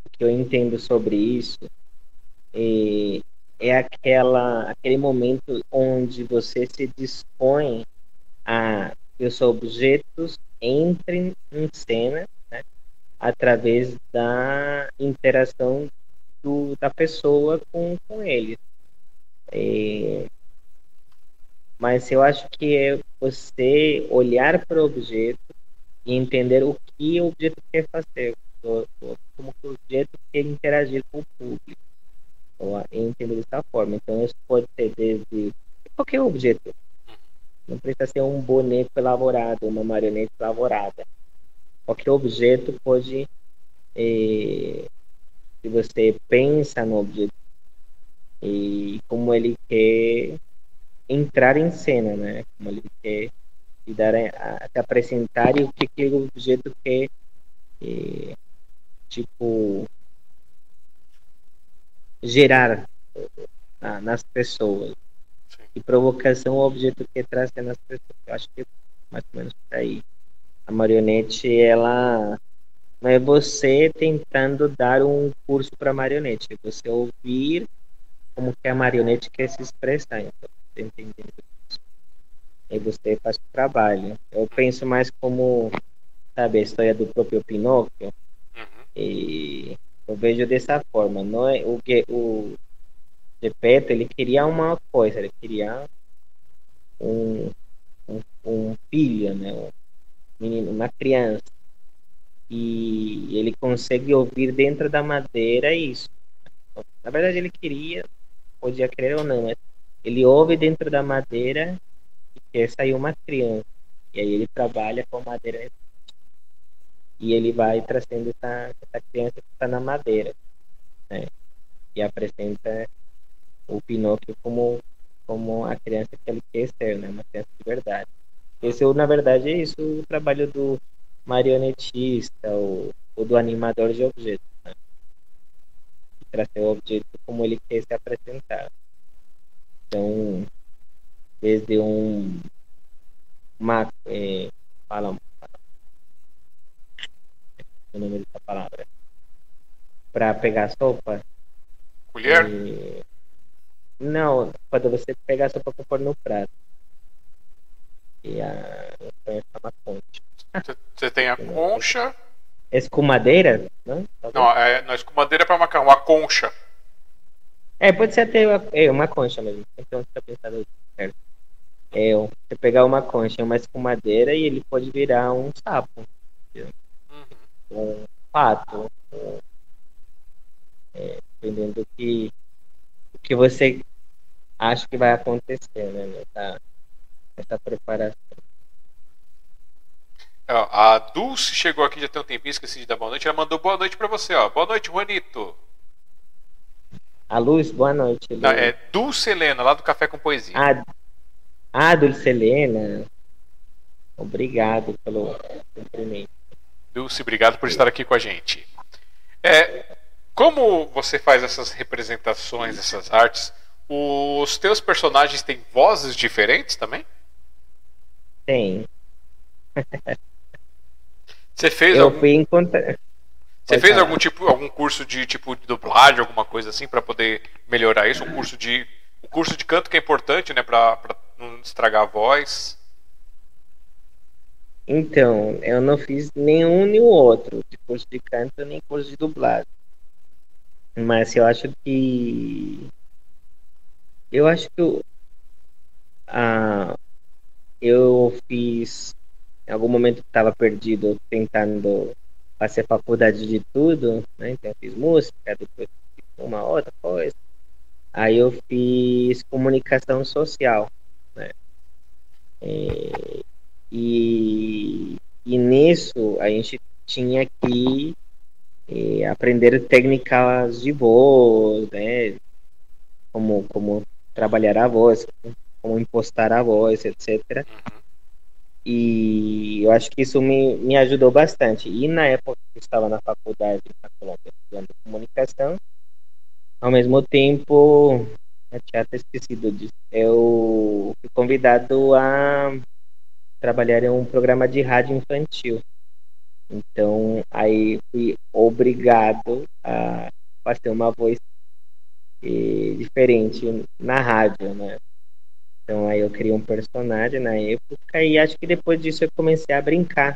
o que eu entendo sobre isso é, é aquela, aquele momento onde você se dispõe a que os objetos entrem em cena né, através da interação do, da pessoa com, com eles. É, mas eu acho que é você olhar para o objeto e entender o que o objeto quer fazer, como o objeto quer interagir com o público. Entender dessa forma. Então, isso pode ser desde qualquer objeto. Não precisa ser um boneco elaborado, uma marionete elaborada. Qualquer objeto pode, eh, se você pensa no objeto e como ele quer entrar em cena, né? Como ele quer e dar a, a- se apresentar e o que aquele objeto quer eh, tipo gerar ah, nas pessoas. E provocação é o objeto que traz nas pessoas. Eu acho que é mais ou menos por aí. A marionete, ela não é você tentando dar um curso para marionete, é você ouvir como que a marionete quer se expressar. Então, você entendendo isso. E você faz o trabalho. Eu penso mais como, sabe, a história do próprio Pinóquio. Uhum. E eu vejo dessa forma. Não é o que o Gepeto, ele queria uma coisa, ele queria um, um, um filho, né? Um menino, uma criança e ele consegue ouvir dentro da madeira isso. Na verdade, ele queria, podia crer ou não, mas ele ouve dentro da madeira e quer sair uma criança. E aí ele trabalha com madeira e ele vai trazendo essa, essa criança que está na madeira. Né? E apresenta o Pinóquio como, como a criança que ele quer ser, né? uma criança de verdade. Esse, na verdade, é isso o trabalho do, marionetista ou, ou do animador de objetos. Né? Trazer o objeto como ele quer se apresentar. Então, desde um uma, é, fala, fala o nome dessa palavra para pegar sopa colher e, não quando você pegar a sopa para pôr no prato e a, a uma fonte você tem a concha. Escumadeira? Não, não, é, não escumadeira é para macarrão, a concha. É, pode ser até uma, é, uma concha mesmo. Então você tá pensando certo. É, você pegar uma concha, uma escumadeira e ele pode virar um sapo. Uhum. Um pato. Um, é, dependendo do que, do que você acha que vai acontecer, né? Nessa, nessa preparação. A Dulce chegou aqui já tem um tempinho, esqueci de dar boa noite. Ela mandou boa noite para você, ó. Boa noite, Juanito. A Luz, boa noite. Não, é Dulce Helena, lá do Café com Poesia. Ah, ah Dulce Helena. Obrigado pelo cumprimento. Dulce, obrigado por estar aqui com a gente. É, como você faz essas representações, essas artes, os teus personagens têm vozes diferentes também? Tem. Você fez eu algum... fui encontrar. Você fez algum tipo, algum curso de tipo de dublagem, alguma coisa assim para poder melhorar isso? Um curso de, o um curso de canto que é importante, né, para não estragar a voz. Então, eu não fiz nenhum nem o outro, de curso de canto nem curso de dublagem. Mas eu acho que eu acho que ah, eu fiz em algum momento estava perdido tentando fazer faculdade de tudo, né? Então eu fiz música, depois uma outra coisa. Aí eu fiz comunicação social, né? É, e, e nisso a gente tinha que é, aprender técnicas de voz, né? Como, como trabalhar a voz, como impostar a voz, etc. Uhum. E eu acho que isso me, me ajudou bastante. E na época que eu estava na faculdade na Colômbia, estudando comunicação, ao mesmo tempo, eu tinha até esquecido disso, eu fui convidado a trabalhar em um programa de rádio infantil. Então, aí fui obrigado a fazer uma voz eh, diferente na rádio, né? Então aí eu criei um personagem na época e acho que depois disso eu comecei a brincar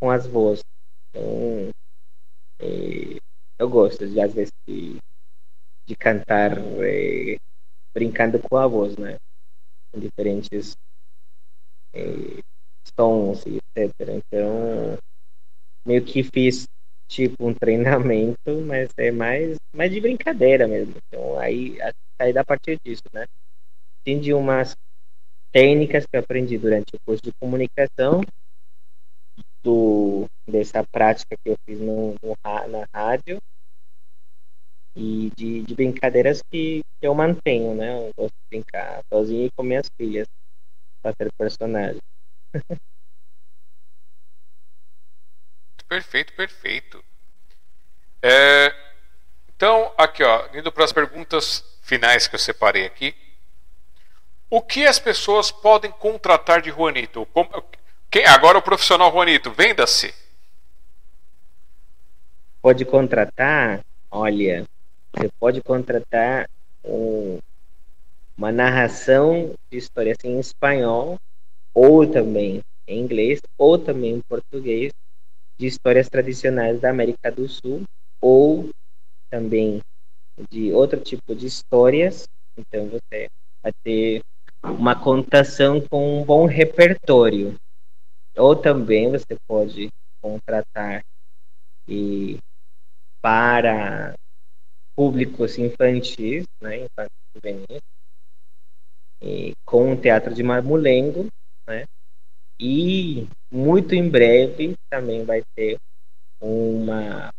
com as vozes. Então é, eu gosto de às vezes de, de cantar é, brincando com a voz, né? Com diferentes é, e etc. Então meio que fiz tipo um treinamento, mas é mais, mais de brincadeira mesmo. Então aí sair da partir disso, né? de umas técnicas que aprendi durante o curso de comunicação, do, dessa prática que eu fiz no, no na rádio e de, de brincadeiras que, que, eu mantenho, né? Eu gosto de brincar sozinho e com minhas filhas, fazer personagem. perfeito, perfeito. É, então, aqui ó, indo para as perguntas finais que eu separei aqui. O que as pessoas podem contratar de Juanito? Como, quem, agora o profissional Juanito, venda-se. Pode contratar, olha, você pode contratar um, uma narração de história assim, em espanhol, ou também em inglês, ou também em português, de histórias tradicionais da América do Sul, ou também de outro tipo de histórias. Então você vai ter uma contação com um bom repertório. Ou também você pode contratar e para públicos infantis, né, infantis juvenis, e com o teatro de Marmulengo, né, e muito em breve também vai ter uma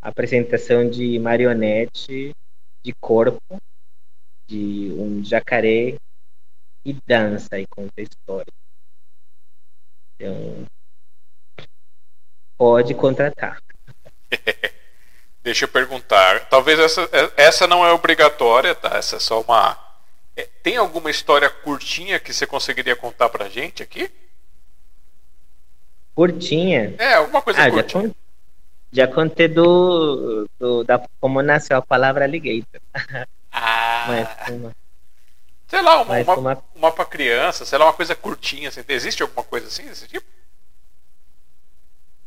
apresentação de marionete de corpo de um jacaré e dança e conta história. Então, pode contratar. Deixa eu perguntar. Talvez essa, essa não é obrigatória, tá? Essa é só uma. É, tem alguma história curtinha que você conseguiria contar pra gente aqui? Curtinha? É, alguma coisa ah, curtinha. Já, já contei do, do, da como nasceu a palavra alligator. Ah. Mas uma, sei lá, uma, uma, uma... uma pra criança, sei lá, uma coisa curtinha. Assim. Existe alguma coisa assim desse tipo?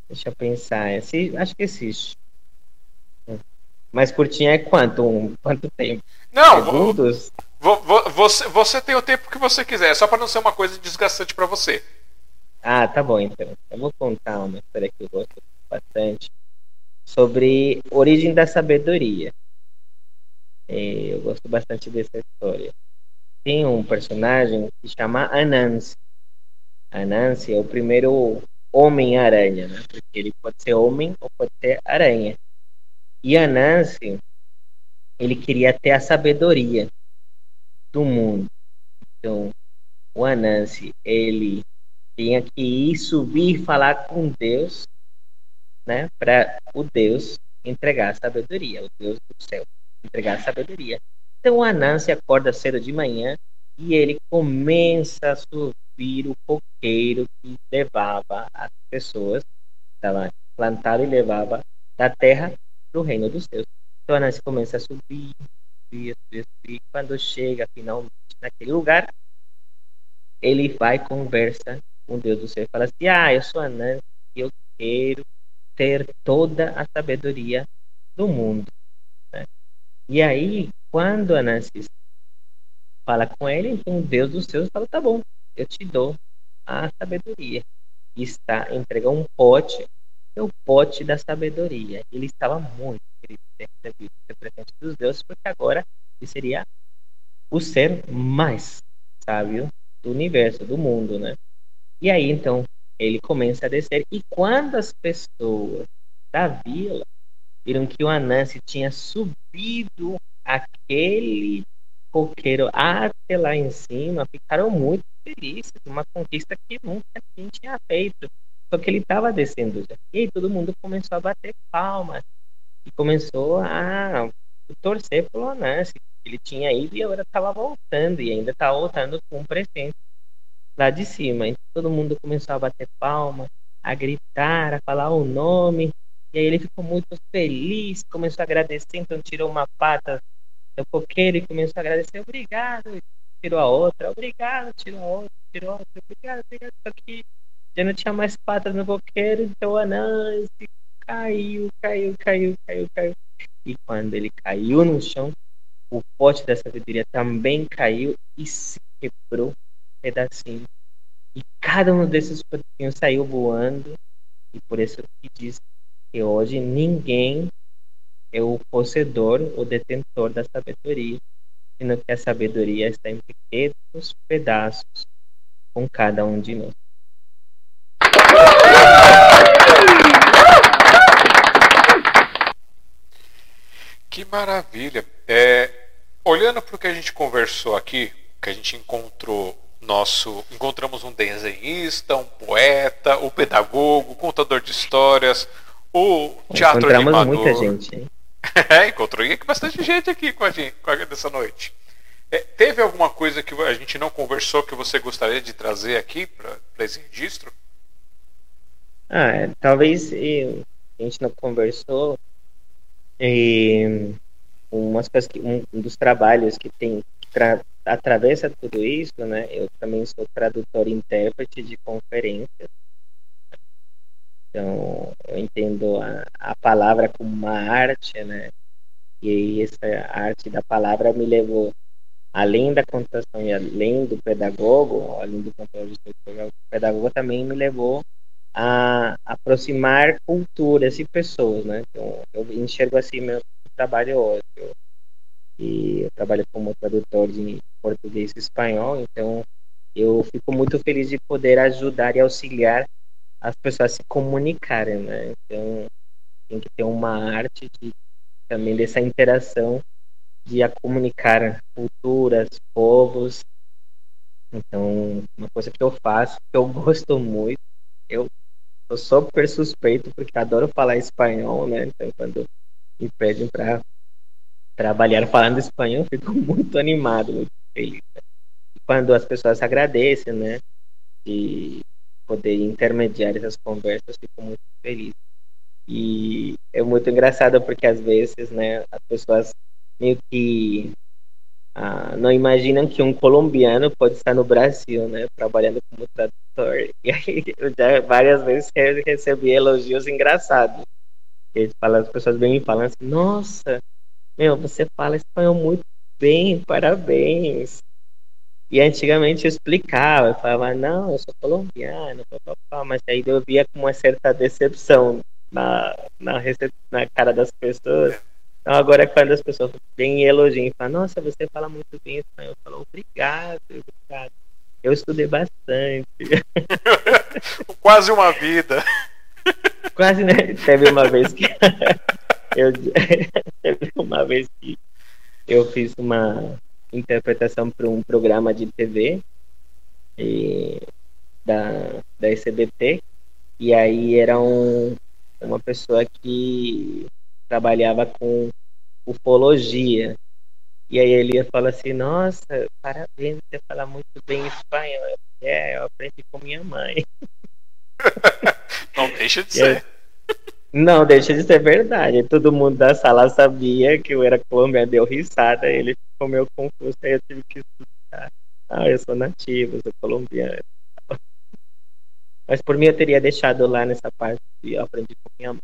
Deixa eu pensar. acho que existe. Mas curtinha é quanto? Um, quanto tempo? Não, Segundos? você, você tem o tempo que você quiser, é só para não ser uma coisa desgastante para você. Ah, tá bom então. Eu vou contar uma história que eu gosto bastante sobre origem da sabedoria. É, eu gosto bastante dessa história. Tem um personagem que chama Anansi. Anansi é o primeiro Homem-Aranha, né? Porque ele pode ser homem ou pode ser aranha. E Anansi, ele queria ter a sabedoria do mundo. Então, o Anansi, ele tinha que ir subir falar com Deus, né? Para o Deus entregar a sabedoria, o Deus do céu entregar a sabedoria. Então, Anansi acorda cedo de manhã e ele começa a subir o coqueiro que levava as pessoas, estava plantado e levava da terra para o reino dos céus. Então Anansi começa a subir, subir, subir, subir. Quando chega finalmente naquele lugar, ele vai conversa com Deus do céu e fala assim: Ah, eu sou Anansi e eu quero ter toda a sabedoria do mundo. Né? E aí, quando Anansi fala com ele, então Deus dos céus fala: Tá bom, eu te dou a sabedoria. E está, entrega um pote é o pote da sabedoria. Ele estava muito de ter recebido o presente dos deuses, porque agora ele seria o ser mais sábio do universo, do mundo, né? E aí, então, ele começa a descer. E quando as pessoas da vila viram que o Anansi tinha subido aquele coqueiro até lá em cima, ficaram muito felizes. Uma conquista que nunca tinha feito. Só que ele estava descendo já. E aí todo mundo começou a bater palmas. E começou a torcer pelo Onassi. Ele tinha ido e agora estava voltando. E ainda estava voltando com um presente lá de cima. Então todo mundo começou a bater palmas, a gritar, a falar o nome. E aí ele ficou muito feliz, começou a agradecer, então tirou uma pata do coqueiro e começou a agradecer. Obrigado. Tirou a outra. Obrigado. Tirou a outra. Tirou a outra. Obrigado, obrigado. Só que já não tinha mais patas no coqueiro, então o Anansi caiu, caiu, caiu, caiu, caiu. E quando ele caiu no chão, o pote da sabedoria também caiu e se quebrou pedacinho. E cada um desses potinhos saiu voando. E por isso que diz que hoje ninguém é o possuidor ou detentor da sabedoria, sino que a sabedoria está em pequenos pedaços com cada um de nós. Que maravilha! É, olhando para o que a gente conversou aqui, que a gente encontrou nosso, encontramos um desenhista, um poeta, o um pedagogo, contador de histórias, o teatro Encontramos animador. muita gente, hein? é, encontrou bastante gente aqui com a gente, com a, nessa noite. É, teve alguma coisa que a gente não conversou que você gostaria de trazer aqui para esse registro? Ah, é, talvez eu, a gente não conversou. E umas coisas que, um, um dos trabalhos que tem tra, atravessa tudo isso, né? Eu também sou tradutor e intérprete de conferências. Então, eu entendo a, a palavra como uma arte, né? E essa arte da palavra me levou além da contação e além do pedagogo, além do conteúdo o pedagogo também me levou a aproximar culturas e pessoas, né? Então, eu enxergo assim meu trabalho hoje. Eu, e eu trabalho como tradutor de português e espanhol, então eu fico muito feliz de poder ajudar e auxiliar as pessoas a se comunicarem, né? Então, tem que ter uma arte de, também dessa interação de a comunicar culturas, povos. Então, uma coisa que eu faço, que eu gosto muito, eu sou super suspeito porque adoro falar espanhol, né? Então, quando me pedem para trabalhar falando espanhol, fico muito animado, muito feliz. Quando as pessoas agradecem, né? De poder intermediar essas conversas, fico muito feliz. E é muito engraçado porque às vezes, né, as pessoas meio que ah, não imaginam que um colombiano pode estar no Brasil, né, trabalhando como tradutor. E aí eu já várias vezes recebi elogios engraçados. Eles falam, as pessoas vêm e falam assim, nossa, meu, você fala espanhol muito bem, parabéns. E antigamente eu explicava, eu falava, não, eu sou colombiano, papapá, mas aí eu via com uma certa decepção na, na, na cara das pessoas. Então agora quando as pessoas vêm e elogiam e falam, nossa, você fala muito bem espanhol, eu falo, obrigado, obrigado. Eu estudei bastante. Quase uma vida. Quase, né? Teve uma vez que eu uma vez que eu fiz uma interpretação para um programa de TV e, da, da SBT e aí era um, uma pessoa que trabalhava com ufologia. E aí ele fala assim nossa parabéns você fala muito bem espanhol. É eu aprendi com minha mãe. Não deixa de ser não, deixa de ser verdade. Todo mundo da sala sabia que eu era colombiano, deu risada, ele ficou meio confuso, aí eu tive que explicar. Ah, eu sou nativo, sou colombiano. Mas por mim eu teria deixado lá nessa parte e eu aprendi com minha mãe.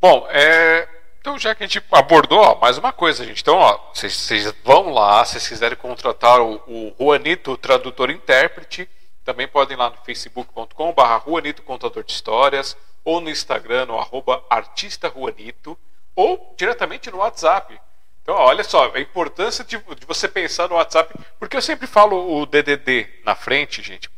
Bom, é... então já que a gente abordou, ó, mais uma coisa, gente. Então, vocês vão lá, se vocês quiserem contratar o, o Juanito, tradutor intérprete, também podem ir lá no facebook.com.br Juanito Contador de Histórias, ou no Instagram, no arroba artista Juanito, ou diretamente no WhatsApp. Então, olha só, a importância de, de, você pensar no WhatsApp, porque eu sempre falo o DDD na frente, gente,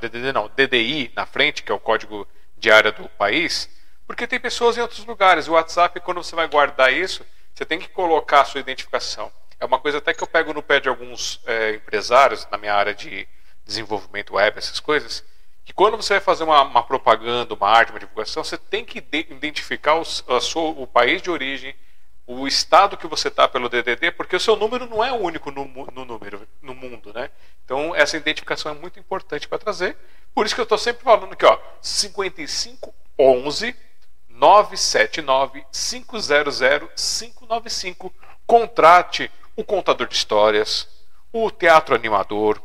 DDD não, DDI na frente, que é o código de área do país, porque tem pessoas em outros lugares. O WhatsApp, quando você vai guardar isso, você tem que colocar a sua identificação. É uma coisa até que eu pego no pé de alguns é, empresários na minha área de desenvolvimento web, essas coisas, que quando você vai fazer uma, uma propaganda, uma arte, uma divulgação, você tem que identificar o, sua, o país de origem, o estado que você está pelo DDD, porque o seu número não é o único no, no número no mundo, né? Então essa identificação é muito importante para trazer. Por isso que eu estou sempre falando aqui, ó, 5511 979 500 595. Contrate o contador de histórias, o teatro animador,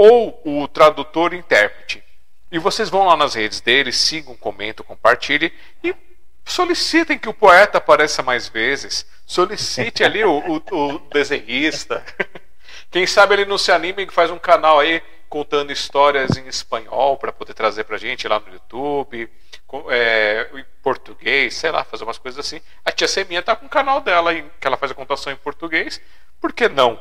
ou o tradutor intérprete. E vocês vão lá nas redes dele, sigam, comentem, compartilhem e solicitem que o poeta apareça mais vezes. Solicite ali o, o, o desenhista. Quem sabe ele não se anima e faz um canal aí contando histórias em espanhol para poder trazer para gente lá no YouTube, é, em português, sei lá, fazer umas coisas assim. A tia Seminha tá com o canal dela que ela faz a contação em português. Por que não?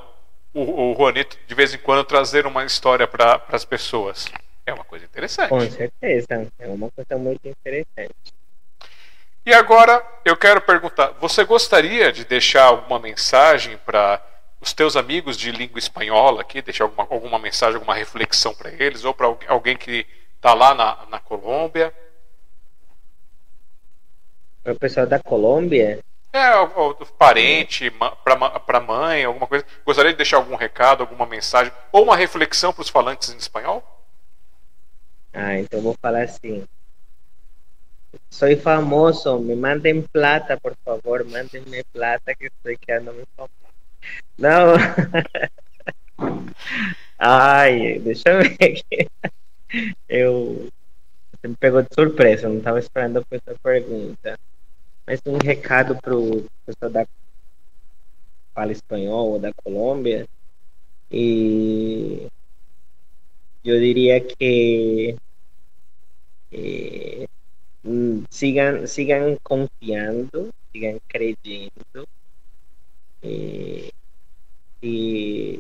O, o Juanito de vez em quando trazer uma história para as pessoas. É uma coisa interessante. Com certeza, é uma coisa muito interessante. E agora eu quero perguntar: você gostaria de deixar alguma mensagem para os teus amigos de língua espanhola aqui, deixar alguma, alguma mensagem, alguma reflexão para eles, ou para alguém que está lá na, na Colômbia? Para o pessoal da Colômbia? É, parente, para mãe, alguma coisa. Gostaria de deixar algum recado, alguma mensagem, ou uma reflexão para os falantes em espanhol? Ah, então vou falar assim. Soy famoso, me mandem plata, por favor, mándenme plata que estoy quedando famoso. Não. Ai, deixa eu ver aqui. Eu. Você me pegou de surpresa, eu não estava esperando essa pergunta. Mas um recado para o pessoal da fala espanhol ou da Colômbia. E eu diria que eh, sigan, sigan confiando, sigan creyendo. Y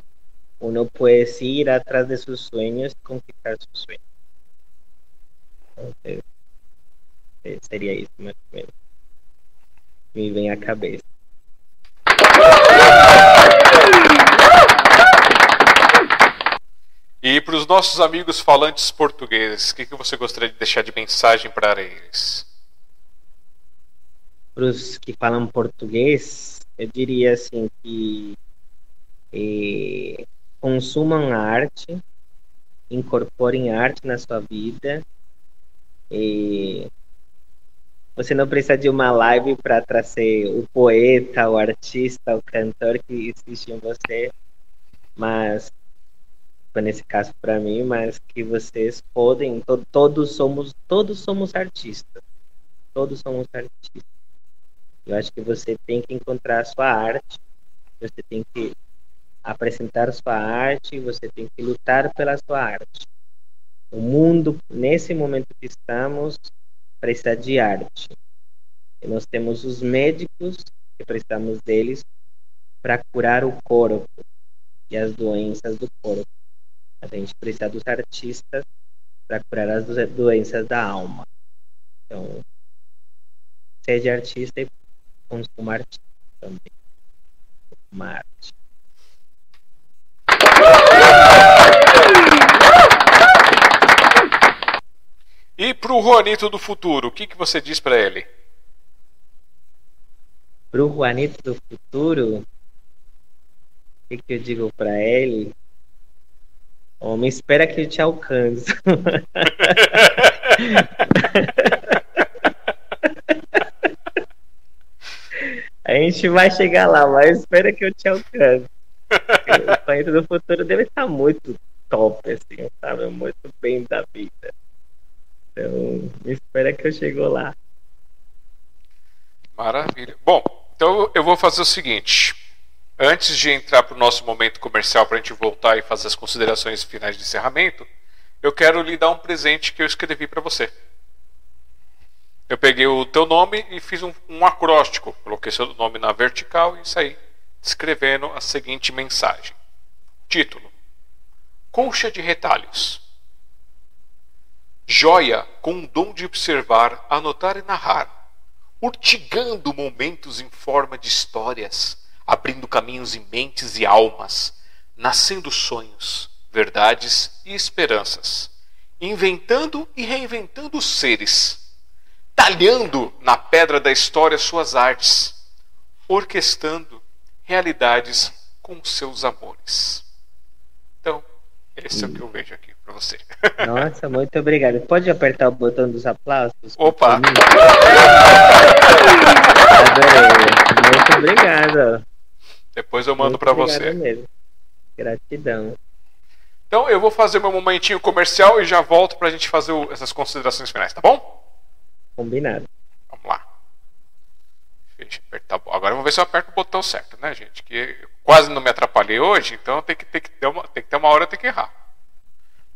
uno puede ir atrás de sus sueños y conquistar sus sueños. Entonces, eh, sería eso más o menos. Me vem à cabeça. E para os nossos amigos falantes portugueses, o que, que você gostaria de deixar de mensagem para eles? Para os que falam português, eu diria assim que eh, consumam arte, incorporem arte na sua vida. E você não precisa de uma live para trazer o poeta, o artista, o cantor que existe em você, mas nesse caso para mim, mas que vocês podem, to, todos somos, todos somos artistas, todos somos artistas. Eu acho que você tem que encontrar a sua arte, você tem que apresentar sua arte, você tem que lutar pela sua arte. O mundo, nesse momento que estamos, precisa de arte. E nós temos os médicos, que precisamos deles, para curar o corpo e as doenças do corpo. A gente precisa dos artistas para curar as doenças da alma. Então, seja artista e consuma arte também. Consuma arte. E para o Juanito do futuro, o que, que você diz para ele? Para o Juanito do futuro, o que, que eu digo para ele? Homem, espera que eu te alcance. A gente vai chegar lá, mas espera que eu te alcance. O Planeta do Futuro deve estar muito top, assim, sabe? Muito bem da vida. Então, espera que eu chego lá. Maravilha. Bom, então eu vou fazer o seguinte. Antes de entrar para o nosso momento comercial, para a gente voltar e fazer as considerações finais de encerramento, eu quero lhe dar um presente que eu escrevi para você. Eu peguei o teu nome e fiz um, um acróstico. Coloquei seu nome na vertical e saí escrevendo a seguinte mensagem: Título: Colcha de retalhos. Joia com o dom de observar, anotar e narrar, urtigando momentos em forma de histórias abrindo caminhos em mentes e almas, nascendo sonhos, verdades e esperanças, inventando e reinventando seres, talhando na pedra da história suas artes, orquestrando realidades com seus amores. Então, esse é o que eu vejo aqui para você. Nossa, muito obrigado. Pode apertar o botão dos aplausos? Opa! Adorei. Muito obrigado. Depois eu mando para você. Mesmo. Gratidão. Então eu vou fazer meu momentinho comercial e já volto para a gente fazer o, essas considerações finais, tá bom? Combinado. Vamos lá. Deixa eu apertar. Agora vamos ver se eu aperto o botão certo, né, gente? Que quase não me atrapalhei hoje, então tem que, tem que, ter, uma, tem que ter uma hora, tem que errar.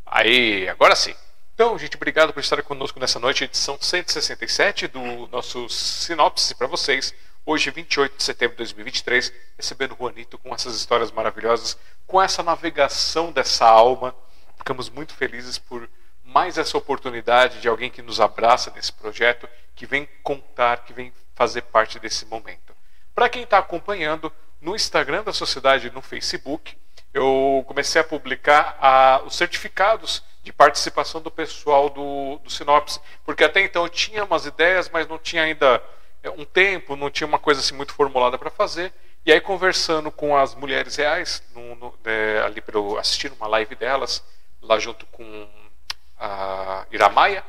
Aí, agora sim. Então, gente, obrigado por estar conosco nessa noite, edição 167 do nosso sinopse para vocês Hoje, 28 de setembro de 2023, recebendo Juanito com essas histórias maravilhosas, com essa navegação dessa alma. Ficamos muito felizes por mais essa oportunidade de alguém que nos abraça nesse projeto, que vem contar, que vem fazer parte desse momento. Para quem está acompanhando, no Instagram da Sociedade no Facebook, eu comecei a publicar a, os certificados de participação do pessoal do, do Sinopse, porque até então eu tinha umas ideias, mas não tinha ainda é, um tempo, não tinha uma coisa assim muito formulada para fazer. E aí, conversando com as mulheres reais, no, no, é, ali para assistir uma live delas, lá junto com a Iramaia,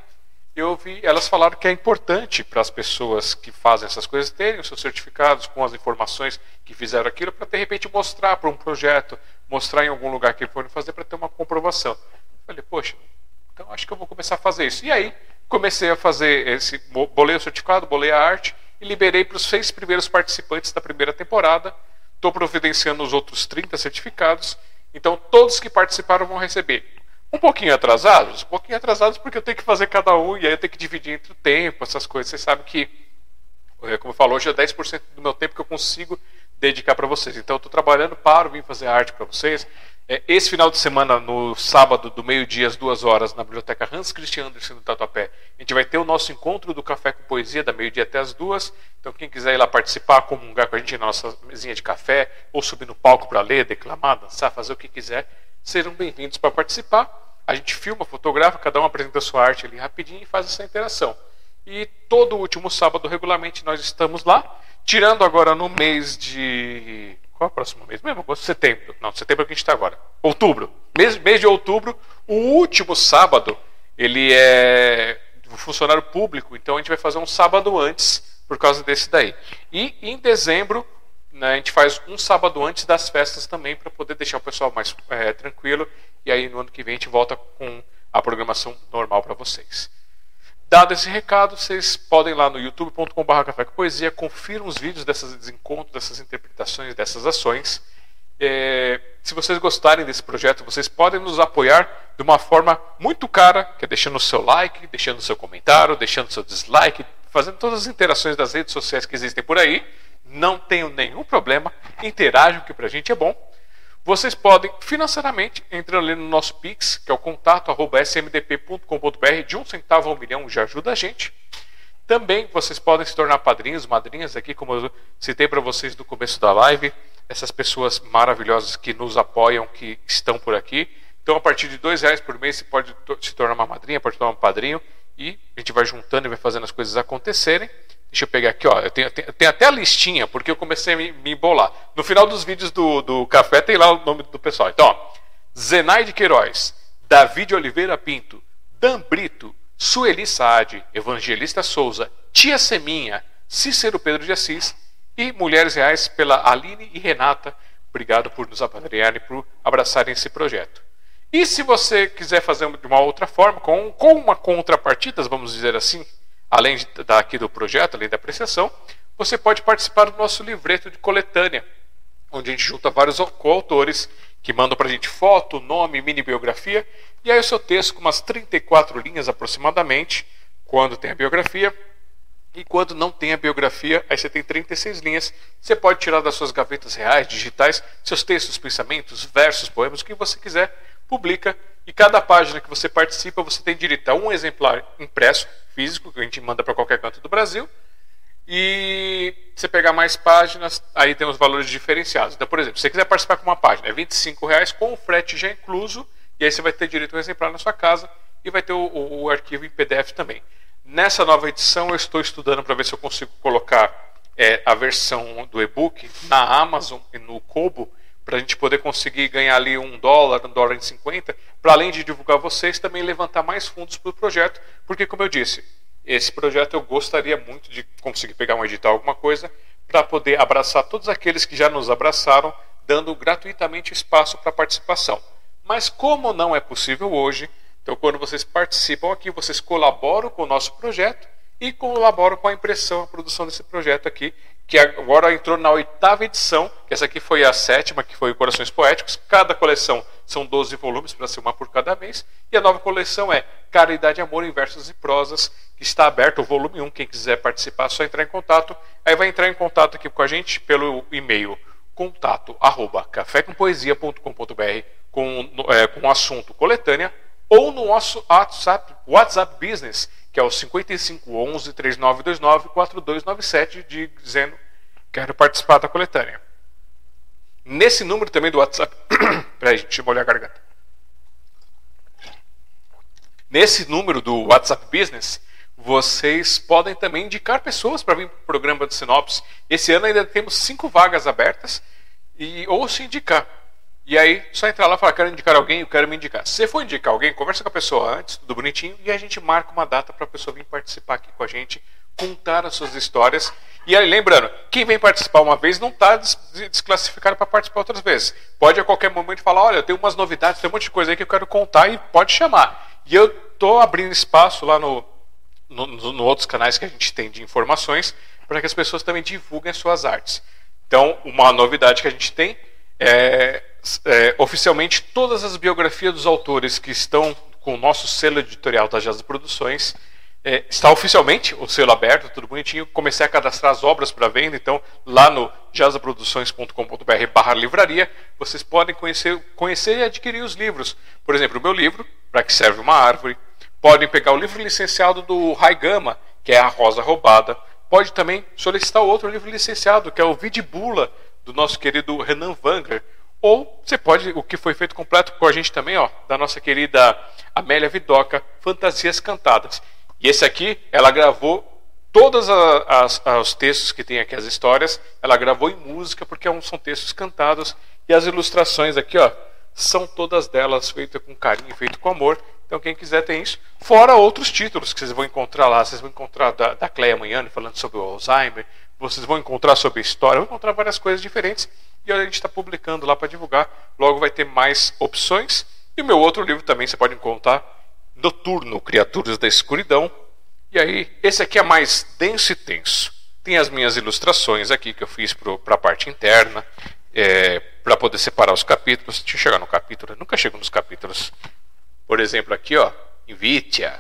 eu vi, elas falaram que é importante para as pessoas que fazem essas coisas terem os seus certificados com as informações que fizeram aquilo para de repente mostrar para um projeto, mostrar em algum lugar que foram fazer para ter uma comprovação. Falei, poxa, então acho que eu vou começar a fazer isso. E aí comecei a fazer esse, bolei o certificado, bolei a arte e liberei para os seis primeiros participantes da primeira temporada. Estou providenciando os outros 30 certificados. Então todos que participaram vão receber um pouquinho atrasados, um pouquinho atrasados porque eu tenho que fazer cada um e aí eu tenho que dividir entre o tempo, essas coisas. Vocês sabem que, é, como eu falo, hoje é 10% do meu tempo que eu consigo dedicar para vocês. Então eu estou trabalhando, paro, vim fazer arte para vocês. É, esse final de semana, no sábado, do meio-dia às duas horas, na Biblioteca Hans Christian Andersen do Tatuapé, a gente vai ter o nosso encontro do Café com Poesia, da meio-dia até as duas. Então, quem quiser ir lá participar, comungar com a gente na nossa mesinha de café, ou subir no palco para ler, declamar, dançar, fazer o que quiser, serão bem-vindos para participar. A gente filma, fotografa, cada um apresenta a sua arte ali rapidinho e faz essa interação. E todo último sábado, regularmente, nós estamos lá, tirando agora no mês de. Qual é o próximo mês mesmo? Setembro. Não, setembro é que a gente está agora. Outubro. Mês, mês de outubro, o último sábado, ele é funcionário público, então a gente vai fazer um sábado antes por causa desse daí. E em dezembro né, a gente faz um sábado antes das festas também para poder deixar o pessoal mais é, tranquilo. E aí no ano que vem a gente volta com a programação normal para vocês. Dado esse recado, vocês podem ir lá no youtube.com.br café com poesia, confiram os vídeos desses encontros, dessas interpretações, dessas ações. É, se vocês gostarem desse projeto, vocês podem nos apoiar de uma forma muito cara, que é deixando o seu like, deixando o seu comentário, deixando o seu dislike, fazendo todas as interações das redes sociais que existem por aí não tenho nenhum problema, interajam, que para a gente é bom. Vocês podem financeiramente entrar ali no nosso Pix, que é o contato smdp.com.br, de um centavo ao milhão já ajuda a gente. Também vocês podem se tornar padrinhos, madrinhas aqui, como eu citei para vocês no começo da live, essas pessoas maravilhosas que nos apoiam, que estão por aqui. Então, a partir de dois reais por mês, você pode se tornar uma madrinha, pode se tornar um padrinho, e a gente vai juntando e vai fazendo as coisas acontecerem. Deixa eu pegar aqui, ó. Eu tenho, até a listinha, porque eu comecei a me, me embolar. No final dos vídeos do, do café tem lá o nome do pessoal. Então, ó, Zenaide Queiroz, David Oliveira Pinto, Dan Brito, Sueli Saad, Evangelista Souza, Tia Seminha, Cícero Pedro de Assis e Mulheres Reais pela Aline e Renata. Obrigado por nos apadrinharem, por abraçarem esse projeto. E se você quiser fazer de uma outra forma, com, com uma contrapartida, vamos dizer assim, além daqui do projeto, além da apreciação, você pode participar do nosso livreto de coletânea, onde a gente junta vários coautores que mandam para a gente foto, nome, mini biografia, e aí o seu texto com umas 34 linhas aproximadamente, quando tem a biografia, e quando não tem a biografia, aí você tem 36 linhas. Você pode tirar das suas gavetas reais, digitais, seus textos, pensamentos, versos, poemas, o que você quiser, publica e cada página que você participa, você tem direito a um exemplar impresso, físico, que a gente manda para qualquer canto do Brasil. E você pegar mais páginas, aí tem os valores diferenciados. Então, por exemplo, se você quiser participar com uma página, é 25 reais com o frete já incluso, e aí você vai ter direito a um exemplar na sua casa e vai ter o, o, o arquivo em PDF também. Nessa nova edição, eu estou estudando para ver se eu consigo colocar é, a versão do e-book na Amazon e no Kobo, para a gente poder conseguir ganhar ali um dólar, um dólar e cinquenta, para além de divulgar vocês, também levantar mais fundos para o projeto, porque como eu disse, esse projeto eu gostaria muito de conseguir pegar um edital, alguma coisa, para poder abraçar todos aqueles que já nos abraçaram, dando gratuitamente espaço para participação. Mas como não é possível hoje, então quando vocês participam aqui, vocês colaboram com o nosso projeto e colaboram com a impressão, a produção desse projeto aqui, que agora entrou na oitava edição, que essa aqui foi a sétima, que foi Corações Poéticos. Cada coleção são 12 volumes, para ser uma por cada mês. E a nova coleção é Caridade, Amor em Versos e Prosas, que está aberto, o volume 1. Quem quiser participar, é só entrar em contato. Aí vai entrar em contato aqui com a gente pelo e-mail contato arroba cafécompoesia.com.br com, é, com o assunto coletânea ou no nosso WhatsApp, WhatsApp Business, que é o 5511 3929 4297, dizendo quero participar da coletânea. Nesse número também do WhatsApp. Peraí, gente, deixa eu molhar a garganta. Nesse número do WhatsApp Business, vocês podem também indicar pessoas para vir para o programa de Sinopse. Esse ano ainda temos cinco vagas abertas e ou se indicar. E aí, só entrar lá e falar, quero indicar alguém, eu quero me indicar. Se for indicar alguém, conversa com a pessoa antes, tudo bonitinho, e a gente marca uma data para a pessoa vir participar aqui com a gente, contar as suas histórias. E aí, lembrando, quem vem participar uma vez não está desclassificado para participar outras vezes. Pode a qualquer momento falar, olha, tem umas novidades, tem um monte de coisa aí que eu quero contar e pode chamar. E eu estou abrindo espaço lá no, no, no, outros canais que a gente tem de informações para que as pessoas também divulguem as suas artes. Então, uma novidade que a gente tem é, é, oficialmente todas as biografias dos autores que estão com o nosso selo editorial da Jazz Produções é, está oficialmente o selo aberto, tudo bonitinho. Comecei a cadastrar as obras para venda, então lá no jazaproduções.com.br/barra livraria vocês podem conhecer, conhecer e adquirir os livros. Por exemplo, o meu livro, Para que serve uma árvore. Podem pegar o livro licenciado do Raigama, que é A Rosa Roubada. Pode também solicitar outro livro licenciado, que é o Vidibula, do nosso querido Renan Wangler. Ou você pode, o que foi feito completo com a gente também, ó, da nossa querida Amélia Vidoca, Fantasias Cantadas. E esse aqui, ela gravou todos os textos que tem aqui, as histórias, ela gravou em música, porque são textos cantados. E as ilustrações aqui, ó, são todas delas feitas com carinho, feitas com amor. Então, quem quiser tem isso. Fora outros títulos que vocês vão encontrar lá. Vocês vão encontrar da, da Cleia Manhane falando sobre o Alzheimer. Vocês vão encontrar sobre história. Vão encontrar várias coisas diferentes. E a gente está publicando lá para divulgar. Logo vai ter mais opções. E o meu outro livro também você pode encontrar. Noturno, Criaturas da Escuridão. E aí, esse aqui é mais denso e tenso. Tem as minhas ilustrações aqui que eu fiz para a parte interna. É, para poder separar os capítulos. Deixa eu chegar no capítulo. Eu nunca chego nos capítulos. Por exemplo, aqui, ó, invídia,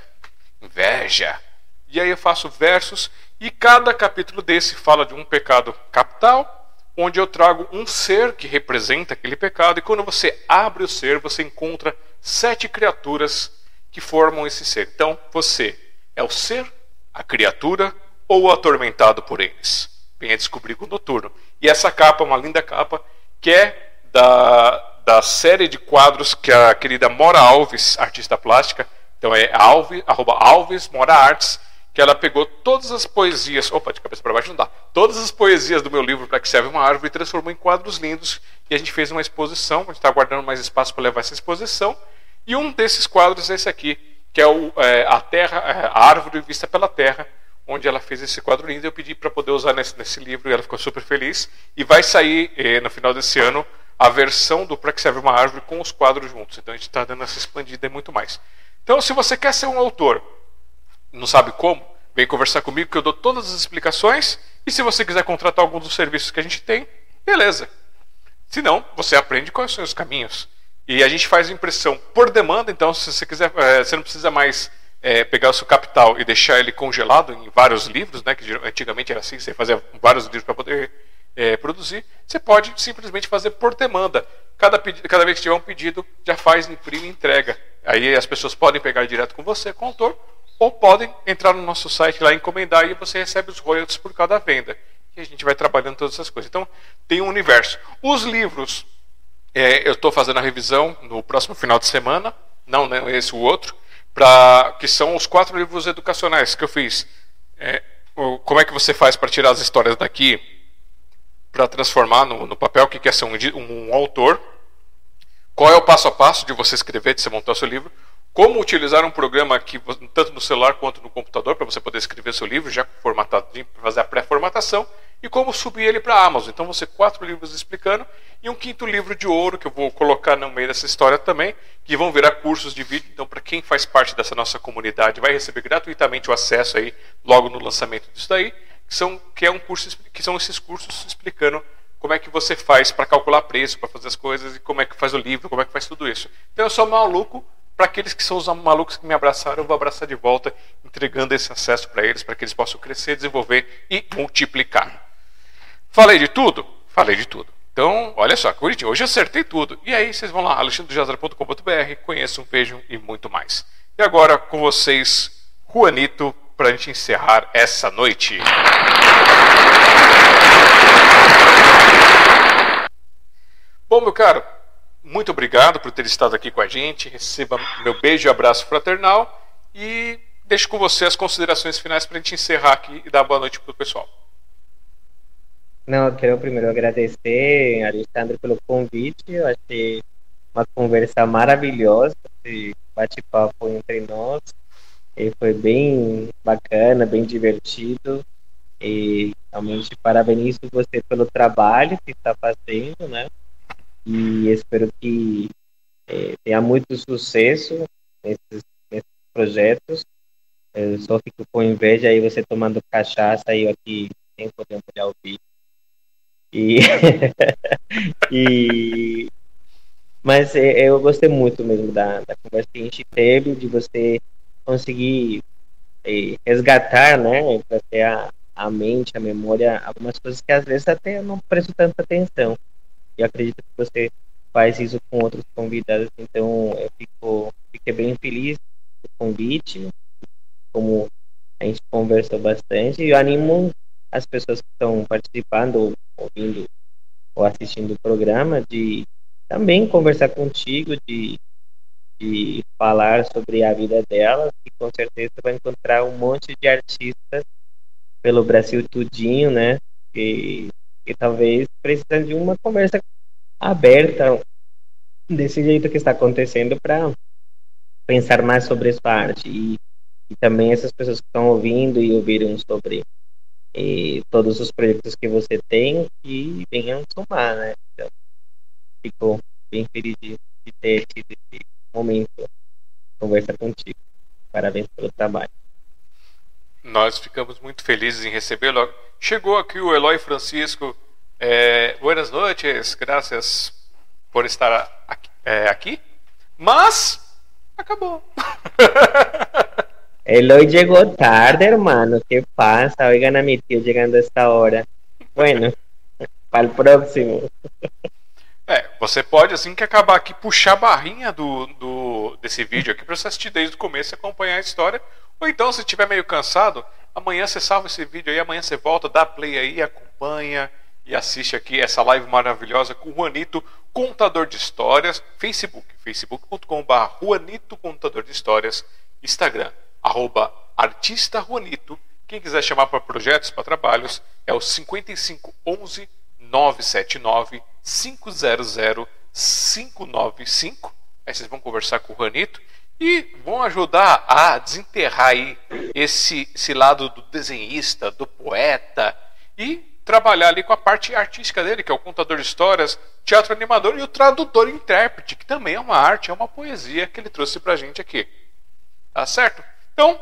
inveja. E aí eu faço versos e cada capítulo desse fala de um pecado capital, onde eu trago um ser que representa aquele pecado e quando você abre o ser, você encontra sete criaturas que formam esse ser. Então, você é o ser, a criatura ou o atormentado por eles. Venha descobrir com o noturno. E essa capa, uma linda capa, que é da da série de quadros que a querida Mora Alves, artista plástica, então é Alves, arroba Alves Mora Artes, que ela pegou todas as poesias, opa, de cabeça para baixo não dá, todas as poesias do meu livro para que serve uma árvore e transformou em quadros lindos e a gente fez uma exposição, a gente está guardando mais espaço para levar essa exposição e um desses quadros é esse aqui, que é, o, é a terra, é, a árvore vista pela terra, onde ela fez esse quadro lindo. Eu pedi para poder usar nesse, nesse livro e ela ficou super feliz. E vai sair eh, no final desse ano a versão do Para que serve uma árvore com os quadros juntos. Então a gente está dando essa expandida e muito mais. Então, se você quer ser um autor, não sabe como, vem conversar comigo que eu dou todas as explicações. E se você quiser contratar algum dos serviços que a gente tem, beleza. Se não, você aprende quais são os caminhos. E a gente faz impressão por demanda, então se você quiser, é, você não precisa mais é, pegar o seu capital e deixar ele congelado em vários livros, né? Que antigamente era assim, você fazia vários livros para poder é, produzir, você pode simplesmente fazer por demanda. Cada, cada vez que tiver um pedido, já faz, imprime e entrega. Aí as pessoas podem pegar direto com você, com o autor, ou podem entrar no nosso site lá, encomendar e você recebe os royalties por cada venda. E a gente vai trabalhando todas essas coisas. Então, tem um universo. Os livros, é, eu estou fazendo a revisão no próximo final de semana, não, não esse o outro, pra, que são os quatro livros educacionais que eu fiz. É, como é que você faz para tirar as histórias daqui? para transformar no, no, papel que quer ser um, um, um, autor, qual é o passo a passo de você escrever, de você montar o seu livro, como utilizar um programa que tanto no celular quanto no computador para você poder escrever seu livro já formatado, fazer a pré-formatação e como subir ele para a Amazon. Então você quatro livros explicando e um quinto livro de ouro que eu vou colocar no meio dessa história também, que vão virar cursos de vídeo. Então para quem faz parte dessa nossa comunidade vai receber gratuitamente o acesso aí logo no lançamento disso daí que são, que é um curso, que são esses cursos explicando como é que você faz para calcular preço, para fazer as coisas, e como é que faz o livro, como é que faz tudo isso. Então eu sou maluco, para aqueles que são os malucos que me abraçaram, eu vou abraçar de volta, entregando esse acesso para eles, para que eles possam crescer, desenvolver e multiplicar. Falei de tudo? Falei de tudo. Então, olha só, Curitiba, hoje eu acertei tudo. E aí vocês vão lá, alexandrejazara.com.br, conheçam, vejam e muito mais. E agora com vocês, Juanito para a gente encerrar essa noite. Bom, meu caro, muito obrigado por ter estado aqui com a gente. Receba meu beijo e abraço fraternal. E deixo com você as considerações finais para a gente encerrar aqui e dar boa noite para o pessoal. Não, eu quero primeiro agradecer, Alexandre, pelo convite. Eu achei uma conversa maravilhosa, esse bate-papo entre nós. E foi bem bacana, bem divertido. E realmente parabenizo você pelo trabalho que está fazendo, né? E espero que é, tenha muito sucesso nesses, nesses projetos. Eu só fico com inveja aí você tomando cachaça e eu aqui sem poder olhar o vídeo. E, e mas é, eu gostei muito mesmo da, da conversa que a gente teve, de você conseguir é, resgatar, né, para ter a, a mente, a memória, algumas coisas que às vezes até eu não presto tanta atenção. E acredito que você faz isso com outros convidados, então eu fico, fiquei bem feliz do convite, como a gente conversou bastante, e eu animo as pessoas que estão participando, ouvindo ou assistindo o programa, de também conversar contigo, de, de falar sobre a vida delas, e com certeza vai encontrar um monte de artistas pelo Brasil tudinho, né? E, e talvez precisando de uma conversa aberta desse jeito que está acontecendo para pensar mais sobre essa arte e, e também essas pessoas que estão ouvindo e ouviram sobre e todos os projetos que você tem e venham somar, né? Então, fico bem feliz de, de ter tido esse momento de conversar contigo. Parabéns pelo trabalho. Nós ficamos muito felizes em recebê-lo. Chegou aqui o Eloy Francisco. É, buenas noites, graças por estar aqui. É, aqui. Mas acabou. Eloy llegó tarde, hermano. ¿Qué pasa? Oigan a mi tío llegando a esta hora. Bueno, para o próximo. É, você pode, assim que acabar aqui, puxar a barrinha do, do, desse vídeo aqui para você assistir desde o começo e acompanhar a história. Ou então, se estiver meio cansado, amanhã você salva esse vídeo aí, amanhã você volta, dá play aí, acompanha e assiste aqui essa live maravilhosa com o Juanito, contador de histórias, Facebook, facebook.com.br Juanito, contador de histórias, Instagram, arroba artista Juanito. Quem quiser chamar para projetos, para trabalhos, é o 5511 979 500 595. Aí vocês vão conversar com o Juanito e vão ajudar a desenterrar aí esse, esse lado do desenhista, do poeta e trabalhar ali com a parte artística dele, que é o contador de histórias, teatro animador e o tradutor e intérprete, que também é uma arte, é uma poesia que ele trouxe pra gente aqui. Tá certo? Então,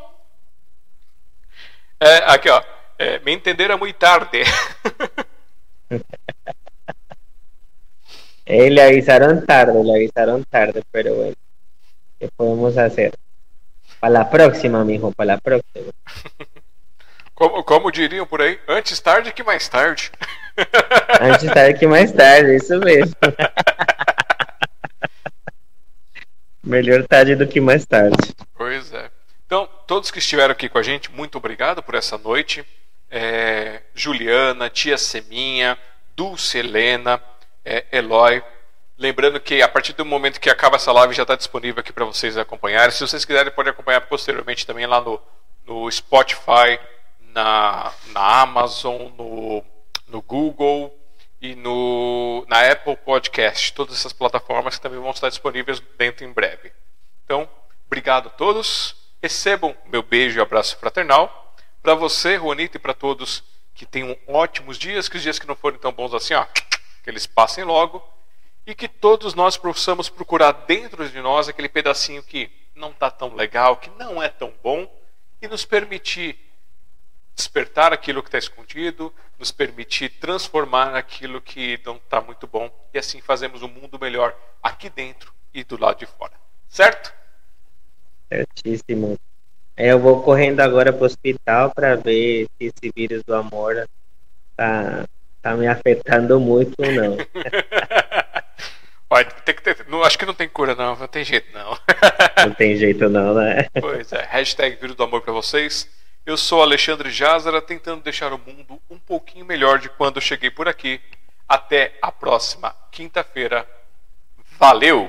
é, aqui ó, é, me entenderam muito tarde. Eh, le avisaron tarde, le avisaron tarde, pero bueno, ¿qué podemos hacer? Para la próxima, mijo, para la próxima. Como, como diriam por aí, antes tarde que mais tarde. Antes tarde que mais tarde, isso mesmo. Melhor tarde do que mais tarde. Pois é. Então, todos que estiveram aqui com a gente, muito obrigado por essa noite. É, Juliana, Tia Seminha, Dulce Helena, é, Eloy. Lembrando que a partir do momento que acaba essa live já está disponível aqui para vocês acompanharem. Se vocês quiserem, podem acompanhar posteriormente também lá no, no Spotify, na, na Amazon, no, no Google e no, na Apple Podcast. Todas essas plataformas também vão estar disponíveis dentro em breve. Então, obrigado a todos. Recebam meu beijo e abraço fraternal. Para você, Juanito, e para todos que tenham ótimos dias, que os dias que não forem tão bons assim, ó, que eles passem logo e que todos nós possamos procurar dentro de nós aquele pedacinho que não está tão legal, que não é tão bom e nos permitir despertar aquilo que está escondido, nos permitir transformar aquilo que não está muito bom e assim fazemos um mundo melhor aqui dentro e do lado de fora. Certo? Certíssimo. Eu vou correndo agora para o hospital para ver se esse vírus do amor tá tá me afetando muito ou não. Olha, tem que ter, não, acho que não tem cura, não. Não tem jeito, não. não tem jeito, não, né? Pois é. Hashtag Vírus do Amor pra vocês. Eu sou Alexandre Jazara, tentando deixar o mundo um pouquinho melhor de quando eu cheguei por aqui. Até a próxima quinta-feira. Valeu!